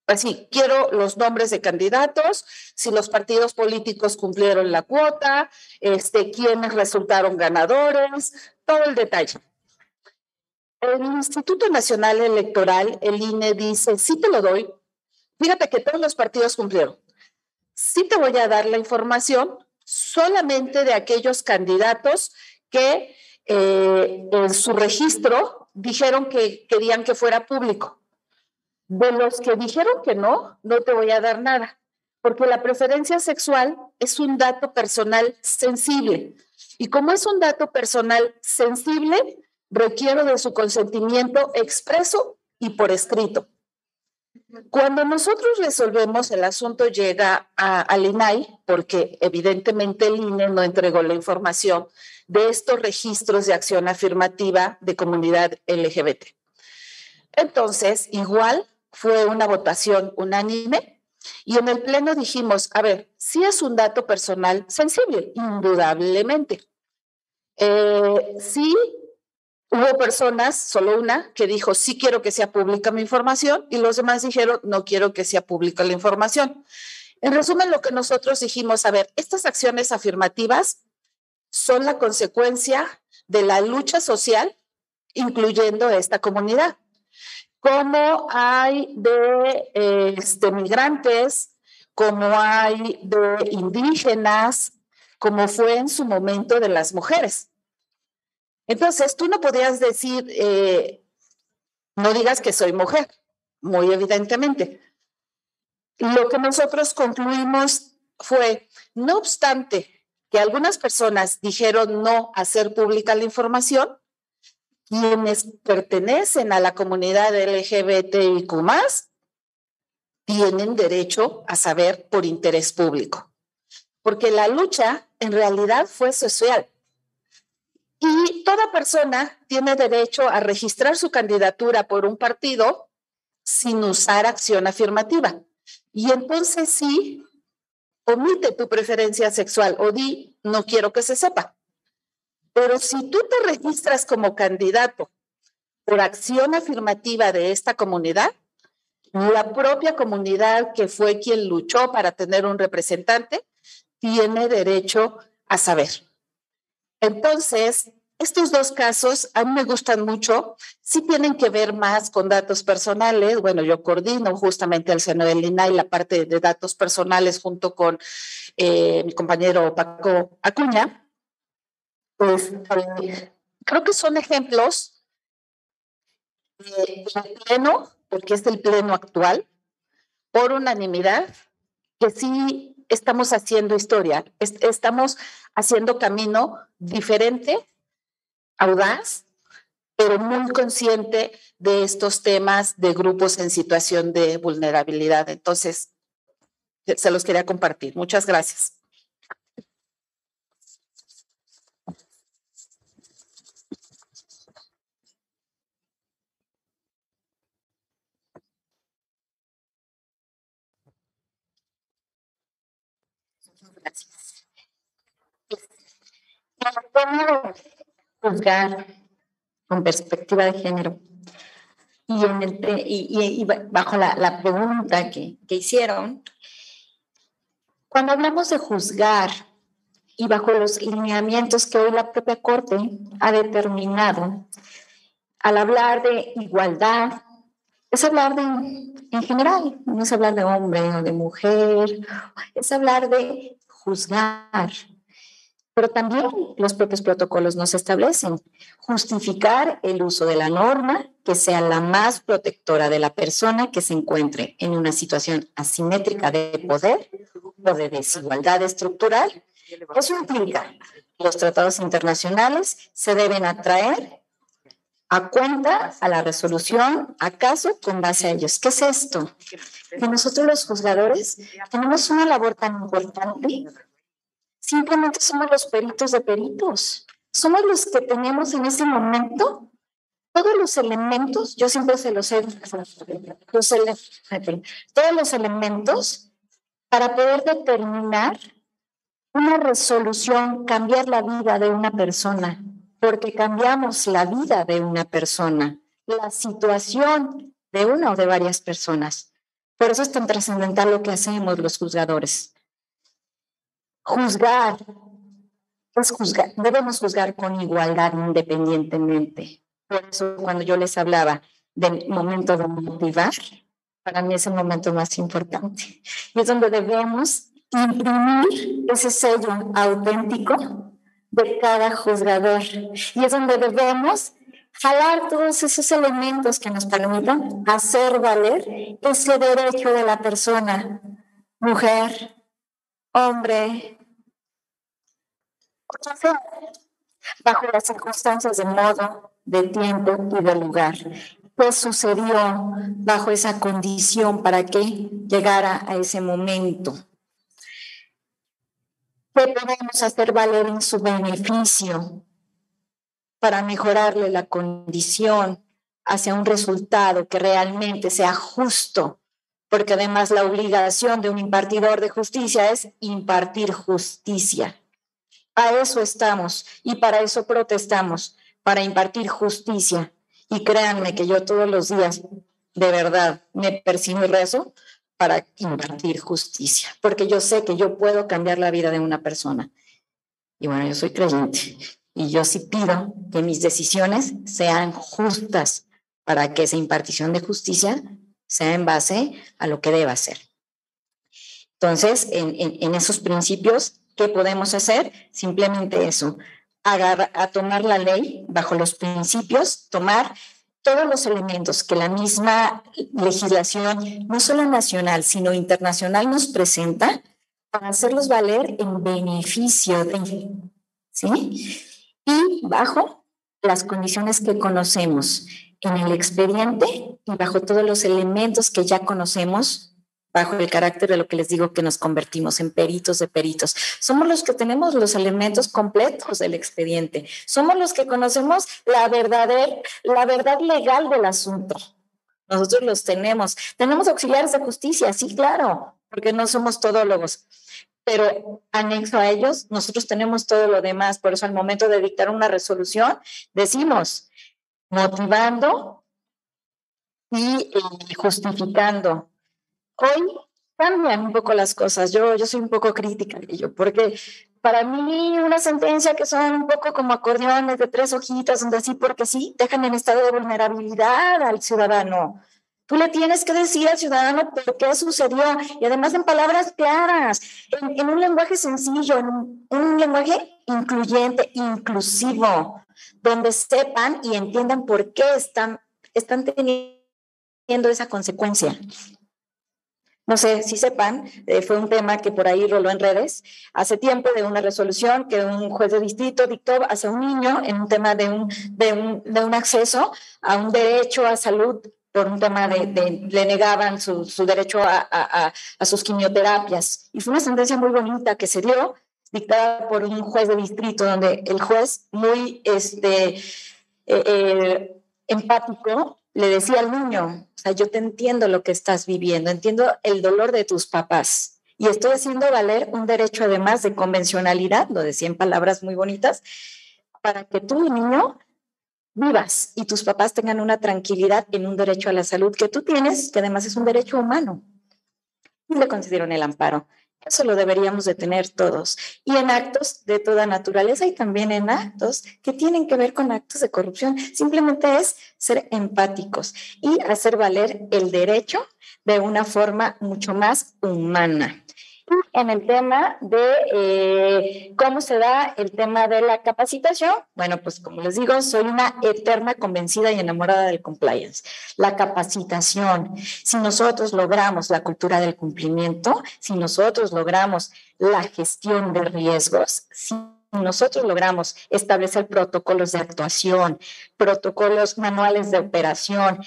Así, quiero los nombres de candidatos, si los partidos políticos cumplieron la cuota, este, quiénes resultaron ganadores, todo el detalle. El Instituto Nacional Electoral, el INE, dice, sí te lo doy. Fíjate que todos los partidos cumplieron. Sí te voy a dar la información solamente de aquellos candidatos que eh, en su registro dijeron que querían que fuera público. De los que dijeron que no, no te voy a dar nada, porque la preferencia sexual es un dato personal sensible. Y como es un dato personal sensible, requiero de su consentimiento expreso y por escrito. Cuando nosotros resolvemos, el asunto llega a, al INAI, porque evidentemente el INE no entregó la información de estos registros de acción afirmativa de comunidad LGBT. Entonces, igual fue una votación unánime Y en el pleno dijimos, a ver, sí es un dato personal sensible, indudablemente. Eh, sí hubo personas, solo una, que dijo, sí quiero que sea pública mi información, y los demás dijeron, no quiero que sea pública la información. En resumen, lo que nosotros dijimos, a ver, estas acciones afirmativas son la consecuencia de la lucha social, incluyendo esta comunidad. Como hay de este, migrantes, como hay de indígenas, como fue en su momento de las mujeres. Entonces, tú no podías decir, eh, no digas que soy mujer, muy evidentemente. Lo que nosotros concluimos fue, no obstante que algunas personas dijeron no hacer pública la información, quienes pertenecen a la comunidad LGBTIQ tienen derecho a saber por interés público, porque la lucha en realidad fue social. Y toda persona tiene derecho a registrar su candidatura por un partido sin usar acción afirmativa. Y entonces sí, omite tu preferencia sexual o di, no quiero que se sepa. Pero si tú te registras como candidato por acción afirmativa de esta comunidad, la propia comunidad que fue quien luchó para tener un representante tiene derecho a saber. Entonces, estos dos casos a mí me gustan mucho, sí tienen que ver más con datos personales. Bueno, yo coordino justamente el seno del INAI la parte de datos personales junto con eh, mi compañero Paco Acuña. Pues eh, creo que son ejemplos del pleno, porque es el pleno actual, por unanimidad, que sí estamos haciendo historia, estamos haciendo camino diferente audaz, pero muy consciente de estos temas de grupos en situación de vulnerabilidad. Entonces, se los quería compartir. Muchas gracias. Gracias juzgar con perspectiva de género. Y, en el, bajo la, la pregunta que, que hicieron, cuando hablamos de juzgar y bajo los lineamientos que hoy la propia Corte ha determinado, al hablar de igualdad, es hablar de, en general, no es hablar de hombre o de mujer, es hablar de juzgar, pero también los propios protocolos nos establecen justificar el uso de la norma que sea la más protectora de la persona que se encuentre en una situación asimétrica de poder o de desigualdad estructural. Eso implica los tratados internacionales se deben atraer a cuenta a la resolución, acaso con base a ellos. ¿Qué es esto? Que nosotros los juzgadores tenemos una labor tan importante Simplemente somos los peritos de peritos. Somos los que tenemos en ese momento todos los elementos, yo siempre se los he los todos los elementos para poder determinar una resolución, cambiar la vida de una persona, porque cambiamos la vida de una persona, la situación de una o de varias personas. Por eso es tan trascendental lo que hacemos los juzgadores. Juzgar es juzgar, debemos juzgar con igualdad independientemente. Por eso cuando yo les hablaba del momento de motivar, para mí es el momento más importante. Y es donde debemos imprimir ese sello auténtico de cada juzgador. Y es donde debemos jalar todos esos elementos que nos permitan hacer valer ese derecho de la persona, mujer, hombre, bajo las circunstancias de modo, de tiempo y de lugar. ¿Qué sucedió bajo esa condición para que llegara a ese momento? ¿Qué podemos hacer valer en su beneficio para mejorarle la condición hacia un resultado que realmente sea justo porque además la obligación de un impartidor de justicia es impartir justicia. A eso estamos y para eso protestamos, para impartir justicia. Y créanme que yo todos los días, de verdad, me persigo y rezo para impartir justicia, porque yo sé que yo puedo cambiar la vida de una persona. Y bueno, yo soy creyente y yo sí pido que mis decisiones sean justas para que esa impartición de justicia sea en base a lo que deba ser. Entonces, en, esos principios, ¿qué podemos hacer? Simplemente eso, a tomar la ley bajo los principios, tomar todos los elementos que la misma legislación, no solo nacional, sino internacional, nos presenta para hacerlos valer en beneficio de, ¿sí? Y bajo las condiciones que conocemos en el expediente y bajo todos los elementos que ya conocemos, bajo el carácter de lo que les digo que nos convertimos en peritos de peritos. Somos los que tenemos los elementos completos del expediente. Somos los que conocemos la, verdadera, la verdad legal del asunto. Nosotros los tenemos. Tenemos auxiliares de justicia, sí, claro, porque no somos todólogos. Pero anexo a ellos, nosotros tenemos todo lo demás. Por eso al momento de dictar una resolución, decimos, motivando y eh, justificando. Hoy cambian un poco las cosas. Yo, yo soy un poco crítica de ello, porque para mí una sentencia que son un poco como acordeones de tres hojitas, donde sí porque sí, dejan en estado de vulnerabilidad al ciudadano. Tú le tienes que decir al ciudadano por qué sucedió y además en palabras claras, en, un lenguaje sencillo, en un lenguaje incluyente, inclusivo donde sepan y entiendan por qué están, están teniendo esa consecuencia. No sé si sepan, eh, fue un tema que por ahí roló en redes hace tiempo de una resolución que un juez de distrito dictó hacia un niño en un tema de un, de un, acceso a un derecho a salud por un tema de, de le negaban su, su derecho a, a, sus quimioterapias. Y fue una sentencia muy bonita que se dio dictada por un juez de distrito, donde el juez, muy este, eh, eh, empático, le decía al niño, o sea, yo te entiendo lo que estás viviendo, entiendo el dolor de tus papás y estoy haciendo valer un derecho además de convencionalidad, lo decía en palabras muy bonitas, para que tú, niño, vivas y tus papás tengan una tranquilidad en un derecho a la salud que tú tienes, que además es un derecho humano. Y le concedieron el amparo. Eso lo deberíamos de tener todos. Y en actos de toda naturaleza y también en actos que tienen que ver con actos de corrupción. Simplemente es ser empáticos y hacer valer el derecho de una forma mucho más humana en el tema de eh, cómo se da el tema de la capacitación, bueno, pues como les digo, soy una eterna convencida y enamorada del compliance. La capacitación, si nosotros logramos la cultura del cumplimiento, si nosotros logramos la gestión de riesgos, si nosotros logramos establecer protocolos de actuación, protocolos manuales de operación,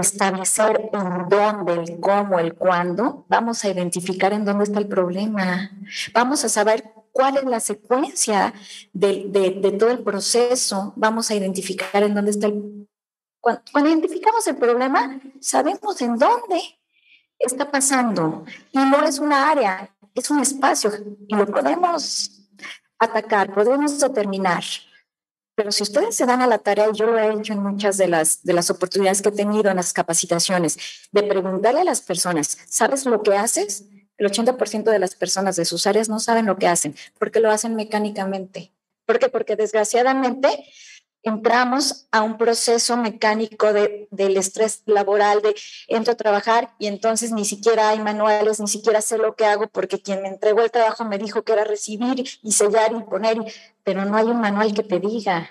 establecer en dónde, el cómo, el cuándo, vamos a identificar en dónde está el problema. Vamos a saber cuál es la secuencia de, de, todo el proceso. Vamos a identificar en dónde está el... Cuando, cuando identificamos el problema, sabemos en dónde está pasando. Y no es una área, es un espacio. Y lo podemos atacar, podemos determinar. Pero si ustedes se dan a la tarea, yo lo he hecho en muchas de las, de las oportunidades que he tenido en las capacitaciones, de preguntarle a las personas, ¿sabes lo que haces? El 80% de las personas de sus áreas no saben lo que hacen, porque lo hacen mecánicamente. ¿Por qué? Porque desgraciadamente entramos a un proceso mecánico de, del estrés laboral, de entro a trabajar y entonces ni siquiera hay manuales, ni siquiera sé lo que hago porque quien me entregó el trabajo me dijo que era recibir y sellar y poner, pero no hay un manual que te diga,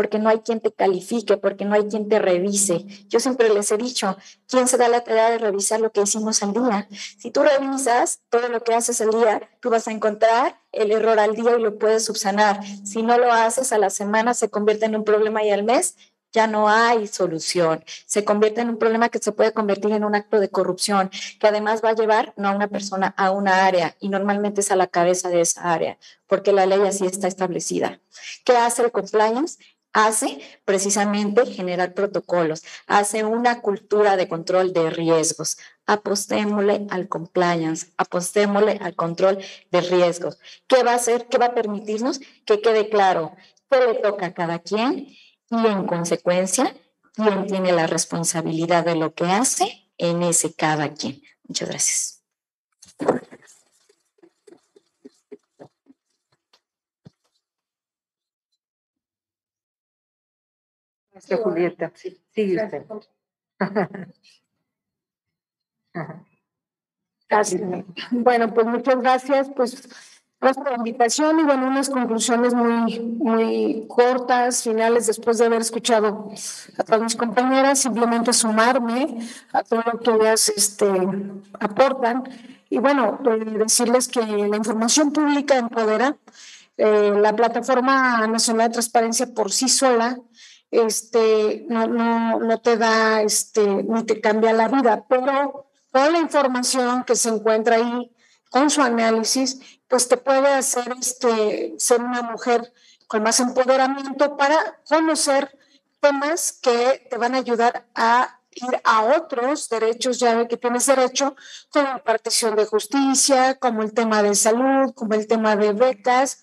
porque no hay quien te califique, porque no hay quien te revise. Yo siempre les he dicho, ¿quién se da la tarea de revisar lo que hicimos al día? Si tú revisas todo lo que haces al día, tú vas a encontrar el error al día y lo puedes subsanar. Si no lo haces a la semana, se convierte en un problema y al mes ya no hay solución. Se convierte en un problema que se puede convertir en un acto de corrupción, que además va a llevar no a una persona, a una área, y normalmente es a la cabeza de esa área, porque la ley así está establecida. ¿Qué hace el compliance? Hace precisamente generar protocolos, hace una cultura de control de riesgos, apostémosle al compliance, apostémosle al control de riesgos. ¿Qué va a hacer? ¿Qué va a permitirnos? Que quede claro qué le toca a cada quien y en consecuencia quién tiene la responsabilidad de lo que hace en ese cada quien. Muchas gracias. Maestra Julieta, sigue usted. Gracias. Bueno, pues muchas gracias. Pues gracias por la invitación y bueno, unas conclusiones muy, muy cortas, finales, después de haber escuchado a todas mis compañeras, simplemente sumarme a todo lo que ellas este, aportan. Y bueno, eh, decirles que la información pública empodera. Eh, la Plataforma Nacional de Transparencia por sí sola este, no, no, no te da, este, ni te cambia la vida, pero toda la información que se encuentra ahí con su análisis, pues te puede hacer este, ser una mujer con más empoderamiento para conocer temas que te van a ayudar a ir a otros derechos, ya que tienes derecho, como la partición de justicia, como el tema de salud, como el tema de becas.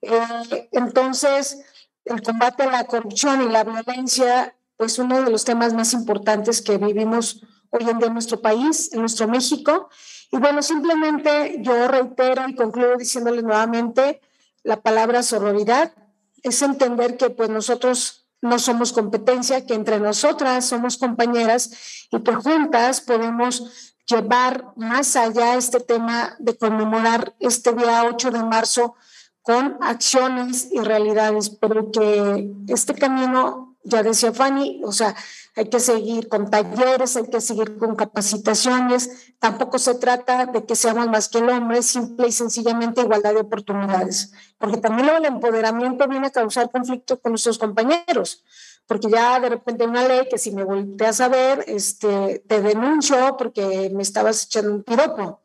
Eh, entonces, el combate a la corrupción y la violencia, pues uno de los temas más importantes que vivimos hoy en día en nuestro país, en nuestro México. Y bueno, simplemente yo reitero y concluyo diciéndoles nuevamente la palabra sororidad, es entender que pues nosotros no somos competencia, que entre nosotras somos compañeras y que juntas podemos llevar más allá este tema de conmemorar este día 8 de marzo con acciones y realidades, pero que este camino, ya decía Fanny, o sea, hay que seguir con talleres, hay que seguir con capacitaciones, tampoco se trata de que seamos más que el hombre, simple y sencillamente igualdad de oportunidades, porque también el empoderamiento viene a causar conflicto con nuestros compañeros, porque ya de repente una ley que si me volteas a ver, este, te denuncio porque me estabas echando un piropo.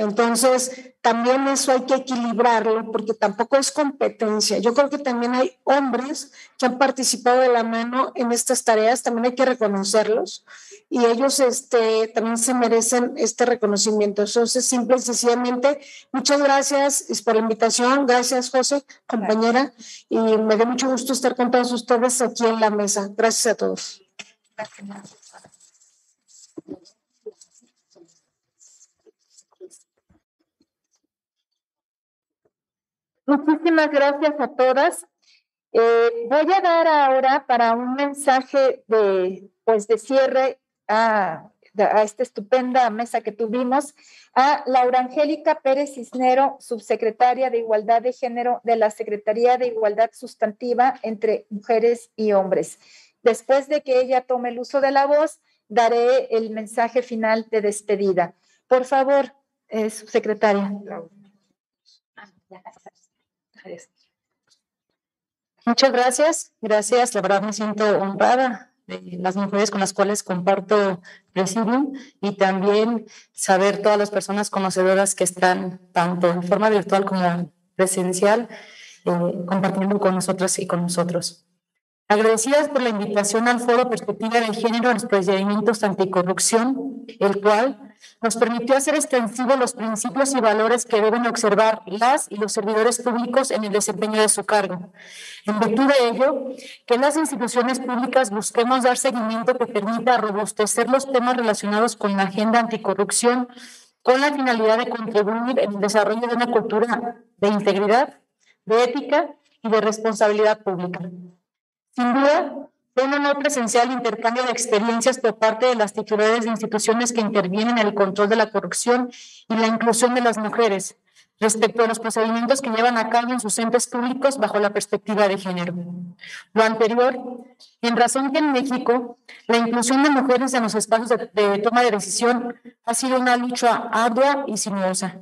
Entonces, también eso hay que equilibrarlo porque tampoco es competencia. Yo creo que también hay hombres que han participado de la mano en estas tareas, también hay que reconocerlos y ellos este, también se merecen este reconocimiento. Entonces, simple y sencillamente, muchas gracias por la invitación. Gracias, José, compañera, y me da mucho gusto estar con todos ustedes aquí en la mesa. Gracias a todos. Gracias. Muchísimas gracias a todas. Eh, voy a dar ahora para un mensaje de, pues, de cierre a, esta estupenda mesa que tuvimos a Laura Angélica Pérez Cisnero, subsecretaria de Igualdad de Género de la Secretaría de Igualdad Sustantiva entre Mujeres y Hombres. Después de que ella tome el uso de la voz, daré el mensaje final de despedida. Por favor, eh, subsecretaria. Muchas gracias, gracias. La verdad me siento honrada de las mujeres con las cuales comparto Presidium y también saber todas las personas conocedoras que están tanto en forma virtual como presencial eh, compartiendo con nosotras y con nosotros. Agradecidas por la invitación al Foro Perspectiva de Género en los procedimientos anticorrupción, el cual nos permitió hacer extensivos los principios y valores que deben observar las y los servidores públicos en el desempeño de su cargo. En virtud de ello, que las instituciones públicas busquemos dar seguimiento que permita robustecer los temas relacionados con la agenda anticorrupción con la finalidad de contribuir en el desarrollo de una cultura de integridad, de ética y de responsabilidad pública. Sin duda, fue un honor presencial intercambio de experiencias por parte de las titulares de instituciones que intervienen en el control de la corrupción y la inclusión de las mujeres respecto a los procedimientos que llevan a cabo en sus entes públicos bajo la perspectiva de género. Lo anterior, en razón que en México la inclusión de mujeres en los espacios de, de toma de decisión ha sido una lucha ardua y sinuosa.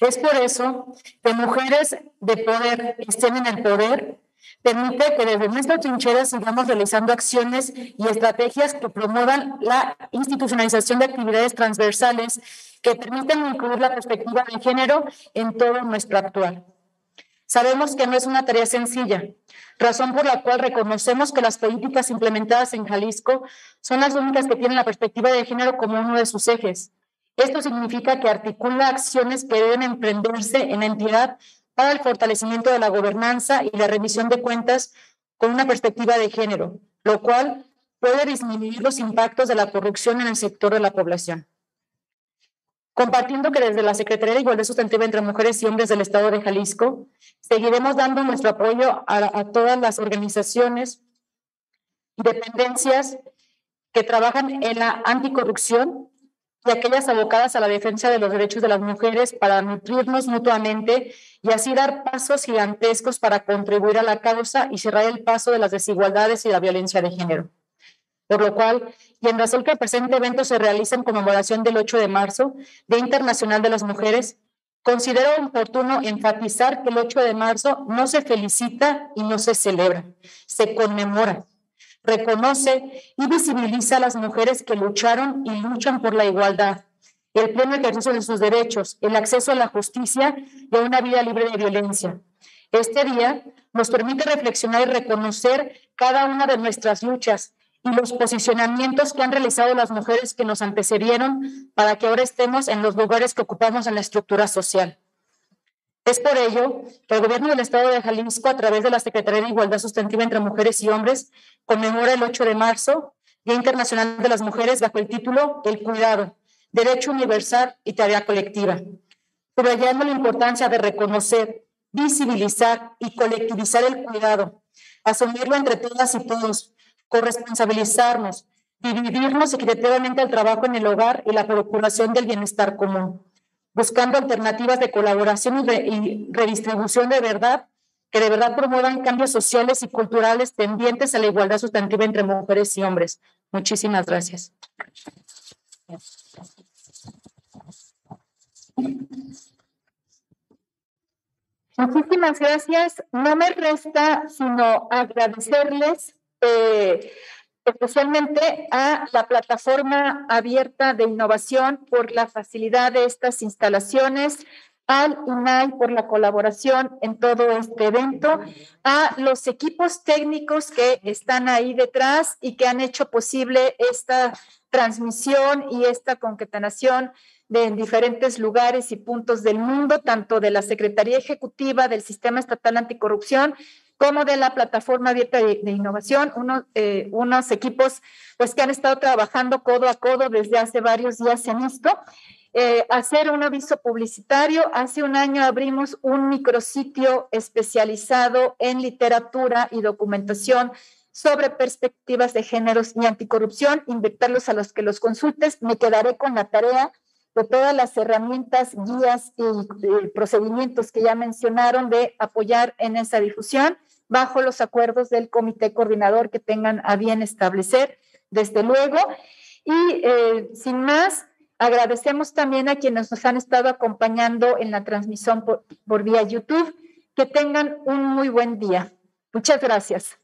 Es por eso que mujeres de poder estén en el poder permite que desde nuestra trinchera sigamos realizando acciones y estrategias que promuevan la institucionalización de actividades transversales que permitan incluir la perspectiva de género en todo nuestro actual. Sabemos que no es una tarea sencilla, razón por la cual reconocemos que las políticas implementadas en Jalisco son las únicas que tienen la perspectiva de género como uno de sus ejes Esto significa que articula acciones que deben emprenderse en entidad para el fortalecimiento de la gobernanza y la remisión de cuentas con una perspectiva de género, lo cual puede disminuir los impactos de la corrupción en el sector de la población. Compartiendo que desde la Secretaría de Igualdad Sustantiva entre Mujeres y Hombres del Estado de Jalisco, seguiremos dando nuestro apoyo a, a todas las organizaciones y dependencias que trabajan en la anticorrupción y aquellas abocadas a la defensa de los derechos de las mujeres para nutrirnos mutuamente y así dar pasos gigantescos para contribuir a la causa y cerrar el paso de las desigualdades y la violencia de género. Por lo cual, y en razón que el presente evento se realiza en conmemoración del 8 de marzo, Día Internacional de las Mujeres, considero oportuno enfatizar que el 8 de marzo no se felicita y no se celebra, se conmemora reconoce y visibiliza a las mujeres que lucharon y luchan por la igualdad, el pleno ejercicio de sus derechos, el acceso a la justicia y a una vida libre de violencia. Este día nos permite reflexionar y reconocer cada una de nuestras luchas y los posicionamientos que han realizado las mujeres que nos antecedieron para que ahora estemos en los lugares que ocupamos en la estructura social. Es por ello que el gobierno del estado de Jalisco, a través de la Secretaría de Igualdad Sustantiva entre Mujeres y Hombres, conmemora el 8 de marzo, Día Internacional de las Mujeres, bajo el título El Cuidado, Derecho Universal y Tarea Colectiva, subrayando la importancia de reconocer, visibilizar y colectivizar el cuidado, asumirlo entre todas y todos, corresponsabilizarnos, dividirnos equitativamente el trabajo en el hogar y la procuración del bienestar común buscando alternativas de colaboración y, redistribución de verdad que de verdad promuevan cambios sociales y culturales tendientes a la igualdad sustantiva entre mujeres y hombres. Muchísimas gracias. Muchísimas gracias. No me resta sino agradecerles eh, especialmente a la plataforma abierta de innovación por la facilidad de estas instalaciones, al INAI por la colaboración en todo este evento, a los equipos técnicos que están ahí detrás y que han hecho posible esta transmisión y esta concatenación de diferentes lugares y puntos del mundo, tanto de la Secretaría Ejecutiva del Sistema Estatal Anticorrupción como de la plataforma abierta de, innovación, eh, unos equipos pues que han estado trabajando codo a codo desde hace varios días en esto. Eh, hacer un aviso publicitario. Hace un año abrimos un micrositio especializado en literatura y documentación sobre perspectivas de géneros y anticorrupción. Invitarlos a los que los consultes. Me quedaré con la tarea de todas las herramientas, guías y procedimientos que ya mencionaron de apoyar en esa difusión bajo los acuerdos del comité coordinador que tengan a bien establecer, desde luego. Y eh, sin más, agradecemos también a quienes nos han estado acompañando en la transmisión por, por vía YouTube. Que tengan un muy buen día. Muchas gracias.